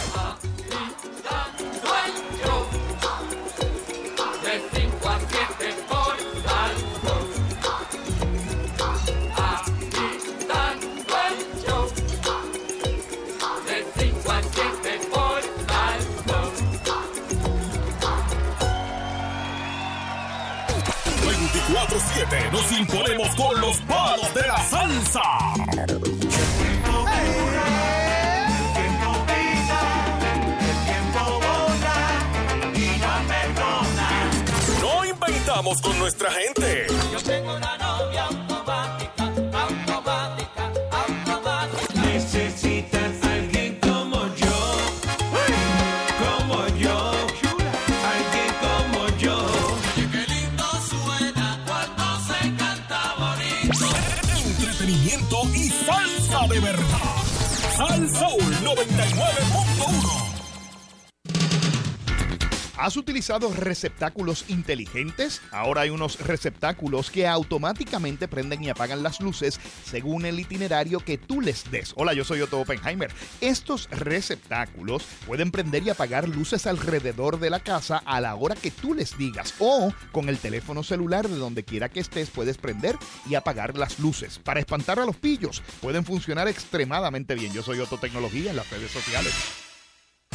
S14: 24-7 nos imponemos con los palos de la salsa. No inventamos con nuestra gente.
S15: Yo tengo una
S33: ¿Has utilizado receptáculos inteligentes? Ahora hay unos receptáculos que automáticamente prenden y apagan las luces según el itinerario que tú les des. Hola, yo soy Otto Oppenheimer. Estos receptáculos pueden prender y apagar luces alrededor de la casa a la hora que tú les digas o con el teléfono celular de donde quiera que estés puedes prender y apagar las luces. Para espantar a los pillos pueden funcionar extremadamente bien. Yo soy Otto Tecnología en las redes sociales.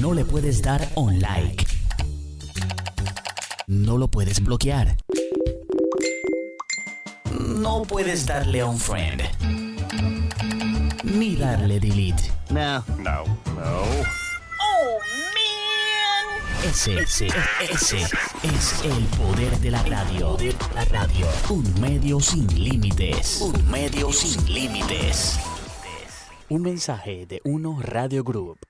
S31: No le puedes dar un like. No lo puedes bloquear. No puedes darle un friend. Ni darle delete. No.
S14: No, no.
S31: Oh, man. Ese, ese, ese es el poder de la radio. De la radio. Un medio sin límites. Un medio sin límites. Un mensaje de Uno Radio Group.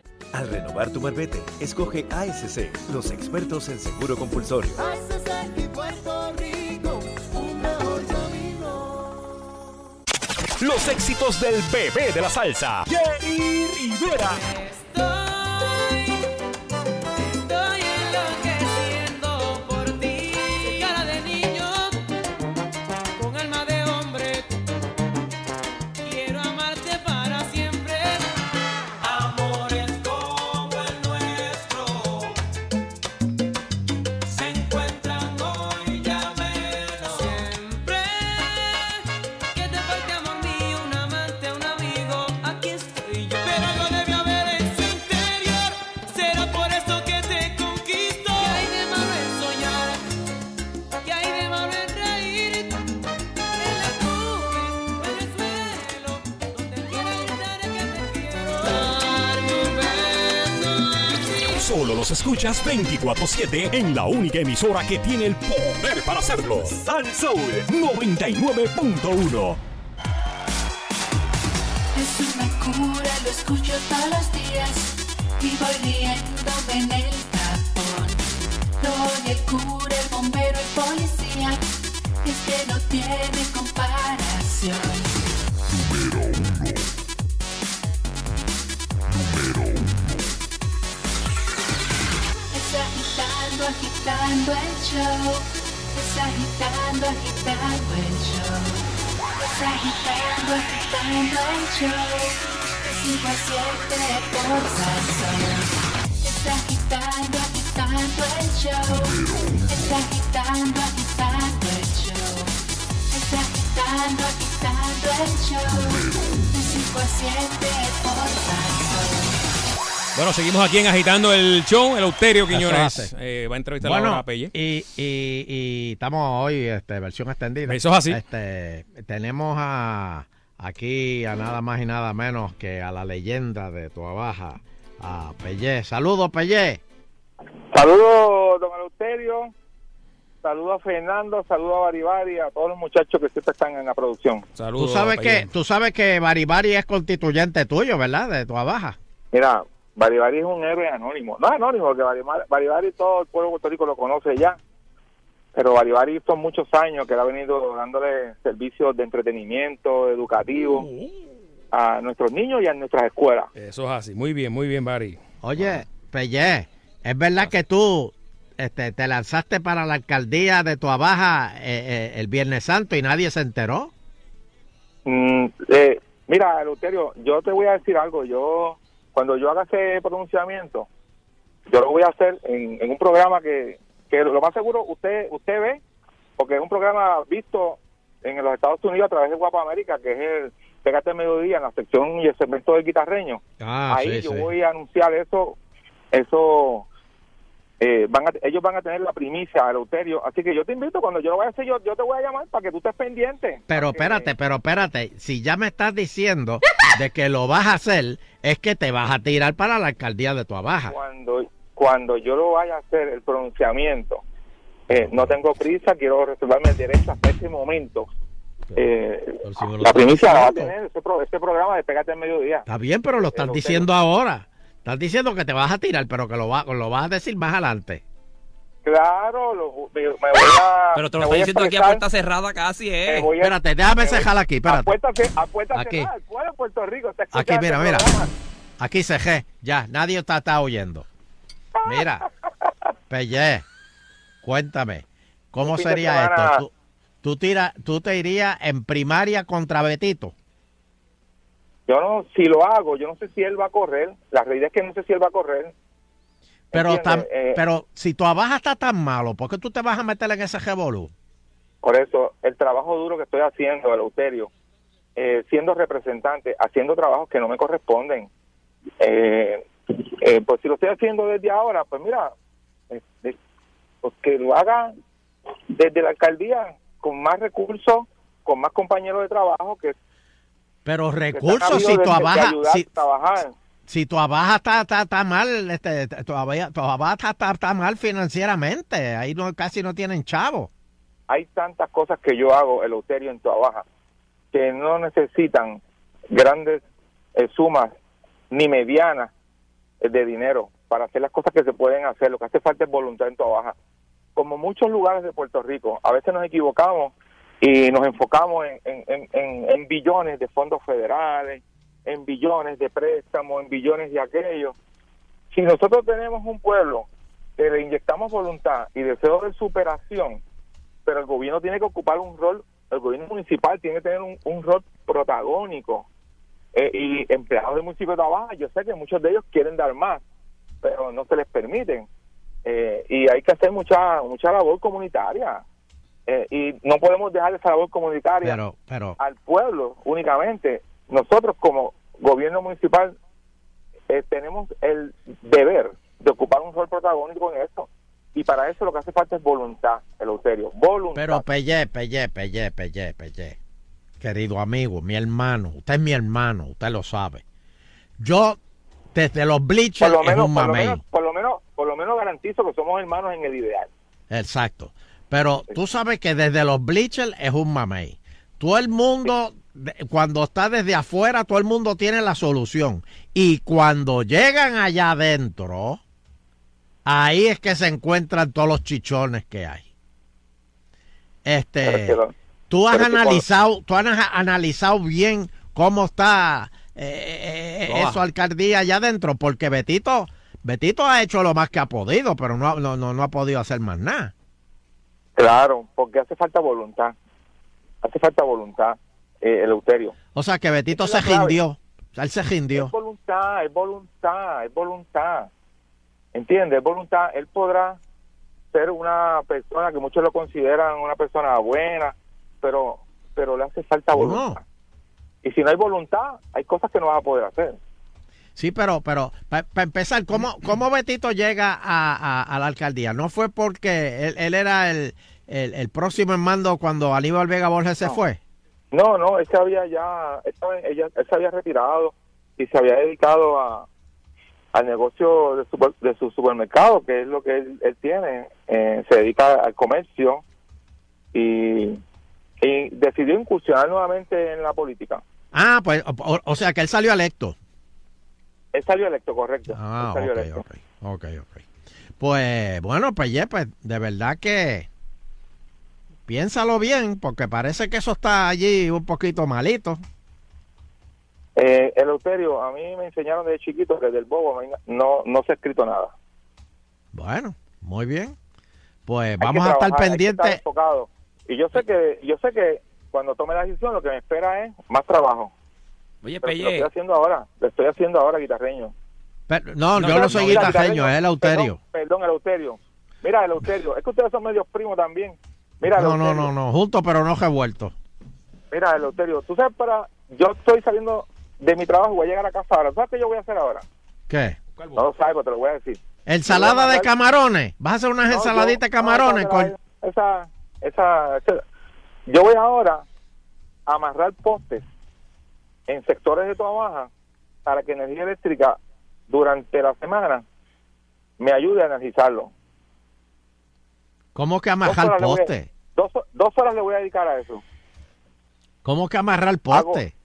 S27: Al renovar tu marbete, escoge ASC, los expertos en seguro compulsorio.
S15: y Puerto Rico, un mejor camino.
S14: Los éxitos del bebé de la salsa, Jerry Rivera.
S15: Estoy
S14: escuchas 24-7 en la única emisora que tiene el poder para hacerlo. Sal Soul 99.1.
S34: Es una cura, lo escucho todos los días agitando, agitando el show. El show. De cinco a siete por agitando el show. Es agitando, agitando el show. El show. A por.
S1: Bueno, seguimos aquí en Agitando el Show. El Euterio
S4: Eso
S1: Quiñones eh, va a entrevistar
S4: Bueno,
S1: a Pelle.
S4: y, y, y estamos hoy, este, versión extendida.
S1: Eso es así.
S4: Este, tenemos a aquí a nada más y nada menos que a la leyenda de Tuabaja, a Pellé. Saludos, Pellé.
S21: Saludos, don Eleuterio. Saludos a Fernando, saludos a Baribari, a todos los muchachos que siempre están en la producción.
S4: Tú sabes que tú sabes que Baribari es constituyente tuyo, ¿verdad? De Tuabaja.
S21: Mira, Baribari es un héroe anónimo. No es anónimo, porque Baribari, todo el pueblo de Puerto Rico lo conoce ya. Pero Baribari son muchos años que él ha venido dándole servicios de entretenimiento, educativo a nuestros niños y a nuestras escuelas.
S1: Eso es así. Muy bien, muy bien, Bari.
S4: Oye, Pellé, ¿es verdad que tú este, te lanzaste para la alcaldía de Tuabaja eh, eh, el Viernes Santo y nadie se enteró?
S21: Mm, eh, mira, Eleuterio, yo te voy a decir algo. Yo, cuando yo haga ese pronunciamiento, yo lo voy a hacer en, en un programa que, que lo más seguro usted usted ve, porque es un programa visto en los Estados Unidos a través de Guapa América, que es el Pégate Mediodía, en la sección y el segmento del guitarreño.
S4: Ah,
S21: Ahí
S4: sí,
S21: yo
S4: sí.
S21: voy a anunciar eso, eso, eh, van a- ellos van a tener la primicia, Eleuterio. Así que yo te invito, cuando yo lo vaya a hacer, yo, yo te voy a llamar para que tú estés pendiente.
S4: Pero espérate, pero espérate, si ya me estás diciendo de que lo vas a hacer, es que te vas a tirar para la alcaldía de Tuabaja.
S21: cuando cuando yo lo vaya a hacer el pronunciamiento eh, no tengo prisa quiero reservarme el derecho hasta ese momento Eh, la primicia la va a tener ese, pro- ese programa de Pégate al Mediodía
S4: Está bien, pero lo estás diciendo ahora. Estás diciendo que te vas a tirar, pero que lo, va, lo vas a decir más adelante.
S21: claro lo- me, me voy a
S6: Pero te lo
S21: voy
S6: estoy diciendo aquí a puerta cerrada casi, ¿eh?
S21: a-
S4: Espérate, déjame cejar aquí,
S21: a
S4: espérate.
S21: puerta, a puerta
S4: Aquí.
S21: cerrada, el pueblo de Puerto Rico está
S4: Aquí,
S21: escuchando
S4: mira,
S21: este
S4: mira. Aquí cejé. Ya, nadie está, está oyendo. Mira, Pellé, cuéntame, ¿cómo
S21: de
S4: sería
S21: semana-
S4: esto? ¿Tú, tú, tira, ¿Tú te irías en primaria contra Betito?
S21: Yo no si lo hago yo no sé si él va a correr. La realidad es que no sé si él va a correr.
S4: Pero, tam-
S21: Eh,
S4: pero si tu abaja está tan malo, ¿por qué tú te vas a meter en ese revolú?
S21: Por eso, el trabajo duro que estoy haciendo, Eleuterio, eh, siendo representante, haciendo trabajos que no me corresponden, eh, eh, pues si lo estoy haciendo desde ahora, pues mira, este, pues que lo haga desde la alcaldía, con más recursos, con más compañeros de trabajo que,
S4: Pero recursos, si tu abaja, si, tu abaja está, está, está mal, este, tu abaja, tu abaja está, está- está mal financieramente, ahí no, casi no tienen chavo.
S21: hay tantas cosas que yo hago, Eleuterio, en tu baja, que no necesitan grandes eh, sumas ni medianas eh, de dinero para hacer las cosas que se pueden hacer. Lo que hace falta es voluntad en trabajar. Como muchos lugares de Puerto Rico, a veces nos equivocamos y nos enfocamos en, en- en- en- billones de fondos federales, en billones de préstamos, en billones de aquello. Si nosotros tenemos un pueblo que le inyectamos voluntad y deseo de superación, pero el gobierno tiene que ocupar un rol, el gobierno municipal tiene que tener un, rol protagónico. Eh, y empleados del municipio trabajan, yo sé que muchos de ellos quieren dar más, pero no se les permiten. Eh, y hay que hacer mucha mucha labor comunitaria. Eh, y no podemos dejar esa labor comunitaria
S4: Pero, pero,
S21: al pueblo únicamente. Nosotros como gobierno municipal eh, tenemos el deber de ocupar un rol protagónico en esto. Y para eso lo que hace falta es voluntad, Eleuterio. Voluntad.
S4: pero Pelle, Pelle, Pelle, Pelle, Pelle. Querido amigo, mi hermano, usted es mi hermano, usted lo sabe. Yo, desde los
S21: por
S4: bleachers, es un
S21: por lo menos, por lo menos, por lo menos garantizo que somos hermanos en el ideal.
S4: Exacto. Pero tú sabes que desde los bleachers es un mamey. Todo el mundo, cuando está desde afuera, todo el mundo tiene la solución. Y cuando llegan allá adentro, ahí es que se encuentran todos los chichones que hay. Este, tú has analizado, tú has analizado bien cómo está eh, eh,
S21: Toda.
S4: eso alcaldía allá adentro, porque Betito, Betito ha hecho lo más que ha podido, pero no, no, no, no ha podido hacer más nada.
S21: Claro, porque hace falta voluntad. Hace falta voluntad, eh, Eleuterio.
S4: O sea que Betito se rindió. O sea, él se rindió.
S21: Es voluntad, es voluntad, es voluntad. ¿Entiendes? Es voluntad. Él podrá ser una persona que muchos lo consideran una persona buena, pero pero le hace falta voluntad. Y si no hay voluntad, hay cosas que no vas a poder hacer.
S4: Sí, pero, pero para empezar, ¿cómo, ¿cómo Betito llega a, a- a la alcaldía? ¿No fue porque él, él era el, el, el próximo en mando cuando Aníbal Vega Borges se fue?
S21: No, no, él se había ya, él, ella- él se había retirado y se había dedicado a al negocio de, super- de su supermercado, que es lo que él, él tiene. Eh, se dedica al comercio y, y decidió incursionar nuevamente en la política.
S4: Ah, pues, o, o sea que él salió electo.
S21: Él salió electo, correcto.
S4: Ah,
S21: él salió
S4: ok,
S21: electo.
S4: ok, ok, ok. Pues, bueno, pues, yeah, pues, de verdad que piénsalo bien, porque parece que eso está allí un poquito malito.
S21: Eh, Eleuterio, a mí me enseñaron desde chiquito que del bobo no, no se ha escrito nada.
S4: Bueno, muy bien. Pues
S21: Hay
S4: vamos a estar
S21: estar
S4: pendientes.
S21: enfocado. Y yo sé que yo sé que cuando tome la decisión lo que me espera es más trabajo.
S6: Oye,
S21: Pero lo
S6: Pelle.
S21: estoy haciendo ahora, lo estoy haciendo ahora, guitarreño.
S4: Pero- no,
S21: No,
S4: yo
S21: no,
S4: no soy guitarreño, es Eleuterio.
S21: Perdón, perdón, Eleuterio. Mira, Eleuterio, es que ustedes son medios primos también. Mira,
S4: No, no, no, no, juntos pero no revueltos.
S21: Mira, Eleuterio, tú sabes para... Yo estoy saliendo de mi trabajo y voy a llegar a casa ahora. ¿Sabes qué yo voy a hacer ahora?
S4: ¿Qué?
S21: No lo sabes, pero te lo voy a decir.
S4: Ensalada de camarones. ¿Vas a hacer unas
S21: No,
S4: ensaladitas de
S21: yo- no,
S4: camarones?
S21: esa-
S4: con-
S21: esa, esa, yo voy ahora a amarrar postes en sectores de toda baja para que energía eléctrica durante la semana me ayude a energizarlo.
S4: ¿Cómo que amarrar
S21: horas Dos, dos horas le voy a dedicar a eso.
S4: ¿Cómo que amarrar poste?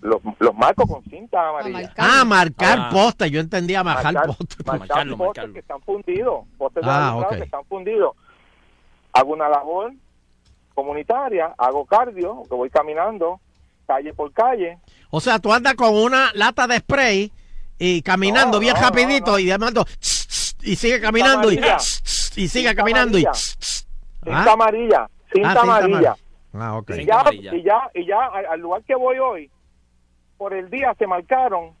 S21: Los, los marco con cinta amarilla.
S4: Ah, marcar
S21: Ah.
S4: poste. Yo entendía amarrar
S21: Marcar-
S4: poste.
S21: marcar postes que están fundidos, postes de
S4: Ah,
S21: alumbrado
S4: ok.
S21: que están fundidos. Hago una labor comunitaria, hago cardio, que voy caminando calle por calle.
S4: O sea, tú andas con una lata de spray y caminando
S21: No,
S4: bien
S21: no,
S4: rapidito y demás y sigue caminando y, y sigue caminando y
S21: amarilla.
S4: Ah.
S21: Cinta amarilla, cinta
S4: Ah, cinta
S21: amarilla.
S4: Ah, ok.
S21: Y ya, y ya, y ya al, lugar que voy hoy, por el día se marcaron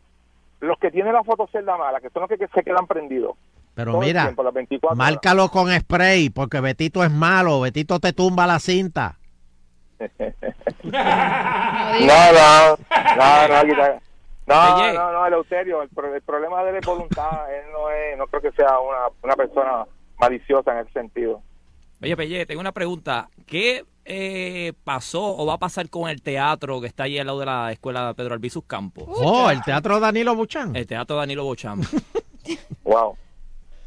S21: los que tienen la fotocelda mala, que son los que, que se quedan prendidos.
S4: Pero
S21: todo el
S4: mira,
S21: tiempo, las 24 horas.
S4: márcalo con spray porque Betito es malo. Betito te tumba la cinta.
S21: No, no, no, no, no, no, no, Eleuterio, el, pro- el problema de es voluntad, él no es, no creo que sea una, una persona maliciosa en ese sentido.
S6: Oye, Pelle, tengo una pregunta. ¿Qué eh, pasó o va a pasar con el teatro que está ahí al lado de la escuela Pedro Albizus Campos?
S4: Oh, el teatro Danilo Buchan.
S6: El teatro Danilo Bocham.
S21: wow.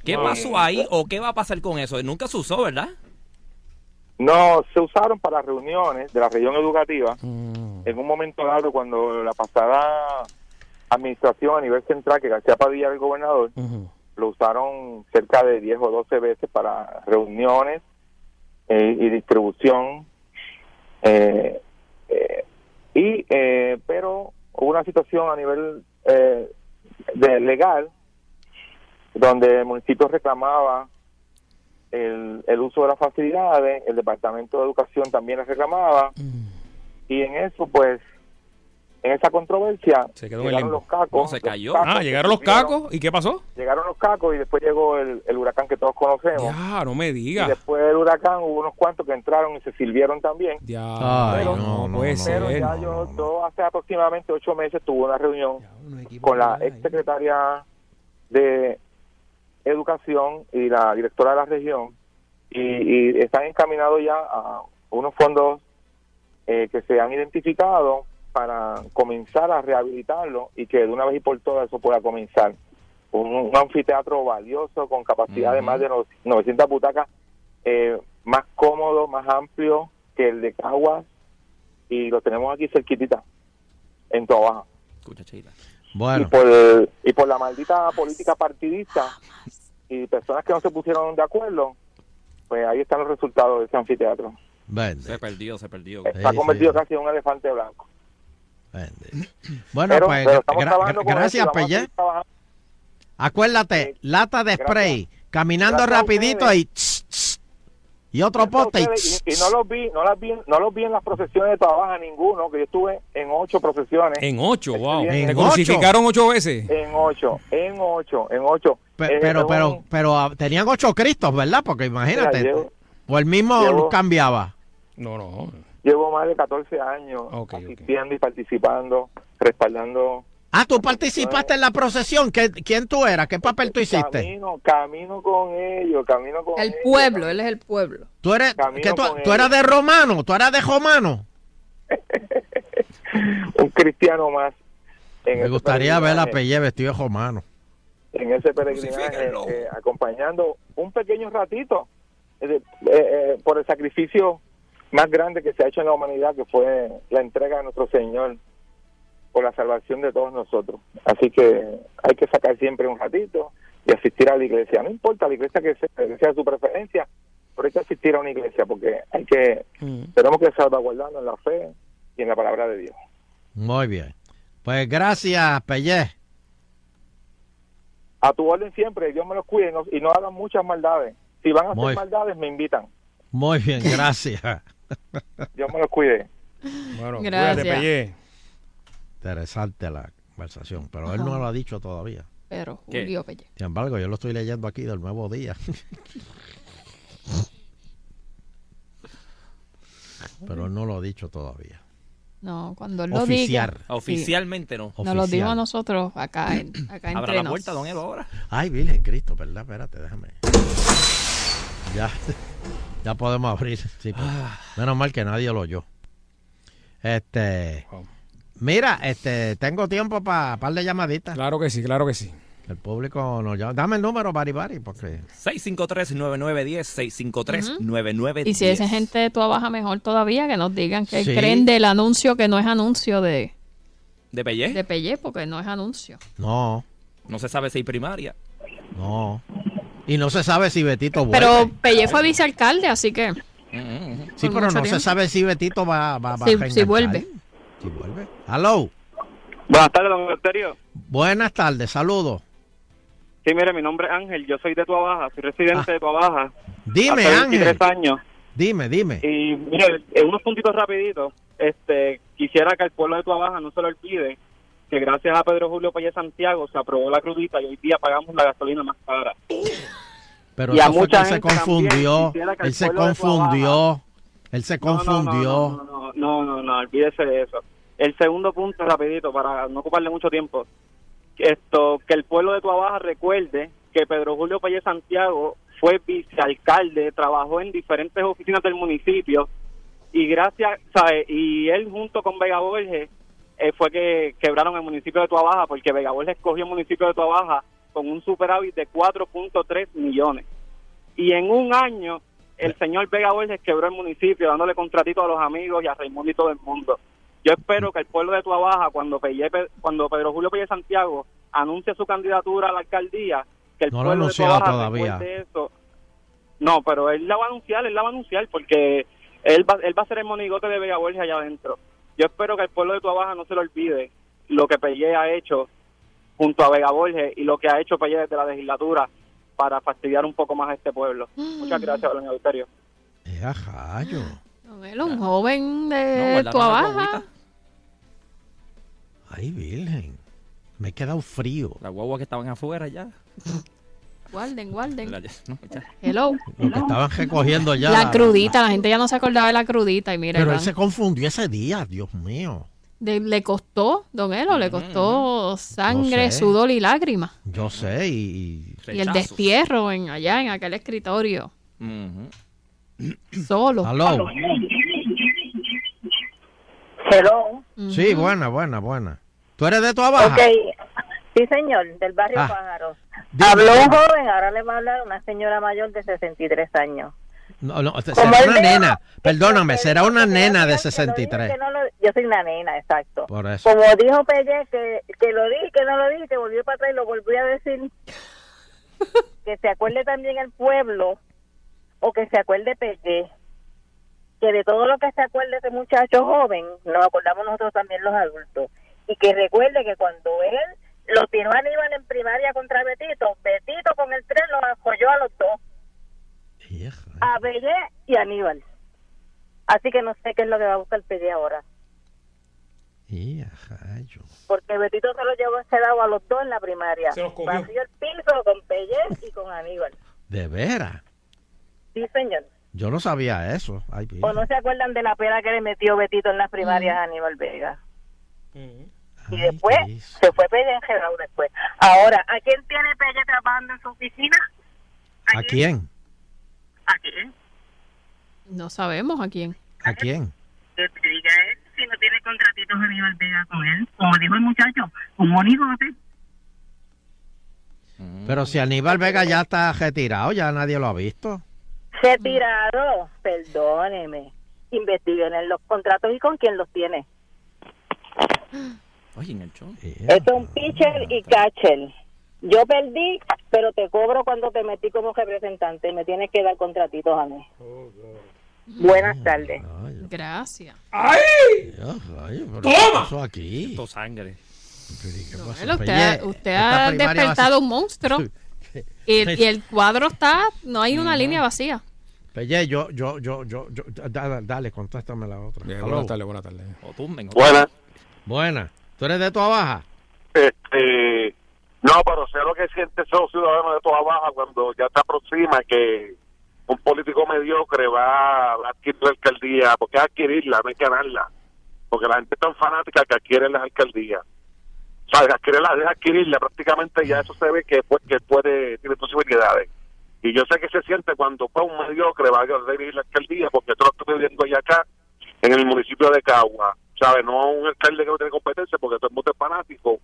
S6: ¿Qué
S21: Wow.
S6: pasó ahí o qué va a pasar con eso? Nunca se usó, ¿verdad?
S21: No, se usaron para reuniones de la región educativa en un momento dado cuando la pasada administración a nivel central, que García Padilla era el gobernador, lo usaron cerca de 10 o 12 veces para reuniones eh, y distribución. eh, eh, y eh, Pero hubo una situación a nivel eh, de legal donde el municipio reclamaba el, el uso de las facilidades, el Departamento de Educación también las reclamaba, y en eso, pues, en esa controversia,
S1: Se quedó el
S21: llegaron
S1: limbo.
S21: los cacos.
S1: No, se cayó.
S21: cacos
S1: Ah, llegaron los cacos. ¿Y qué pasó?
S21: Llegaron los cacos y después llegó el, el huracán que todos conocemos.
S1: Ah, no me
S21: Y
S1: diga.
S21: después del huracán hubo unos cuantos que entraron y se sirvieron también.
S1: Ya,
S21: pero,
S1: no, no puede
S21: pero
S1: ser.
S21: ya yo, yo hace aproximadamente ocho meses tuve una reunión con la ex secretaria de Educación y la directora de la región y, y están encaminados ya a unos fondos eh, que se han identificado para comenzar a rehabilitarlo y que de una vez y por todas eso pueda comenzar. Un, un anfiteatro valioso con capacidad de más de no- 900 butacas, eh, más cómodo, más amplio que el de Caguas y lo tenemos aquí cerquitita, en Toa Baja. Y
S4: Bueno,
S21: por, y por la maldita política partidista y personas que no se pusieron de acuerdo, pues ahí están los resultados de ese anfiteatro.
S4: vende.
S6: Se perdió, se perdió.
S21: Está convertido casi en un elefante blanco.
S4: Bueno,
S21: Pero-
S4: pues
S21: pero
S4: gra- gra- gracias,
S21: seguir trabajando.
S4: Acuérdate, lata de spray, caminando
S21: Gracias
S4: rapidito y tss, tss, y otro poste y
S21: no los vi, no las vi, no los vi en las procesiones de trabajo ninguno, que yo estuve en ocho procesiones.
S1: En ocho, wow.
S21: bien.
S1: ¿Te
S21: En
S1: crucificaron ocho veces?
S21: En ocho, en ocho, en ocho.
S4: Pe-
S21: Eh,
S4: pero, pero,
S21: un-
S4: pero ah, tenían ocho cristos, ¿verdad? Porque imagínate,
S21: Mira, llevo-
S4: o el mismo
S21: llevo-
S4: cambiaba.
S1: No, no.
S21: Llevo más de 14 años asistiendo y participando, respaldando.
S4: Ah, tú participaste en la procesión. ¿Qué- ¿Quién tú eras? ¿Qué papel tú hiciste?
S21: Camino, camino con ellos, camino con
S5: El
S21: ellos.
S5: pueblo, él es el pueblo.
S4: Tú eres, que tú, tú eras de romano, tú eras de romano.
S21: Un cristiano más. En
S4: Me gustaría ver a
S21: peregrinaje.
S4: Pelle vestido de romano.
S21: en ese peregrinaje, eh, acompañando un pequeño ratito eh, eh, eh, por el sacrificio más grande que se ha hecho en la humanidad, que fue la entrega de nuestro Señor por la salvación de todos nosotros. Así que hay que sacar siempre un ratito y asistir a la iglesia. No importa la iglesia que sea, que sea su preferencia, pero hay que asistir a una iglesia porque hay que tenemos que salvaguardarnos en la fe y en la palabra de Dios.
S4: Muy bien. Pues gracias, Pelle.
S21: A tu orden siempre, Dios me los cuide y no, y no hagan muchas maldades. Si van a hacer
S4: Muy-
S21: maldades, me invitan.
S4: Muy bien, gracias.
S21: Dios me los cuide.
S1: Bueno,
S5: Gracias.
S1: cuídate, Pellé.
S4: Interesante la conversación, pero él no lo ha dicho todavía.
S5: Pero
S4: ¿Qué?
S5: Julio Pelle.
S4: Sin embargo, yo lo estoy leyendo aquí del nuevo día. Pero él no lo ha dicho todavía.
S5: No, cuando él lo
S4: Oficiar.
S5: diga.
S6: Oficialmente no.
S5: Nos lo dijo a nosotros acá, en, acá
S6: Abra
S5: entre
S6: la
S5: nos.
S6: puerta, don Elo, ahora.
S4: Ay, Virgen Cristo, ¿verdad? Espérate, déjame. Ya, ya podemos abrir. Sí, pues. Menos mal que nadie lo oyó. Este. Mira, este, tengo tiempo para par de llamaditas.
S1: Claro que sí, claro que sí.
S4: El público nos llama. Dame el número, Bari Bari, porque.
S6: 653-9910, 653-9910.
S5: Y si esa gente de tu baja mejor todavía, que nos digan que
S6: Sí.
S5: creen del anuncio que no es anuncio de,
S6: ¿De Pellé?
S5: de Pelle, porque no es anuncio.
S4: No,
S6: No se sabe si hay primaria.
S4: no. Y no se sabe si Betito vuelve.
S5: Pero Pelle fue vicealcalde, así que.
S4: sí,
S5: por
S4: pero no se sabe si Betito va, va, va
S5: Si-
S4: a
S5: si vuelve.
S4: Si vuelve. Hello.
S35: Buenas tardes, don Euterio.
S4: Buenas tardes, saludos.
S35: Sí, mire, mi nombre es Ángel, yo soy de Tua Baja, soy residente de Tua Baja.
S4: Ah. Dime,
S35: hace
S4: Ángel.
S35: 23 años.
S4: Dime, dime.
S35: Y mire, en unos puntitos rapiditos, este, quisiera que el pueblo de Tua Baja no se lo olvide que gracias a Pedro Julio Pérez Santiago se aprobó la crudita y hoy día pagamos la gasolina más cara.
S4: Pero
S35: Y a mucha
S4: se
S35: gente también
S4: confundió. Él se confundió. Él se
S35: No, no, no,
S4: confundió.
S35: No, no, no, no, olvídese de eso. El segundo punto, rapidito, para no ocuparle mucho tiempo. Esto, que el pueblo de Tua Baja recuerde que Pedro Julio Pérez Santiago fue vicealcalde, trabajó en diferentes oficinas del municipio y gracias, ¿sabe? Y él junto con Vega Borges eh, fue que quebraron el municipio de Tua Baja porque Vega Borges escogió el municipio de Tua Baja con un superávit de 4.3 millones. Y en un año el señor Vega Borges quebró el municipio dándole contratito a los amigos y a Raimundo y todo el mundo. Yo espero que el pueblo de Tuabaja, cuando, Pelle- cuando Pedro Julio Pelle Santiago anuncie su candidatura a la alcaldía, que el
S4: No lo ha
S35: pueblo de Tuabaja
S4: todavía.
S35: eso. No, pero él la va a anunciar, él la va a anunciar porque él va, él va a ser el monigote de Vega Borges allá adentro. Yo espero que el pueblo de Tuabaja no se le olvide lo que Pelle ha hecho junto a Vega Borges y lo que ha hecho Pelle desde la legislatura para fastidiar un poco más a este pueblo. Muchas gracias, don Euterio.
S4: Eh, a rayo.
S5: Don Elo, un joven
S6: No,
S5: de
S6: guardaron
S5: tu
S6: la
S5: abaja.
S6: guaguita.
S4: Ay, virgen. Me he quedado frío.
S6: Las guaguas que estaban afuera ya.
S5: Guarden, guarden.
S6: La- no, ya.
S5: Hello.
S4: Lo que estaban recogiendo ya.
S5: La crudita, la gente ya no se acordaba de la crudita y mira,
S4: Pero
S5: Iván,
S4: él se confundió ese día, Dios mío.
S5: de- le costó, don Elo, le costó sangre,
S4: No sé.
S5: sudor y lágrimas.
S4: Yo sé, y.
S5: Y el destierro en allá en aquel escritorio. Solo.
S4: Aló.
S36: Hello.
S4: Sí, buena, buena, buena. ¿Tú eres de tu abajo?
S36: Ok. Sí, señor, del barrio
S4: Ah.
S36: Pájaro. Habló un joven, ahora le va a hablar una señora mayor de 63 años.
S4: No, no, será una nena. Perdóname, será una nena de
S36: que lo dije,
S4: 63.
S36: que no lo- yo soy una nena, exacto.
S4: Por eso.
S36: Como dijo Pelle, que, que lo dije, que no lo dije, que volvió para atrás y lo volví a decir. que se acuerde también el pueblo, o que se acuerde Pelle, que de todo lo que se acuerde ese muchacho joven, nos acordamos nosotros también los adultos. Y que recuerde que cuando él lo tiró Aníbal en primaria contra Betito, Betito con el tren lo apoyó a los dos. A Pelle y a Aníbal. Así que no sé qué es lo que va a buscar Pelle ahora. Porque Betito se lo llevó ese dado a los dos en la primaria.
S4: Se los comió.
S36: Vació el piso con Pellez y con Aníbal.
S4: De veras.
S36: Sí, señor.
S4: Yo no sabía eso. Ay,
S36: ¿O no se acuerdan de la pera que le metió Betito en las primarias a Aníbal Vega? Y después se fue Pelle enredado después. Ahora, ¿a quién tiene Pelle trabajando en su oficina?
S4: ¿A quién?
S36: ¿A quién?
S5: No sabemos a quién.
S4: ¿A quién?
S36: Que te diga él si no tiene contratitos Aníbal Vega con él. Como dijo el muchacho, un monigote.
S4: Pero si Aníbal Vega ya está retirado, ya nadie lo ha visto.
S36: Retirado, perdóneme. Investiguen en los contratos y con quién los tiene.
S6: Oye, en el show.
S36: Es un pitcher y catcher. Yo perdí, pero te cobro cuando te metí como representante y me tienes que dar contratitos a mí. Buenas tardes.
S5: Gracias.
S4: ¡Ay! Ay, pero ¿qué
S6: ¡Toma!
S4: pasó aquí?
S6: Esto sangre.
S4: ¿Qué pasó?
S5: Bueno, usted,
S4: Pelle,
S5: ha- usted
S4: a
S5: despertado un monstruo. Y, y el cuadro está, no hay una línea vacía.
S4: Pelle, yo, yo, yo, yo, yo, da- dale, contástame la otra.
S1: Buenas tardes, buenas tardes.
S6: O tumben.
S37: Buenas.
S4: Buena. ¿Tú eres de tu baja?
S37: Este, no, pero sé lo que siente ese ciudadano de toda baja cuando ya se aproxima que un político mediocre va a adquirir la alcaldía, porque es adquirirla, no es ganarla. Porque la gente es tan fanática que adquiere las alcaldías. O sea, adquirirla adquirirla, prácticamente ya eso se ve que, pues, que puede, tiene posibilidades. Y yo sé que se siente cuando pues, un mediocre va a dirigir la alcaldía, porque esto lo estoy viendo ya acá, en el municipio de Cagua. ¿Sabes? No un alcalde que no tiene competencia, porque todo el mundo es fanático.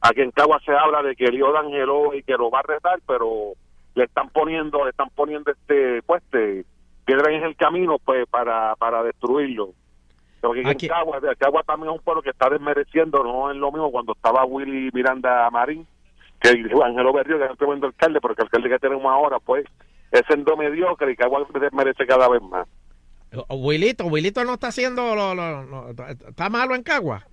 S37: Aquí en Cagua se habla de que el hijo de Angelo y que lo va a retar, pero le están poniendo, le están poniendo este, pues, este, piedra en el camino, pues, para, para destruirlo. Porque aquí en Cagua, Cagua también es un pueblo que está desmereciendo, no es lo mismo cuando estaba Willy Miranda Marín, que dijo Angelo Berrío, que es un tremendo alcalde, pero que el alcalde que tenemos ahora, pues, es siendo mediocre y Cagua desmerece cada vez más.
S4: O- Wilito, Wilito no está haciendo lo, lo- lo- está malo en Cagua.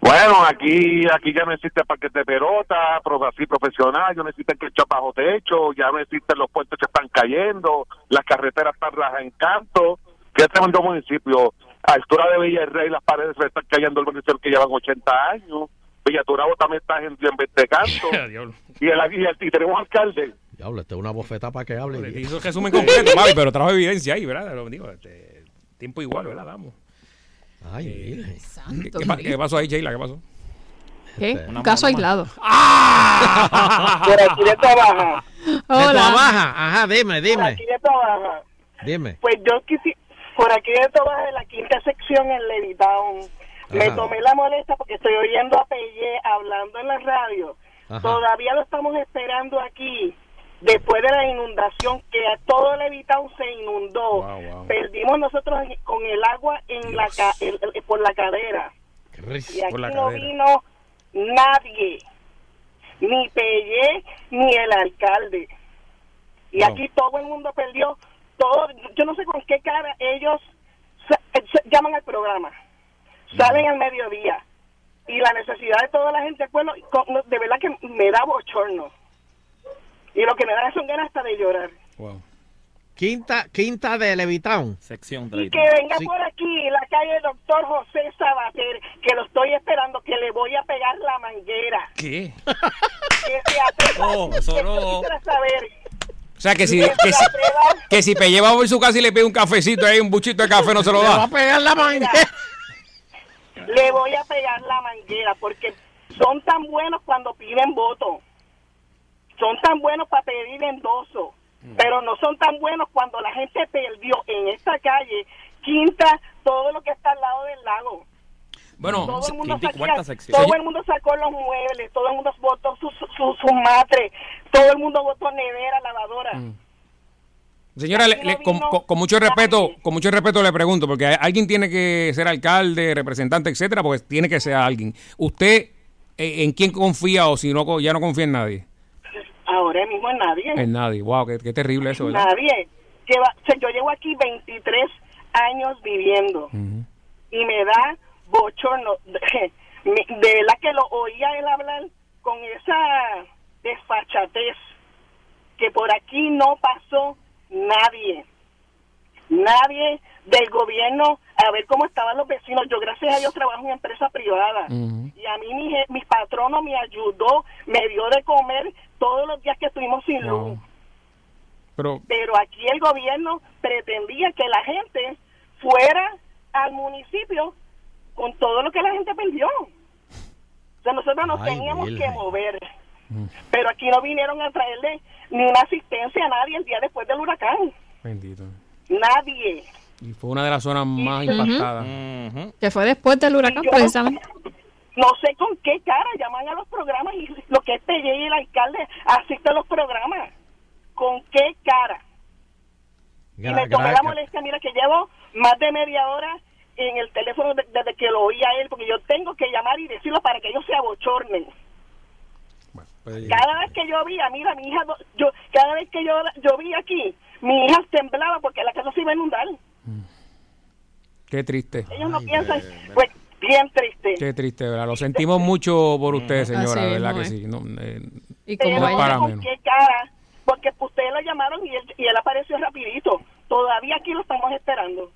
S37: Bueno, aquí aquí ya no existe parques de pelota, así profesional, ya no existe que echar bajo techo, ya no existen los puentes que están cayendo, las carreteras están rajas en canto, es tremendo municipio. A altura de Villarrey las paredes se están cayendo el municipio que llevan 80 años. Villaturabo también está en, en 20 canto. y, el, y, el- y tenemos alcalde.
S4: Diablo, este es una bofeta para que hable.
S1: Le hizo resumen completo, Mavi, pero trajo evidencia ahí, ¿verdad? Lo digo, este, tiempo igual, ¿verdad? Damos.
S4: Ay,
S1: ¿Qué,
S5: Santo
S1: qué
S5: Cristo.
S1: qué pasó ahí, Sheila? ¿Qué pasó?
S5: ¿Qué?
S1: Una
S5: Un caso
S1: mamá.
S5: aislado.
S38: Por aquí de trabaja.
S4: De tu
S5: Hola.
S4: baja, ajá, dime,
S38: Por
S4: dime,
S38: aquí de trabaja.
S4: dime.
S38: Pues yo quisi por aquí de trabaja en la quinta sección en Levitown. Me tomé la molestia porque estoy oyendo a Pelle hablando en la radio.
S4: Ajá.
S38: Todavía lo estamos esperando aquí. Después de la inundación, que a todo Levitown se inundó. Perdimos nosotros con el agua en la ca- el- el- por la cadera. Y aquí
S1: Por la
S38: no
S1: cadera.
S38: vino nadie, ni Pelle ni el alcalde. Y aquí todo el mundo perdió, todo, yo no sé con qué cara ellos se- llaman al programa, salen al mediodía. Y la necesidad de toda la gente, bueno, de verdad que me da bochorno. Y lo que me da son ganas hasta de llorar.
S4: Quinta, quinta de Levitown.
S6: Sección
S38: Y que venga por aquí, la calle Doctor José Sabater, que lo estoy esperando, que le voy a pegar la manguera.
S1: ¿Qué?
S38: Que se atreva.
S6: No, eso no.
S38: Saber.
S1: O sea, que si,
S38: Que
S1: que si, que si Pelle va por su casa y le pide un cafecito ahí, un buchito de café, no se lo
S4: Le va
S1: da.
S4: a pegar la manguera.
S38: Le voy a pegar la manguera porque son tan buenos cuando piden voto. Son tan buenos para pedir endoso. Pero no son tan buenos cuando la gente perdió en esta calle, quinta, todo lo que está al lado del lago.
S1: Bueno,
S38: todo el mundo todo el mundo sacó los muebles, todo el mundo votó sus su, su, su matres, todo el mundo votó nevera, lavadora.
S1: Mm. Señora, le- le- con, con- mucho respeto, con mucho respeto le pregunto, porque alguien tiene que ser alcalde, representante, etcétera, porque tiene que ser alguien. ¿Usted eh, en quién confía o si no ya no confía en nadie?
S38: Ahora mismo en nadie.
S1: En nadie. Wow, qué, qué terrible eso, ¿verdad?
S38: Nadie. Lleva, o sea, yo llevo aquí 23 años viviendo y me da bochorno. Me- De verdad que lo oía él hablar con esa desfachatez que por aquí no pasó nadie. Nadie del gobierno a ver cómo estaban los vecinos. Yo gracias a Dios trabajo en empresa privada. Y a mí mi, mi patrono me ayudó, me dio de comer todos los días que estuvimos sin luz.
S1: Pero,
S38: pero aquí el gobierno pretendía que la gente fuera al municipio con todo lo que la gente perdió. O sea, nosotros nos
S4: Ay,
S38: teníamos que mover. Pero aquí no vinieron a traerle ni una asistencia a nadie el día después del huracán.
S1: bendito.
S38: Nadie.
S1: Y fue una de las zonas más impactadas.
S5: Que fue después del huracán,
S38: yo-
S5: precisamente.
S38: No sé con qué cara llaman a los programas y lo que es Pelle y el alcalde asiste a los programas. ¿Con qué cara? y me tomé la molestia, mira que llevo más de media hora en el teléfono de- desde que lo oí a él, porque yo tengo que llamar y decirlo para que ellos se abochornen.
S1: Pues,
S38: Cada vez que yo vi, mira, mi hija, yo cada vez que yo, yo vi aquí, mi hija temblaba porque la casa se iba a inundar.
S1: Qué triste.
S38: Ellos no piensan, pues bien triste.
S1: Qué triste, ¿verdad? Lo sentimos mucho por usted, señora,
S38: Así
S1: ¿verdad
S38: mismo
S1: que
S38: es.
S1: sí? No, eh,
S5: Y
S38: Pero
S1: no
S38: no
S1: para
S38: con
S1: menos.
S38: qué cara, porque ustedes lo llamaron y él, y él apareció rapidito. Todavía aquí lo estamos esperando.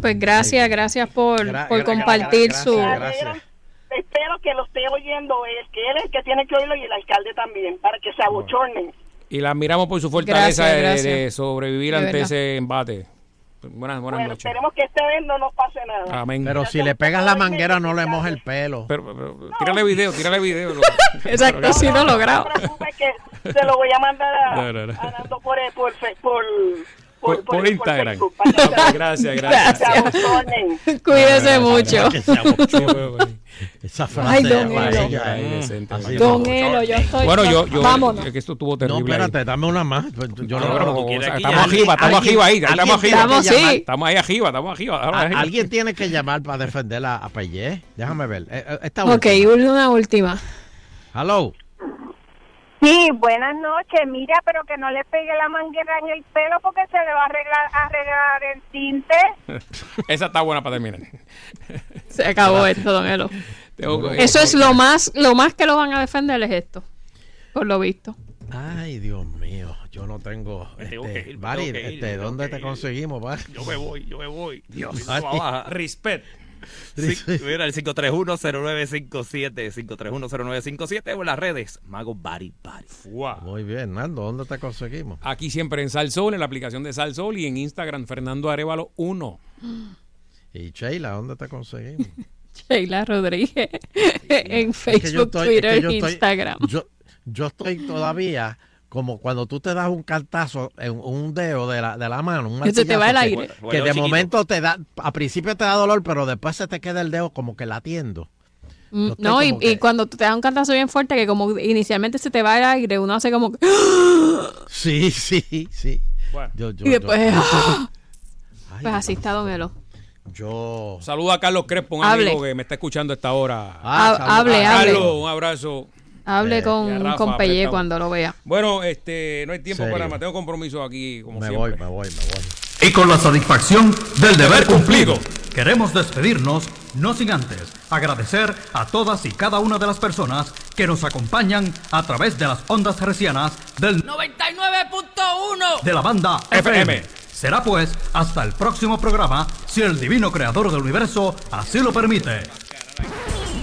S5: Pues gracias, gracias por,
S4: Gra-
S5: por
S4: gra-
S5: compartir
S4: gra-
S5: su...
S4: gracias.
S38: Espero que lo esté oyendo él, que él es el que tiene que oírlo y el alcalde también, para que se abochornen.
S1: Y la admiramos por su fortaleza
S38: Gracias,
S1: de-
S38: gracias.
S1: de, sobrevivir
S38: De
S1: ante
S38: verdad.
S1: ese embate. Buenas, buenas
S38: Bueno,
S1: noches.
S38: esperemos que esta vez no nos pase nada.
S1: Amén.
S4: Pero si le pegas la manguera, no le moja el pelo.
S1: Pero, pero, tírale video, tírale video.
S5: Exacto, si no lo grabo.
S38: No se preocupe que se lo voy a mandar a,
S1: No, no, no.
S38: a Nando por, por, fe- por,
S1: Por, por Instagram. Gracias, gracias.
S5: Cuídese mucho.
S4: Esa frase
S5: Ay, don Elo.
S4: ella así,
S5: Don. Elo, yo estoy...
S1: Bueno, yo, yo
S5: Vámonos.
S1: es que esto estuvo terrible.
S4: No,
S1: ahí.
S4: espérate, dame una más. Yo
S1: No, o sea, estamos arriba, estamos arriba ahí, estamos arriba. Estamos ahí arriba, estamos arriba.
S4: Alguien tiene que llamar para defender a, a Pellé. Déjame ver. Eh, eh, Esta
S5: Ok,
S4: última.
S5: una última.
S4: Hello.
S39: Sí, buenas noches. Mira, pero que no le pegue la manguera en el pelo porque se le va a arreglar, arreglar el tinte.
S1: Esa está buena para terminar.
S5: Se acabó esto, don Elo.
S1: Tengo que-
S5: Eso es lo más, lo más que lo van a defender es esto. Por lo visto.
S4: Ay, Dios mío. Yo no tengo.
S6: tengo
S4: Este,
S6: que ir, ir,
S4: este, ¿dónde
S6: que
S4: te
S6: ir.
S4: conseguimos, Bari?
S6: Yo me voy, yo me voy.
S4: Dios.
S1: Respect.
S6: Mira, el 531-0957, 531-0957 o en las redes, Mago Bari Bari.
S4: Muy bien, Nando, ¿dónde te conseguimos?
S1: Aquí siempre en Salsol, en la aplicación de Salsol y en Instagram, Fernando Arevalo 1.
S4: Y Sheila, ¿dónde te conseguimos?
S5: Sheila Rodríguez. en
S4: Es que
S5: Facebook,
S4: yo estoy- es
S5: Twitter,
S4: que yo estoy-
S5: Instagram.
S4: Yo, yo estoy todavía como cuando tú te das un cartazo en un dedo de la, de la mano. Un
S5: Que se te va el
S4: martillazo
S5: aire.
S4: Que, de
S6: chiquito.
S4: momento te da, a principio te da dolor, pero después se te queda el dedo como que latiendo.
S5: Mm, No, y, y
S4: que-
S5: cuando te da un cantazo bien fuerte, que como inicialmente se te va el aire, uno hace como... que-
S4: Sí, sí, sí. Yo- yo-
S5: y después...
S4: yo-
S5: pues así está Don Elo.
S40: yo...
S1: Saluda a Carlos Crespo, un
S5: Hable.
S1: amigo que me está escuchando a esta hora.
S5: Ah, hable.
S1: Carlos, un abrazo.
S5: Hable
S1: Eh,
S5: con,
S1: Rafa,
S5: con Pelle
S1: apretado.
S5: cuando lo vea.
S1: Bueno, este, no hay tiempo
S40: Serio.
S1: para más. Tengo compromiso aquí, como
S40: Me
S1: siempre.
S40: voy, me voy, me voy.
S41: Y con la satisfacción del deber cumplido, queremos despedirnos, no sin antes agradecer a todas y cada una de las personas que nos acompañan a través de las ondas hercianas del
S15: 99.1
S41: de la banda FM. Será pues hasta el próximo programa, si el divino creador del universo así lo permite.